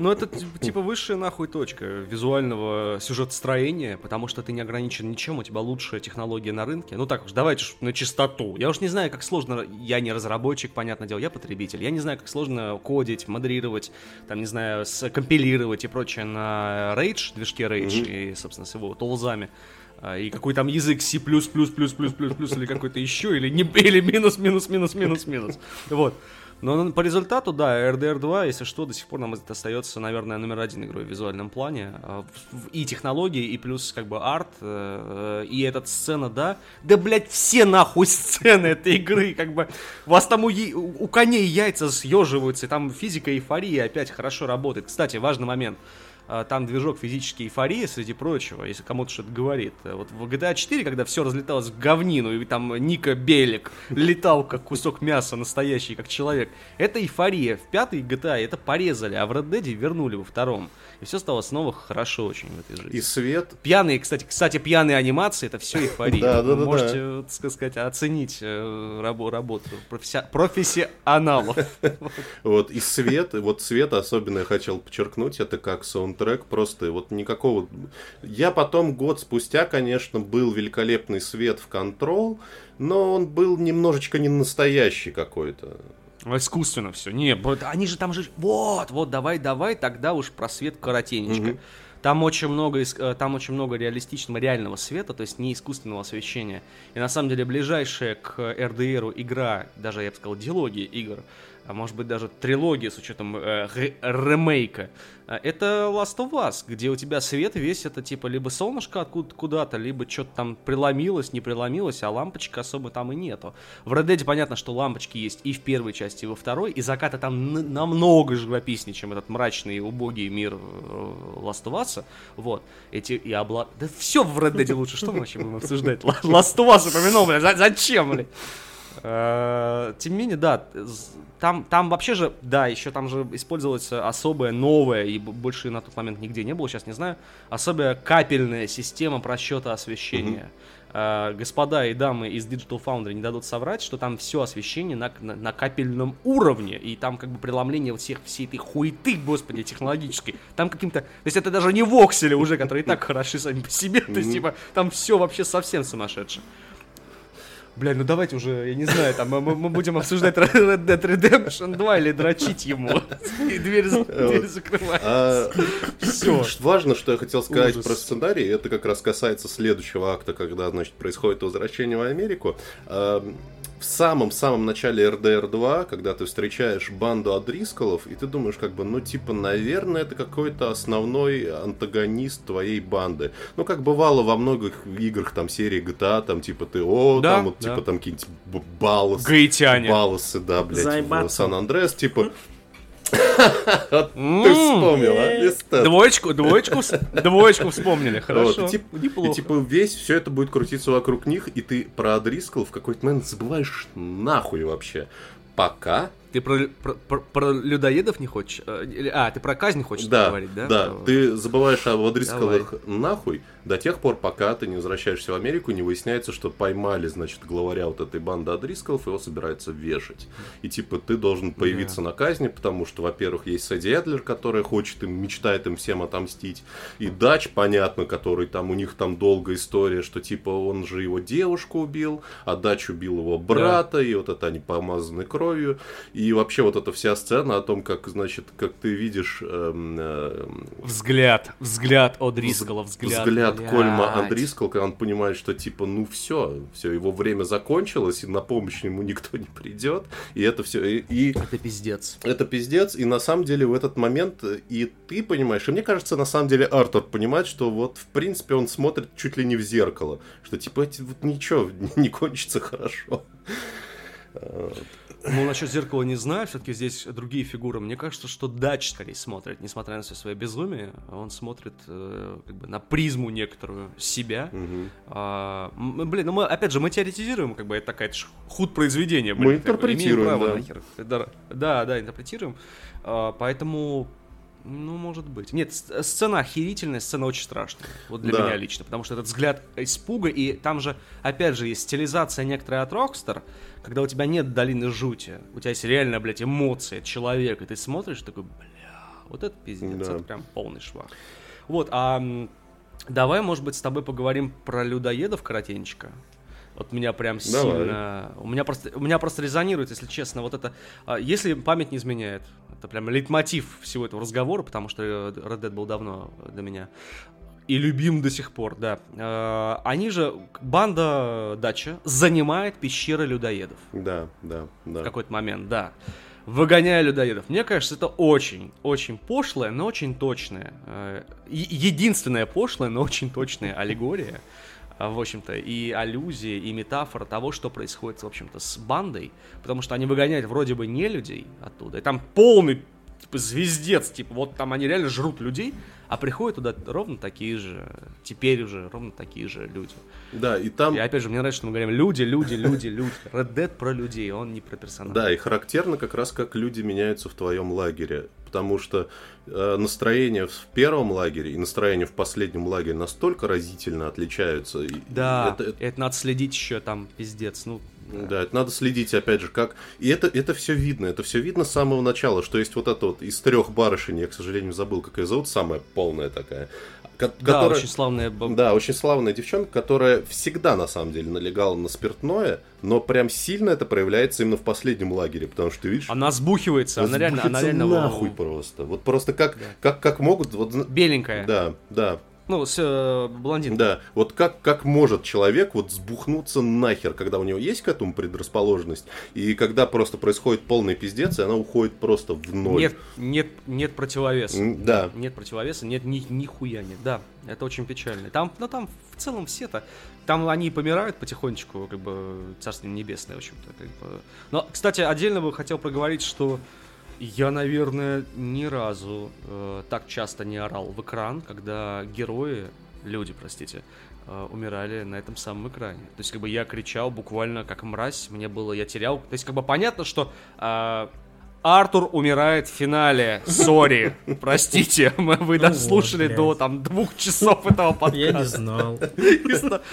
Ну, это типа высшая нахуй точка визуального сюжетостроения, потому что ты не ограничен ничем, у тебя лучшая технология на рынке. Ну так уж, давайте уж на чистоту. Я уж не знаю, как сложно, я не разработчик, понятное дело, я потребитель. Я не знаю, как сложно кодить, модерировать, там, не знаю, компилировать и прочее на Rage, движке Rage mm-hmm. и, собственно, с его тулзами а, и какой там язык C++, или какой-то еще, или, не, или минус, минус, минус, минус, минус. Вот. Но по результату, да, RDR 2, если что, до сих пор нам это остается, наверное, номер один игрой в визуальном плане. А, и технологии, и плюс как бы арт, э, и эта сцена, да. Да, блядь, все нахуй сцены этой игры, как бы. У вас там у, у коней яйца съеживаются, и там физика эйфории опять хорошо работает. Кстати, важный момент. А, там движок физической эйфории, среди прочего, если кому-то что-то говорит. Вот в GTA 4, когда все разлеталось в говнину, и там Ника Белик летал как кусок мяса настоящий, как человек, это эйфория. В пятой GTA это порезали, а в Red Dead вернули во втором. И все стало снова хорошо очень в этой жизни. И свет. Пьяные, кстати, кстати, пьяные анимации, это все эйфория. Да, да, да. Можете, так сказать, оценить э, работу профессионалов. Вот, и свет, вот свет особенно я хотел подчеркнуть, это как саунд трек просто вот никакого... Я потом год спустя, конечно, был великолепный свет в Control, но он был немножечко не настоящий какой-то. Искусственно все. Не, они же там же... Вот, вот, давай, давай, тогда уж просвет коротенечко. Mm-hmm. Там очень много, э, там очень много реалистичного, реального света, то есть не искусственного освещения. И на самом деле ближайшая к RDR игра, даже я бы сказал, диалогия игр, а может быть даже трилогия с учетом э, ремейка, э, это Last of Us, где у тебя свет весь это типа либо солнышко откуда куда-то, либо что-то там преломилось, не преломилось, а лампочек особо там и нету. В Red Dead понятно, что лампочки есть и в первой части, и во второй, и закаты там намного живописнее, чем этот мрачный и убогий мир э, Last of Us. Вот. Эти и обла... Да все в Red Dead лучше, что мы вообще будем обсуждать? Last of Us упомянул, бля, зачем, бля? Э, тем не менее, да, там, там вообще же, да, еще там же использовалась особая новая, и больше на тот момент нигде не было, сейчас не знаю, особая капельная система просчета освещения. Uh, господа и дамы из Digital Foundry не дадут соврать, что там все освещение на, на, на капельном уровне, и там как бы преломление всех, всей этой хуеты, господи, технологической. Там каким-то... То есть это даже не воксели уже, которые и так хороши сами по себе, то есть типа там все вообще совсем сумасшедшее. Бля, ну давайте уже, я не знаю, там мы, мы будем обсуждать Red Dead Redemption 2 или дрочить ему. И дверь, дверь закрывается. А, Все. Важно, что я хотел сказать Ужас. про сценарий. Это как раз касается следующего акта, когда, значит, происходит возвращение в Америку. А, в самом-самом начале RDR 2, когда ты встречаешь банду Адрискалов, и ты думаешь, как бы, ну, типа, наверное, это какой-то основной антагонист твоей банды. Ну, как бывало во многих играх, там, серии GTA, там, типа, ты, о, да, там, вот, да. типа, там, какие-нибудь балласы. Гаитяне. Балласы, да, блядь, Сан-Андрес, типа, ты вспомнил, а? Двоечку, двоечку, двоечку вспомнили, хорошо. И типа весь все это будет крутиться вокруг них, и ты про Адрискал в какой-то момент забываешь нахуй вообще. Пока ты про, про, про, про людоедов не хочешь? Э, а, ты про казнь хочешь да, говорить, да? Да, ты забываешь об Адрискалах нахуй до тех пор, пока ты не возвращаешься в Америку, не выясняется, что поймали, значит, главаря вот этой банды Адрискалов, его собираются вешать. И типа ты должен появиться да. на казни, потому что, во-первых, есть Сэдди Эдлер, который хочет им, мечтает им всем отомстить. И Дач, понятно, который там, у них там долгая история, что типа он же его девушку убил, а Дач убил его брата, да. и вот это они помазаны кровью. И вообще вот эта вся сцена о том, как, значит, как ты видишь... Эм, э, взгляд, взгляд от Дрискала, взгляд. Взгляд блядь. Кольма от Дрискала, когда он понимает, что типа, ну все, все, его время закончилось, и на помощь ему никто не придет, и это все... И, и... Это пиздец. Это пиздец, и на самом деле в этот момент и ты понимаешь, и мне кажется, на самом деле Артур понимает, что вот в принципе он смотрит чуть ли не в зеркало, что типа вот ничего не кончится хорошо. Ну, насчет зеркала не знаю, все-таки здесь другие фигуры. Мне кажется, что Дач скорее смотрит, несмотря на все свое безумие, он смотрит э, как бы на призму некоторую себя. Угу. А, блин, ну мы, опять же, мы теоретизируем, как бы это такая худ произведение. Блин, мы интерпретируем, да. Нахер. да. Да, да, интерпретируем. А, поэтому ну, может быть. Нет, сцена охерительная, сцена очень страшная. Вот для да. меня лично. Потому что этот взгляд испуга, и там же, опять же, есть стилизация некоторая от Rockstar, когда у тебя нет долины жути, у тебя есть реально, блядь, эмоции человека, и ты смотришь такой, бля, вот это пиздец, да. это прям полный швах. Вот, а давай, может быть, с тобой поговорим про людоедов коротенечко. Вот меня прям Давай. сильно... У меня, просто, у меня просто резонирует, если честно, вот это... А, если память не изменяет, это прям лейтмотив всего этого разговора, потому что Red Dead был давно для меня. И любим до сих пор, да. А, они же, банда Дача занимает пещеры людоедов. Да, да, да. В какой-то момент, да выгоняя людоедов. Мне кажется, это очень, очень пошлая, но очень точная. Э, единственная пошлая, но очень точная аллегория а, в общем-то, и аллюзия, и метафора того, что происходит, в общем-то, с бандой, потому что они выгоняют вроде бы не людей оттуда, и там полный типа, звездец, типа, вот там они реально жрут людей, а приходят туда ровно такие же, теперь уже ровно такие же люди. Да, и там... И опять же, мне нравится, что мы говорим люди, люди, люди, люди. Red Dead про людей, он не про персонажей. Да, и характерно как раз, как люди меняются в твоем лагере потому что э, настроение в первом лагере и настроение в последнем лагере настолько разительно отличаются. Да, это, это... это надо следить еще там, пиздец, ну... Да. да, это надо следить, опять же, как... И это, это все видно, это все видно с самого начала, что есть вот это вот из трех барышень, я, к сожалению, забыл, как ее зовут, самая полная такая. Которая, да, очень славная Да, очень славная девчонка, которая всегда, на самом деле, налегала на спиртное, но прям сильно это проявляется именно в последнем лагере, потому что, ты видишь... Она сбухивается, она реально... Она реально нахуй просто. Вот просто как, да. как, как могут... Вот... Беленькая. Да, да. Ну, с э, блондинкой. Да, вот как, как может человек вот сбухнуться нахер, когда у него есть к этому предрасположенность, и когда просто происходит полный пиздец, и она уходит просто в ноль. Нет, нет, нет противовеса. Да. Нет противовеса, нет ни, нихуя нет. Да, это очень печально. Там, ну там в целом все-то, там они помирают потихонечку, как бы, царство небесное, в общем-то. Как бы. Но, кстати, отдельно бы хотел проговорить, что я, наверное, ни разу э, так часто не орал в экран, когда герои, люди, простите, э, умирали на этом самом экране. То есть, как бы я кричал буквально как мразь, мне было, я терял. То есть, как бы понятно, что э, Артур умирает в финале. Сори, простите, мы, вы дослушали до там двух часов этого подкаста. Я не знал.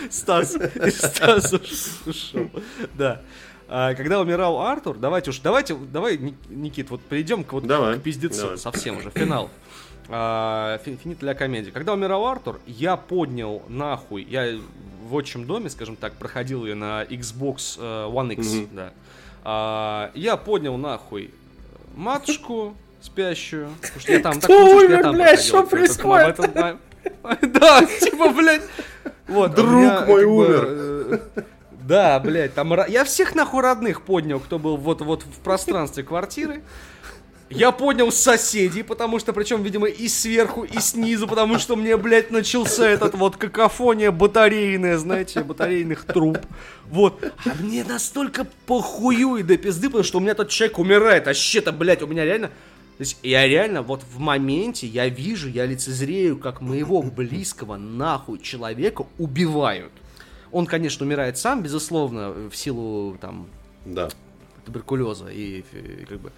Стас, Стас ушел. Да. А, когда умирал Артур, давайте уж, давайте, давай, Никит, вот перейдем к, вот, давай, к пиздецу давай. совсем уже, финал. А, финит для комедии. Когда умирал Артур, я поднял нахуй, я в отчим доме, скажем так, проходил ее на Xbox uh, One X, mm-hmm. да. А, я поднял нахуй матушку спящую, потому что я там Кто так умер, блядь, что происходит? Да, типа, блядь, вот, друг мой умер. Да, блядь, там... Я всех нахуй родных поднял, кто был вот-вот в пространстве квартиры. Я поднял соседей, потому что, причем, видимо, и сверху, и снизу, потому что мне, блядь, начался этот вот какофония батарейная, знаете, батарейных труб. Вот. А мне настолько похую и до пизды, потому что у меня тот человек умирает. А щета, блядь, у меня реально... То есть я реально вот в моменте я вижу, я лицезрею, как моего близкого нахуй человека убивают. Он, конечно, умирает сам, безусловно, в силу там да. туберкулеза и, и как бы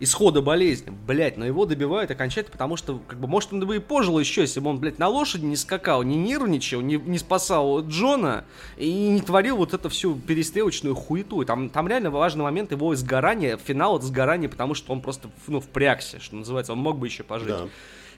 исхода болезни, блять, но его добивают окончательно, потому что, как бы, может, он бы и пожил еще, если бы он, блядь, на лошади не скакал, не нервничал, не, не спасал Джона и не творил вот эту всю перестрелочную хуету. Там, там реально важный момент его изгорания, финал это сгорание, потому что он просто, ну, впрягся, что называется, он мог бы еще пожить. Да.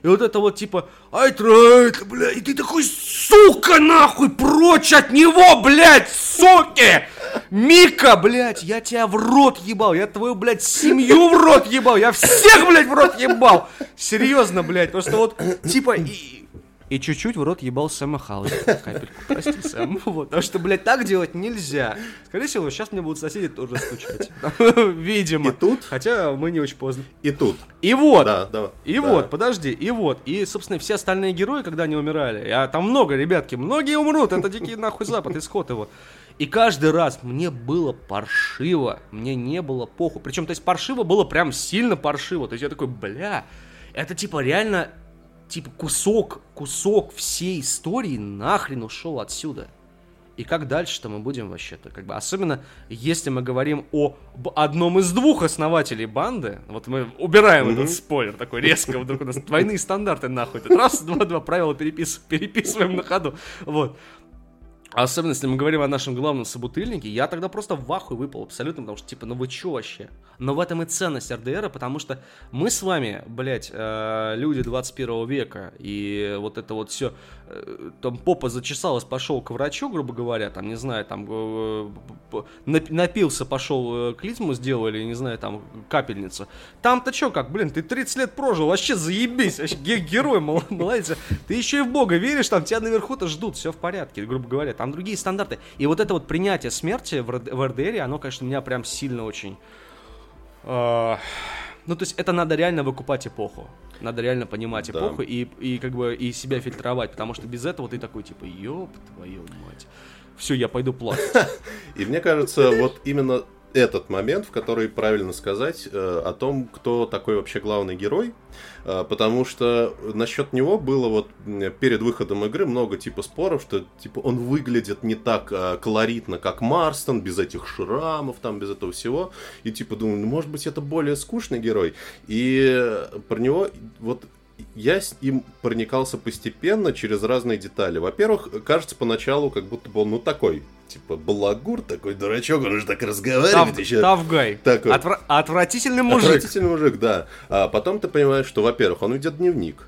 И вот это вот типа, ай, трейт, бля, и ты такой, сука, нахуй, прочь от него, блядь, суки! Мика, блядь, я тебя в рот ебал, я твою, блядь, семью в рот ебал, я всех, блядь, в рот ебал. Серьезно, блядь, просто вот, типа, и, и чуть-чуть в рот ебал Сэма Халли. Капельку, прости, Сэм. Вот, потому что, блядь, так делать нельзя. Скорее всего, сейчас мне будут соседи тоже стучать. Видимо. И тут? Хотя мы не очень поздно. И тут. И вот. Да, да. И да. вот, подожди, и вот. И, собственно, все остальные герои, когда они умирали, а там много, ребятки, многие умрут, это дикий нахуй запад, исход его. И каждый раз мне было паршиво, мне не было похуй. Причем, то есть, паршиво было прям сильно паршиво. То есть, я такой, бля, это типа реально, типа кусок, кусок всей истории нахрен ушел отсюда. И как дальше-то мы будем вообще-то? Как бы, особенно если мы говорим о одном из двух основателей банды. Вот мы убираем Мгм. этот спойлер такой резко. Вдруг у нас двойные стандарты нахуй. Тут раз, два, два правила перепис- переписываем на ходу. Вот. Особенно, если мы говорим о нашем главном собутыльнике, я тогда просто в ахуе выпал абсолютно, потому что, типа, ну вы чё вообще? Но в этом и ценность РДР, потому что мы с вами, блядь, э, люди 21 века, и вот это вот все, там попа зачесалась, пошел к врачу, грубо говоря, там, не знаю, там, э, напился, пошел, э, клизму сделали, не знаю, там, капельницу. Там-то чё, как, блин, ты 30 лет прожил, вообще заебись, вообще ге- герой, мол- молодец. Ты еще и в Бога веришь, там тебя наверху-то ждут, все в порядке, грубо говоря, там другие стандарты. И вот это вот принятие смерти в, в РДР, оно, конечно, меня прям сильно очень... э, ну, то есть это надо реально выкупать эпоху. Надо реально понимать Да. эпоху и, и как бы и себя фильтровать, потому что без этого ты такой, типа, ёб твою мать. Все, я пойду плакать. И мне кажется, вот именно этот момент, в который правильно сказать э, о том, кто такой вообще главный герой, Э, потому что насчет него было вот перед выходом игры много типа споров, что типа он выглядит не так э, колоритно, как Марстон, без этих шрамов, там, без этого всего, и типа думаю, ну, может быть, это более скучный герой, и э, про него вот я с ним проникался постепенно через разные детали. Во-первых, кажется поначалу, как будто бы он, ну, такой, типа, балагур, такой дурачок, он же так разговаривает Тав- еще. Тавгай. Такой. Отвра- Отвратительный мужик. Отвратительный мужик, да. А потом ты понимаешь, что, во-первых, он ведет дневник.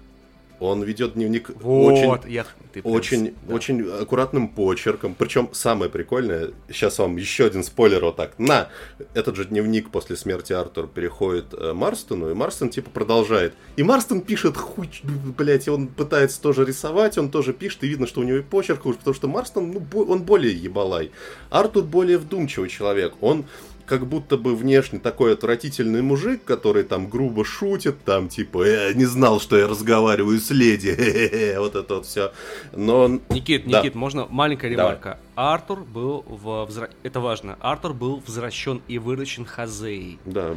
Он ведет дневник очень Вот, я... ты прям очень, да. очень аккуратным почерком. Причем самое прикольное, сейчас вам еще один спойлер вот так. На! Этот же дневник после смерти Артура переходит э, Марстону, и Марстон типа продолжает. И Марстон пишет хуй, блять, он пытается тоже рисовать, он тоже пишет, и видно, что у него и почерк потому что Марстон, ну, он более ебалай. Артур более вдумчивый человек. Он как будто бы внешне такой отвратительный мужик, который там грубо шутит, там типа, я не знал, что я разговариваю с леди, хе-хе-хе», вот это вот все. Но Никит, Да. Никит, можно маленькая Давай. ремарка. Артур был в это важно. Артур был возвращен и выращен Хазеей, да,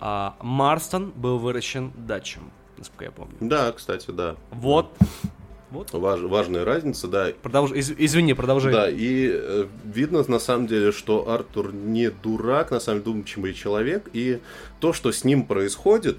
а Марстон был выращен Датчем, насколько я помню. да, кстати, да. Вот, вот. Важ- важная разница, да. Продолж... из- Извини, продолжай. Да, и э, видно на самом деле, что Артур не дурак, на самом деле думчивый человек, и то, что с ним происходит,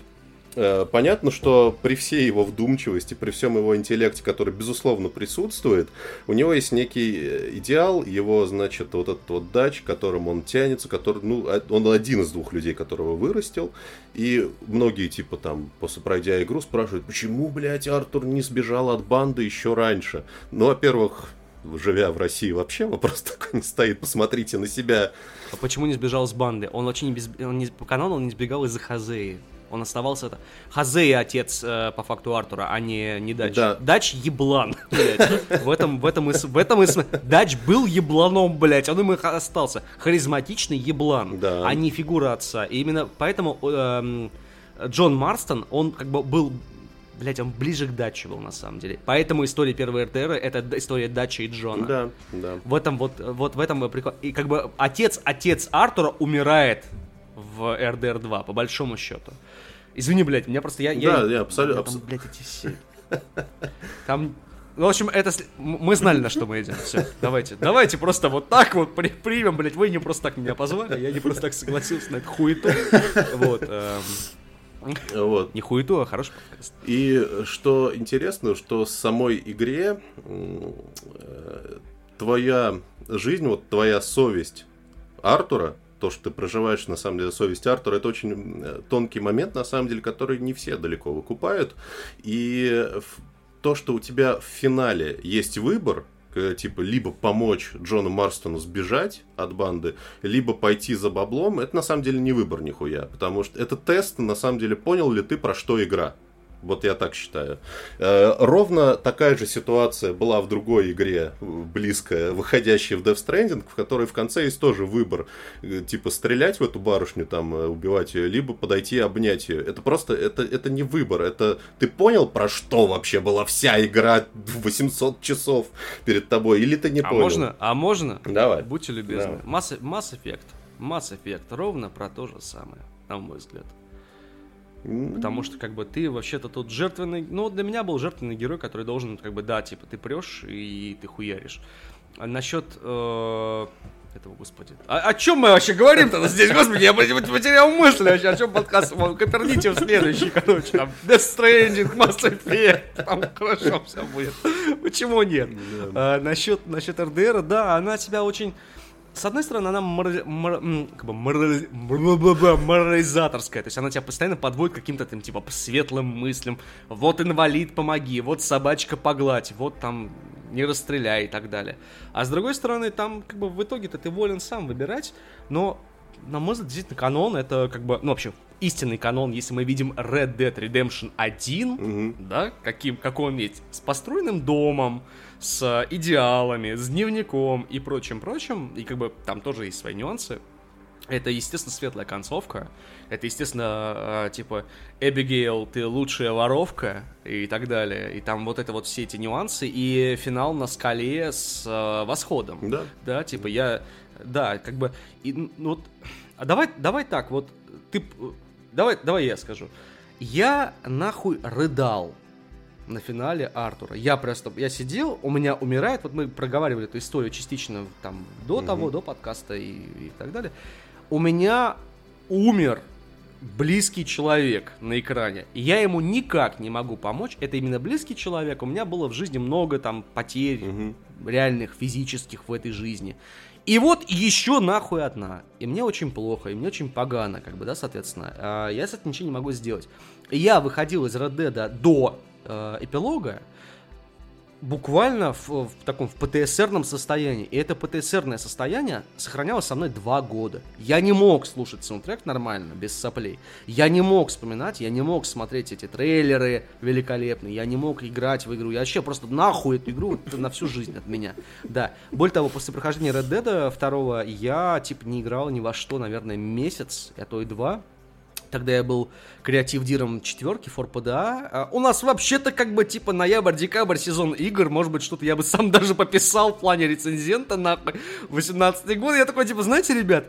понятно, что при всей его вдумчивости, при всем его интеллекте, который, безусловно, присутствует, у него есть некий э, идеал, его, значит, вот этот вот дач, к которому он тянется, который, ну, а- он один из двух людей, которого вырастил, и многие, типа, там, после пройдя игру, спрашивают, почему, блядь, Артур не сбежал от банды еще раньше? Ну, во-первых, живя в России вообще вопрос такой не стоит. Посмотрите на себя. А почему не сбежал с банды? Он очень не без... он не... по канону он не сбегал из-за Хазеи. Он оставался это. Хазея отец э, по факту Артура, а не, не Дач. Да. Дач еблан, блядь. В этом, в этом и, в этом и Дач был ебланом, блядь. Он им и остался. Харизматичный еблан, Да. а не фигура отца. И именно поэтому эм, Джон Марстон, он как бы был Блять, он ближе к Даче был на самом деле. Поэтому история первой РТР это история Дачи и Джона. Да, да. В этом вот, вот в этом и прикол. И как бы отец, отец Артура умирает в РДР 2, по большому счету. Извини, блядь, меня просто я... я Да, я абсолютно- у меня Там, блядь, эти все... Там... Ну, в общем, это... с- Мы знали, на что мы идем. Все, давайте. Давайте просто вот так вот при- примем, блядь. Вы не просто так меня позвали, я не просто так согласился на эту хуету. Вот. эм, Вот. Не хуету, а хороший подкаст. И что интересно, что в самой игре э, твоя жизнь, вот твоя совесть Артура, то, что ты проживаешь, на самом деле, совесть Артура, это очень э, тонкий момент, на самом деле, который не все далеко выкупают. И то, что у тебя в финале есть выбор, типа, либо помочь Джону Марстону сбежать от банды, либо пойти за баблом, это на самом деле не выбор нихуя, потому что это тест, на самом деле, понял ли ты, про что игра. Вот я так считаю. Э, ровно такая же ситуация была в другой игре, близкая, выходящей в Death Stranding, в которой в конце есть тоже выбор, э, типа стрелять в эту барышню, там, э, убивать ее, либо подойти и обнять ее. Это просто, это, это не выбор, это ты понял, про что вообще была вся игра 800 часов перед тобой, или ты не а понял? Можно, а можно? Давай. Будьте любезны. Mass, Mass Effect. Mass Effect ровно про то же самое, на мой взгляд. Потому что, как бы, ты вообще-то тут жертвенный... Ну, для меня был жертвенный герой, который должен, как бы, да, типа, ты прешь и ты хуяришь. А насчет... Э, этого, господи. А, о чем мы вообще говорим-то здесь, господи? Я потерял мысль вообще, о чем подкаст. Коперните в следующий, короче, там, Death Stranding, Mass Effect, там хорошо все будет. Почему нет? А, насчет, насчет РДР, да, она тебя очень с одной стороны, она мор... Мор... как бы морали... морализаторская, то есть она тебя постоянно подводит каким-то там, типа, светлым мыслям. Вот инвалид, помоги, вот собачка погладь, вот там не расстреляй и так далее. А с другой стороны, там, как бы, в итоге-то ты волен сам выбирать, но, на мой взгляд, действительно, канон это, как бы, ну, вообще, истинный канон, если мы видим Red Dead Redemption 1, угу. да, каким, какой он есть, с построенным домом, с идеалами, с дневником и прочим-прочим, и как бы там тоже есть свои нюансы. Это, естественно, светлая концовка. Это, естественно, а, типа, Эбигейл, ты лучшая воровка и так далее. И там вот это вот все эти нюансы. И финал на скале с э, восходом. Да. Да, типа, я... Да, как бы... И, ну, вот, а давай, давай так, вот ты... Давай, давай я скажу. Я нахуй рыдал на финале Артура. Я просто, я сидел, у меня умирает, вот мы проговаривали эту историю частично там до mm того, до подкаста и, и так далее. У меня умер близкий человек на экране. И я ему никак не могу помочь. Это именно близкий человек. У меня было в жизни много там потерь угу. реальных, физических в этой жизни. И вот еще нахуй одна. И мне очень плохо, и мне очень погано, как бы, да, соответственно. А я с этим ничего не могу сделать. Я выходил из Red Dead до э, эпилога буквально в, в таком в ПТСРном состоянии. И это ПТСРное состояние сохранялось со мной два года. Я не мог слушать саундтрек нормально, без соплей. Я не мог вспоминать, я не мог смотреть эти трейлеры великолепные. Я не мог играть в игру. Я вообще просто нахуй эту игру на всю жизнь от меня. Да. Более того, после прохождения Red Dead 2 я, типа, не играл ни во что, наверное, месяц, а то и два. Тогда я был креатив-диром четверки ForPDA. А, у нас вообще-то как бы типа ноябрь-декабрь сезон игр. Может быть, что-то я бы сам даже пописал в плане рецензента на 18 год. Я такой, типа, знаете, ребят,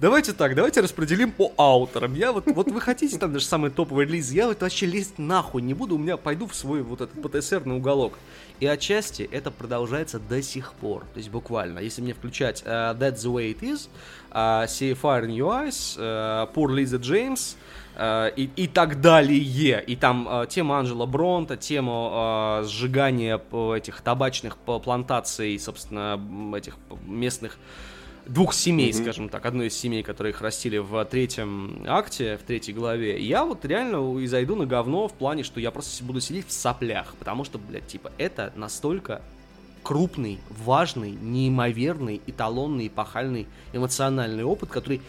Давайте так, давайте распределим по ауторам. Я вот, вот вы хотите там даже самый топовый релиз, я вот вообще лезть нахуй не буду, у меня пойду в свой вот этот ПТСРный уголок. И отчасти это продолжается до сих пор. То есть буквально, если мне включать uh, That's the way it is, uh, See Fire in Your Eyes, uh, Poor Lisa James, Uh, и, и так далее. И там uh, тема Анджела Бронта, тема uh, сжигания этих табачных плантаций, собственно, этих местных двух семей, mm-hmm. скажем так, одной из семей, которые их растили в третьем акте, в третьей главе, я вот реально и зайду на говно в плане, что я просто буду сидеть в соплях, потому что, блядь, типа, это настолько крупный, важный, неимоверный, эталонный, эпохальный эмоциональный опыт, который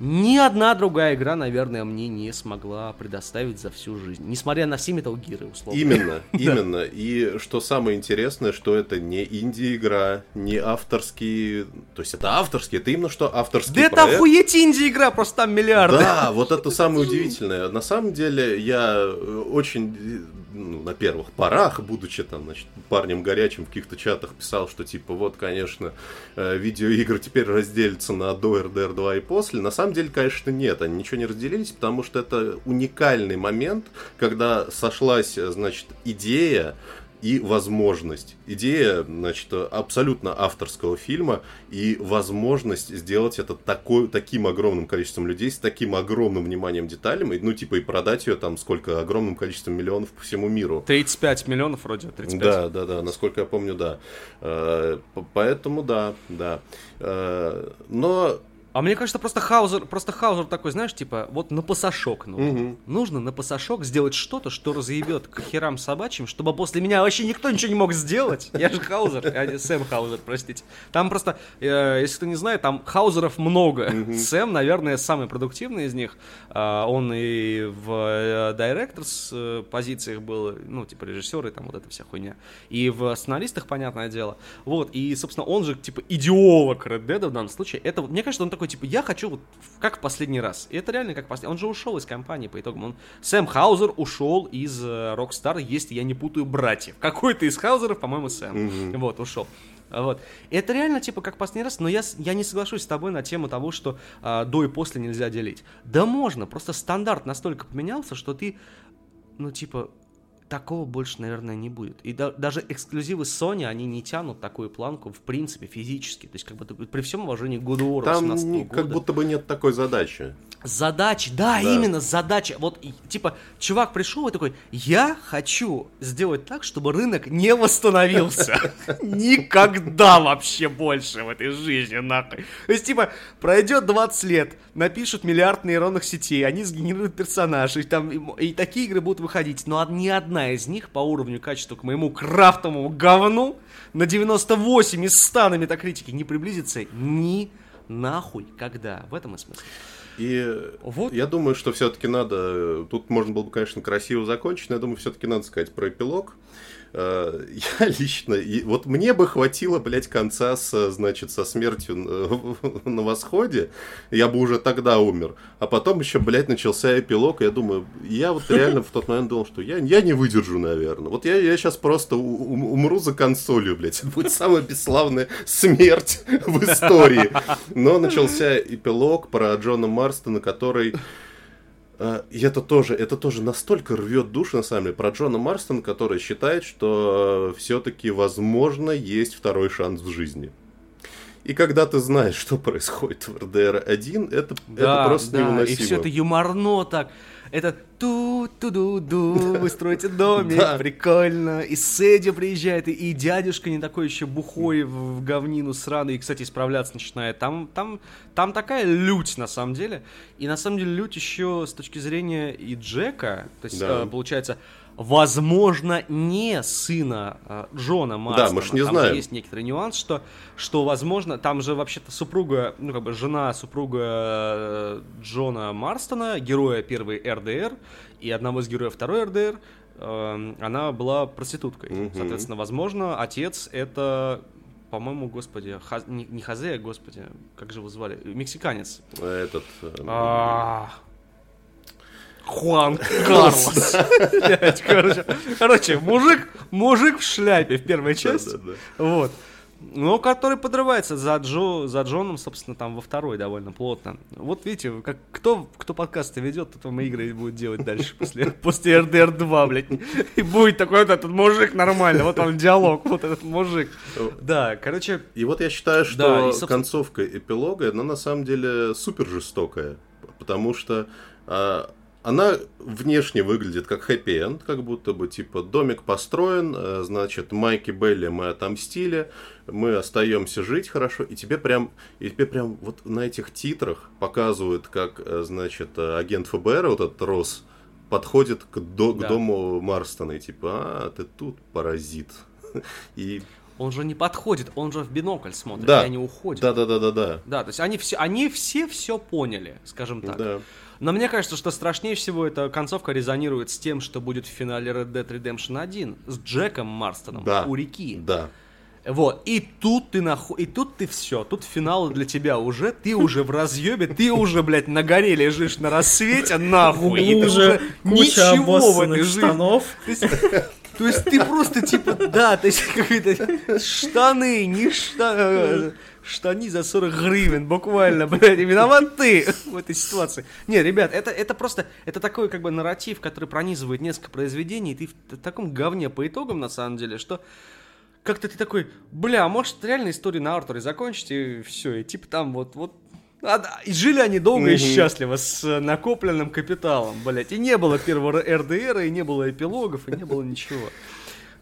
ни одна другая игра, наверное, мне не смогла предоставить за всю жизнь. Несмотря на все Metal Gear, условно. Именно, именно. И что самое интересное, что это не инди-игра, не авторский... То есть это авторский, это именно что авторский Да это охуеть инди-игра, просто там миллиарды. Да, вот это самое удивительное. На самом деле, я очень ну, на первых порах, будучи там, значит, парнем горячим в каких-то чатах писал, что типа вот, конечно, э, видеоигры теперь разделятся на до RDR 2 и после. На самом деле, конечно, нет, они ничего не разделились, потому что это уникальный момент, когда сошлась, значит, идея и возможность. Идея, значит, абсолютно авторского фильма и возможность сделать это такой, таким огромным количеством людей, с таким огромным вниманием деталям, и, ну, типа, и продать ее там сколько, огромным количеством миллионов по всему миру. 35 миллионов вроде, 35. Да, да, да, насколько я помню, да. Э, поэтому да, да. Э, но А мне кажется, просто Хаузер, просто Хаузер такой, знаешь, типа, вот на пасашок нужно. Мгм. Нужно на пасашок сделать что-то, что разъебет к херам собачьим, чтобы после меня вообще никто ничего не мог сделать. Я же Хаузер, а не Сэм Хаузер, простите. Там просто, э, если кто не знает, там Хаузеров много. Сэм, наверное, самый продуктивный из них. А, он и в э, Directors э, позициях был, ну, типа режиссер и там вот эта вся хуйня. И в сценаристах, понятное дело. Вот, и, собственно, он же, типа, идеолог Red Dead в данном случае. Это, мне кажется, он такой, типа, я хочу вот как в последний раз. И это реально как последний. Он же ушел из компании по итогам. Он... Сэм Хаузер ушел из э, Rockstar, если я не путаю братьев. Какой-то из Хаузеров, по-моему, Сэм. Вот, ушел. Вот. Это реально типа как последний раз, но я, я не соглашусь с тобой на тему того, что а, до и после нельзя делить. Да можно, просто стандарт настолько поменялся, что ты, ну типа, такого больше, наверное, не будет. И да- даже эксклюзивы Sony, они не тянут такую планку, в принципе, физически. То есть, как бы, при всем уважении к of War Там 18 не- года. как будто бы нет такой задачи. Задача, да, Да. именно задача. Вот, типа, чувак пришел и такой, я хочу сделать так, чтобы рынок не восстановился. Никогда вообще больше в этой жизни, нахуй. То есть, типа, пройдет 20 лет, напишут миллиард нейронных сетей, они сгенерируют персонажей, там, и такие игры будут выходить, но ни одна из них по уровню качества к моему крафтовому говну на 98 из 100 на метакритике не приблизится ни нахуй когда. В этом и смысл. И Вот. я думаю, что все-таки надо. Тут можно было бы, конечно, красиво закончить, но я думаю, все-таки надо сказать про эпилог. Э, Я лично, вот мне бы хватило, блядь, конца с, значит, со смертью на- на восходе, я бы уже тогда умер. А потом еще, блядь, начался эпилог, и я думаю, я вот реально в тот момент думал, что я, я не выдержу, наверное. Вот я, я сейчас просто у- ум- умру за консолью, блядь. Это будет самая бесславная смерть в истории. Но начался эпилог про Джона Марстона, который... А, И это тоже, это тоже настолько рвет душу, на самом деле, про Джона Марстона, который считает, что все-таки, возможно, есть второй шанс в жизни. И когда ты знаешь, что происходит в РДР-1, это, это просто да, невыносимо. и все это юморно так. Это ту-ту-ду-ду, вы строите домик, Да. прикольно. И Сэдди приезжает, и, и дядюшка не такой еще бухой в, в говнину сраный, и, кстати, исправляться начинает. Там, там, там такая лють, на самом деле. И, на самом деле, лють еще с точки зрения и Джека, то есть, Да. э, получается, возможно, не сына э, Джона Марстона. мы ж не Там знаем. есть некоторый нюанс, что, что возможно, там же вообще-то супруга, ну как бы жена супруга э, Джона Марстона, героя первой РДР и одного из героев второй РДР, э, она была проституткой. Мгм. Соответственно, возможно, отец это по-моему, господи, Ха- не, не Хазе, а господи, как же его звали? Мексиканец. Этот... э, А, Хуан Карлос. Короче, мужик, мужик в шляпе в первой части. Вот. Ну, который подрывается за, Джо, за Джоном, собственно, там во второй довольно плотно. Вот видите, как, кто, кто подкасты ведет, тот вам игры будет делать дальше, после, после RDR 2, блядь. И будет такой вот этот мужик нормально, вот он диалог, вот этот мужик. Да, короче, И вот я считаю, что Да, и, собственно- концовка эпилога, она на самом деле супер жестокая. Потому что а, она внешне выглядит как хэппи-энд, как будто бы типа домик построен, э, значит, Майки Белли мы отомстили, мы остаемся жить хорошо, и тебе прям, и тебе прям вот на этих титрах показывают, как, э, значит, э, агент ФБР, вот этот Рос, подходит к, до- к Да. дому Марстона и типа, а, ты тут, паразит. И он же не подходит, он же в бинокль смотрит, Да. и они уходят. да-да-да-да-да. Да, то есть они все, они все все поняли, скажем так. Да. Но мне кажется, что страшнее всего эта концовка резонирует с тем, что будет в финале Red Dead Redemption 1 с Джеком Марстоном Да. у реки. Да. Вот, и тут ты нахуй, и тут ты все, тут финал для тебя уже, ты уже в разъебе, ты уже, блядь, на горе лежишь на рассвете, нахуй, и ты уже куча ничего в этой обоссанных жизни. То есть, ты просто типа, да, то есть какие-то штаны, не штаны, штани за 40 гривен, буквально, блядь, виноват ты в этой ситуации. Не, ребят, это, это просто, это такой как бы нарратив, который пронизывает несколько произведений, и ты в таком говне по итогам, на самом деле, что как-то ты такой, бля, а может реально историю на Артуре закончить, и все, и типа там вот, вот и жили они долго и Мгм. счастливо с э, накопленным капиталом, блядь. И не было первого РДР, и не было эпилогов, и не было ничего.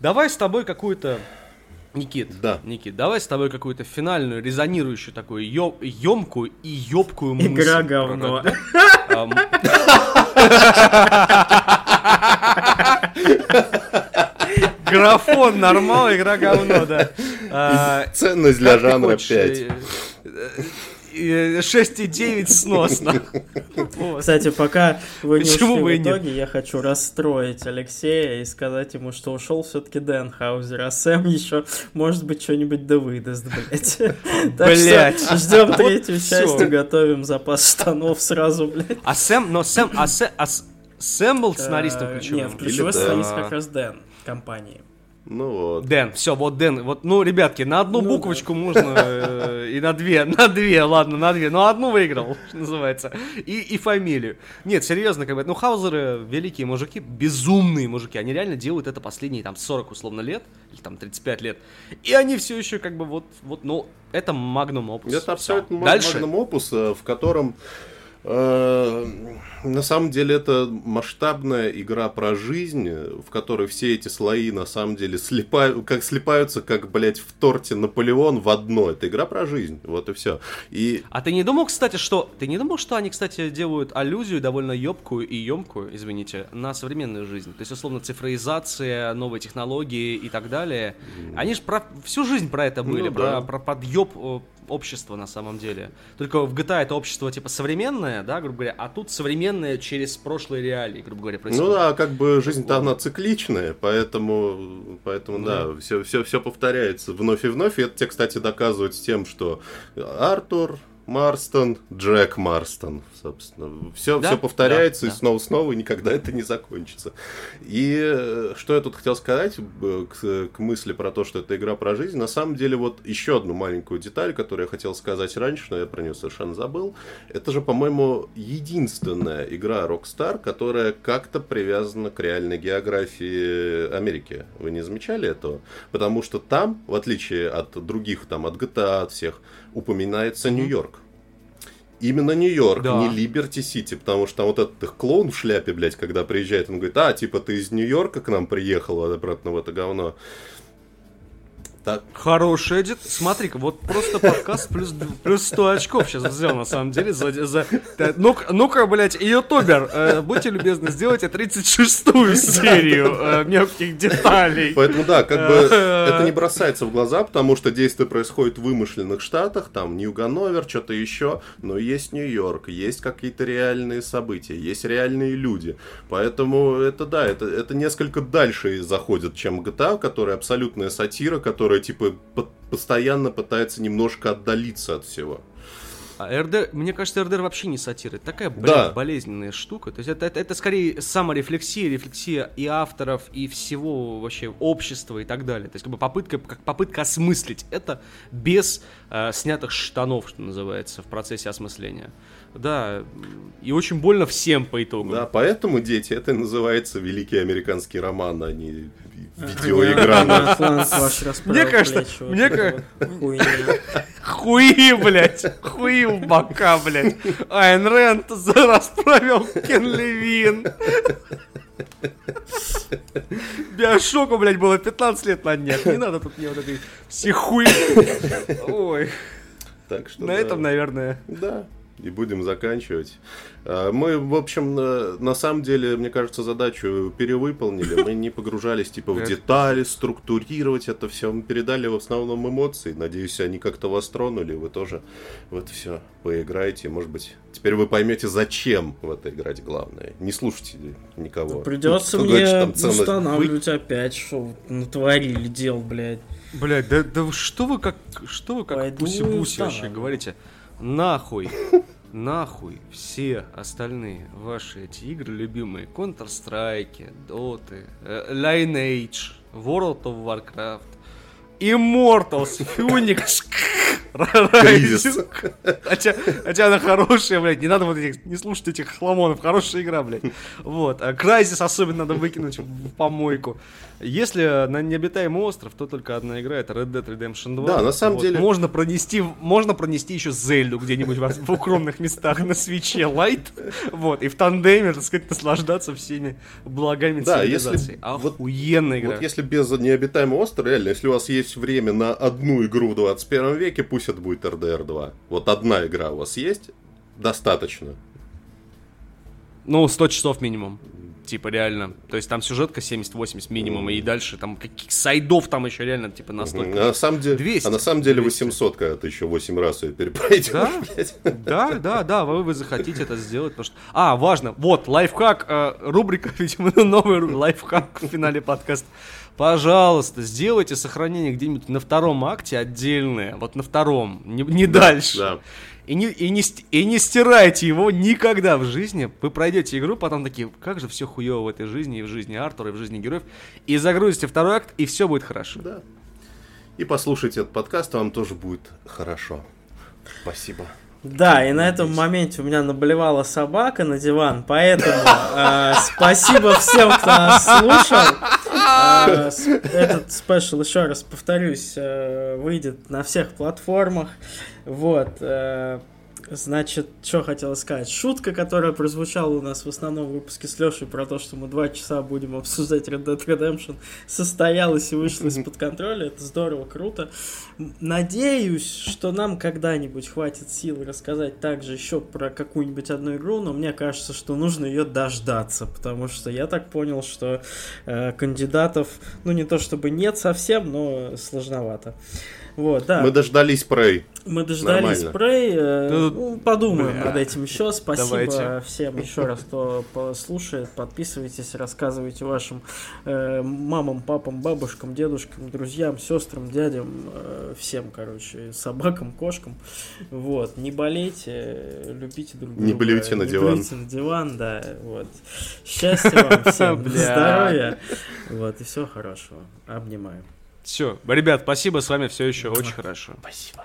Давай с тобой какую-то Никит, Да. Никит, давай с тобой какую-то финальную, резонирующую такую ё- ёмкую и ёбкую мысль. Игра говно. Графон нормал, игра говно, да. А, Ценность для жанра хочешь, 5. Э, э, 6,9 сносно. Кстати, пока вы не Почему ушли в итоге, я хочу расстроить Алексея и сказать ему, что ушел все-таки Дэн Хаузер, а Сэм еще, может быть, что-нибудь да выдаст, блядь. Так Блядь. что ждем третью часть и готовим запас штанов сразу, блядь. А Сэм, но Сэм, а Сэм, а Сэм был сценаристом Э, ключевым? Нет, ключевой сценарист Дэн. как раз Дэн компании. Ну вот. Дэн, все, вот Дэн, вот, ну, ребятки, на одну Ну буквочку можно э, и на две, на две, ладно, на две, но одну выиграл, что называется, и, и фамилию. Нет, серьезно, как бы, ну, Хаузеры великие мужики, безумные мужики, они реально делают это последние, там, 40 условно лет, или там 35 лет, и они все еще, как бы, вот, вот, ну, это магнум опус. Это абсолютно. Дальше. магнум опус, э, в котором на самом деле это масштабная игра про жизнь, в которой все эти слои на самом деле слипают, как слипаются, как, блядь, в торте Наполеон в одно. Это игра про жизнь, вот и все. И А ты не думал, кстати, что... Ты не думал, что они, кстати, делают аллюзию довольно ёбкую и емкую, извините, на современную жизнь? То есть, условно, цифровизация, новые технологии и так далее. Они же про... всю жизнь про это были, Ну про, да. про подъеб общества на самом деле. Только в GTA это общество типа современное, да, грубо говоря, а тут современное через прошлые реалии, грубо говоря, Ну происходит. да, как бы жизнь-то она цикличная, поэтому, поэтому да, все, все, все повторяется вновь и вновь. И это тебе, кстати, доказывают с тем, что Артур Марстон, Джек Марстон, собственно. Все, Да, все повторяется да, и да. снова-снова, и никогда это не закончится. И э, что я тут хотел сказать б- к, к мысли про то, что это игра про жизнь, на самом деле вот еще одну маленькую деталь, которую я хотел сказать раньше, но я про нее совершенно забыл. Это же, по-моему, единственная игра Rockstar, которая как-то привязана к реальной географии Америки. Вы не замечали этого? Потому что там, в отличие от других, там, от GTA, от всех, упоминается Нью-Йорк. Именно Нью-Йорк, Да. не Либерти-Сити, потому что там вот этот их клоун в шляпе, блядь, когда приезжает, он говорит, а, типа, ты из Нью-Йорка к нам приехал, а обратно в это говно. Так, Хорошая дет... Смотри-ка, вот просто подкаст плюс, плюс 100 очков сейчас взял, на самом деле. За, за... Ну-ка, ну-ка, блядь, ютубер, э, будьте любезны, сделайте 36-ю серию э, мелких деталей. Поэтому да, как бы это не бросается в глаза, потому что действие происходит в вымышленных штатах, там Нью-Ганновер, что-то еще, но есть Нью-Йорк, есть какие-то реальные события, есть реальные люди. Поэтому это да, это, это несколько дальше заходит, чем GTA, которая абсолютная сатира, которая типа по- постоянно пытается немножко отдалиться от всего. А РД, мне кажется, РДР вообще не сатира. Это такая, блядь, Да. болезненная штука. То есть это, это, это скорее саморефлексия, рефлексия и авторов, и всего вообще общества и так далее. То есть как бы попытка, как попытка осмыслить это без э, снятых штанов, что называется, в процессе осмысления. Да, и очень больно всем по итогу. Да, поэтому, дети, это называется великий американский роман, а не видеоигра. Мне кажется, мне. Хуи, блядь, хуи в бока, блядь. Айн Рэнд за- расправил Кен Левин. Биошоку, блядь, было 15 лет на днях. Не надо тут мне вот этой все хуи. Ой, Так что на да. этом, наверное. Да, и будем заканчивать. А, Мы, в общем, на, на самом деле, мне кажется, задачу перевыполнили. Мы не погружались типа в детали, структурировать это все. Мы передали в основном эмоции. Надеюсь, они как-то вас тронули. Вы тоже в это все поиграете. Может быть, теперь вы поймете, зачем в это играть главное. Не слушайте никого. Придется Кто мне устанавливать опять, что натворили дел, блядь. Блядь, да, да что вы как, что вы как пуси-буси вообще говорите? Нахуй, нахуй все остальные ваши эти игры любимые, Counter-Strike, Dota, э, Lineage, World of Warcraft, Immortals, Phoenix, Кризис. Хотя, хотя она хорошая, блядь, не надо вот этих, не слушать этих хламонов, хорошая игра, блядь. Вот, а Крайзис особенно надо выкинуть в помойку. Если на необитаемый остров, то только одна игра, это Red Dead Redemption 2. Да, на самом Вот, деле- Можно пронести, можно пронести еще Зельду где-нибудь в, в укромных местах на свече лайт, вот, и в тандеме, так сказать, наслаждаться всеми благами Да, если цивилизации. вот- Охуенная игра. Вот если без необитаемого острова, реально, если у вас есть время на одну игру в 21 веке, пусть это будет RDR 2. Вот одна игра у вас есть, достаточно. Ну, 100 часов минимум. Типа, реально. То есть там сюжетка 70-80 минимум, и дальше там каких сайдов там еще реально, типа, А настолько. на самом деле, 200. а на самом деле 200. 800, когда ты еще 8 раз ее перепройдешь. Да? Да, да, да, вы, вы захотите это сделать, потому что... А, важно, вот, лайфхак, э, рубрика, видимо, новый лайфхак в финале подкаста. Пожалуйста, сделайте сохранение где-нибудь на втором акте отдельное, вот на втором, не, не дальше. да. И не, и, не, и не стирайте его никогда в жизни. Вы пройдете игру, потом такие, как же все хуево в этой жизни, и в жизни Артура, и в жизни героев. И загрузите второй акт, и все будет хорошо. Да. И послушайте этот подкаст, вам тоже будет хорошо. Спасибо. Да, и на этом моменте у меня наблевала собака на диван, поэтому э, спасибо всем, кто нас слушал. Э, этот спешл, еще раз повторюсь, э, выйдет на всех платформах. Вот. Значит, что хотела сказать. Шутка, которая прозвучала у нас в основном выпуске с Лешей про то, что мы два часа будем обсуждать Red Dead Redemption, состоялась и вышла из-под контроля. Это здорово, круто. Надеюсь, что нам когда-нибудь хватит сил рассказать также еще про какую-нибудь одну игру, но мне кажется, что нужно ее дождаться, потому что я так понял, что э, кандидатов, ну не то чтобы нет совсем, но сложновато. Вот, да. Мы дождались Prey. Мы дождались. Prey, э, ну, подумаем бля. над этим еще. Спасибо Давайте. всем еще раз, кто послушает. Подписывайтесь, рассказывайте вашим э, мамам, папам, бабушкам, дедушкам, друзьям, сестрам, дядям, э, всем, короче, собакам, кошкам. Вот, не болейте, любите друг друга. Не блюйте на не диван. блюйте на диван, да, вот. Счастья вам всем, здоровья, вот, и всего хорошего. Обнимаю. Все, ребят, спасибо, с вами все еще очень хорошо. Спасибо.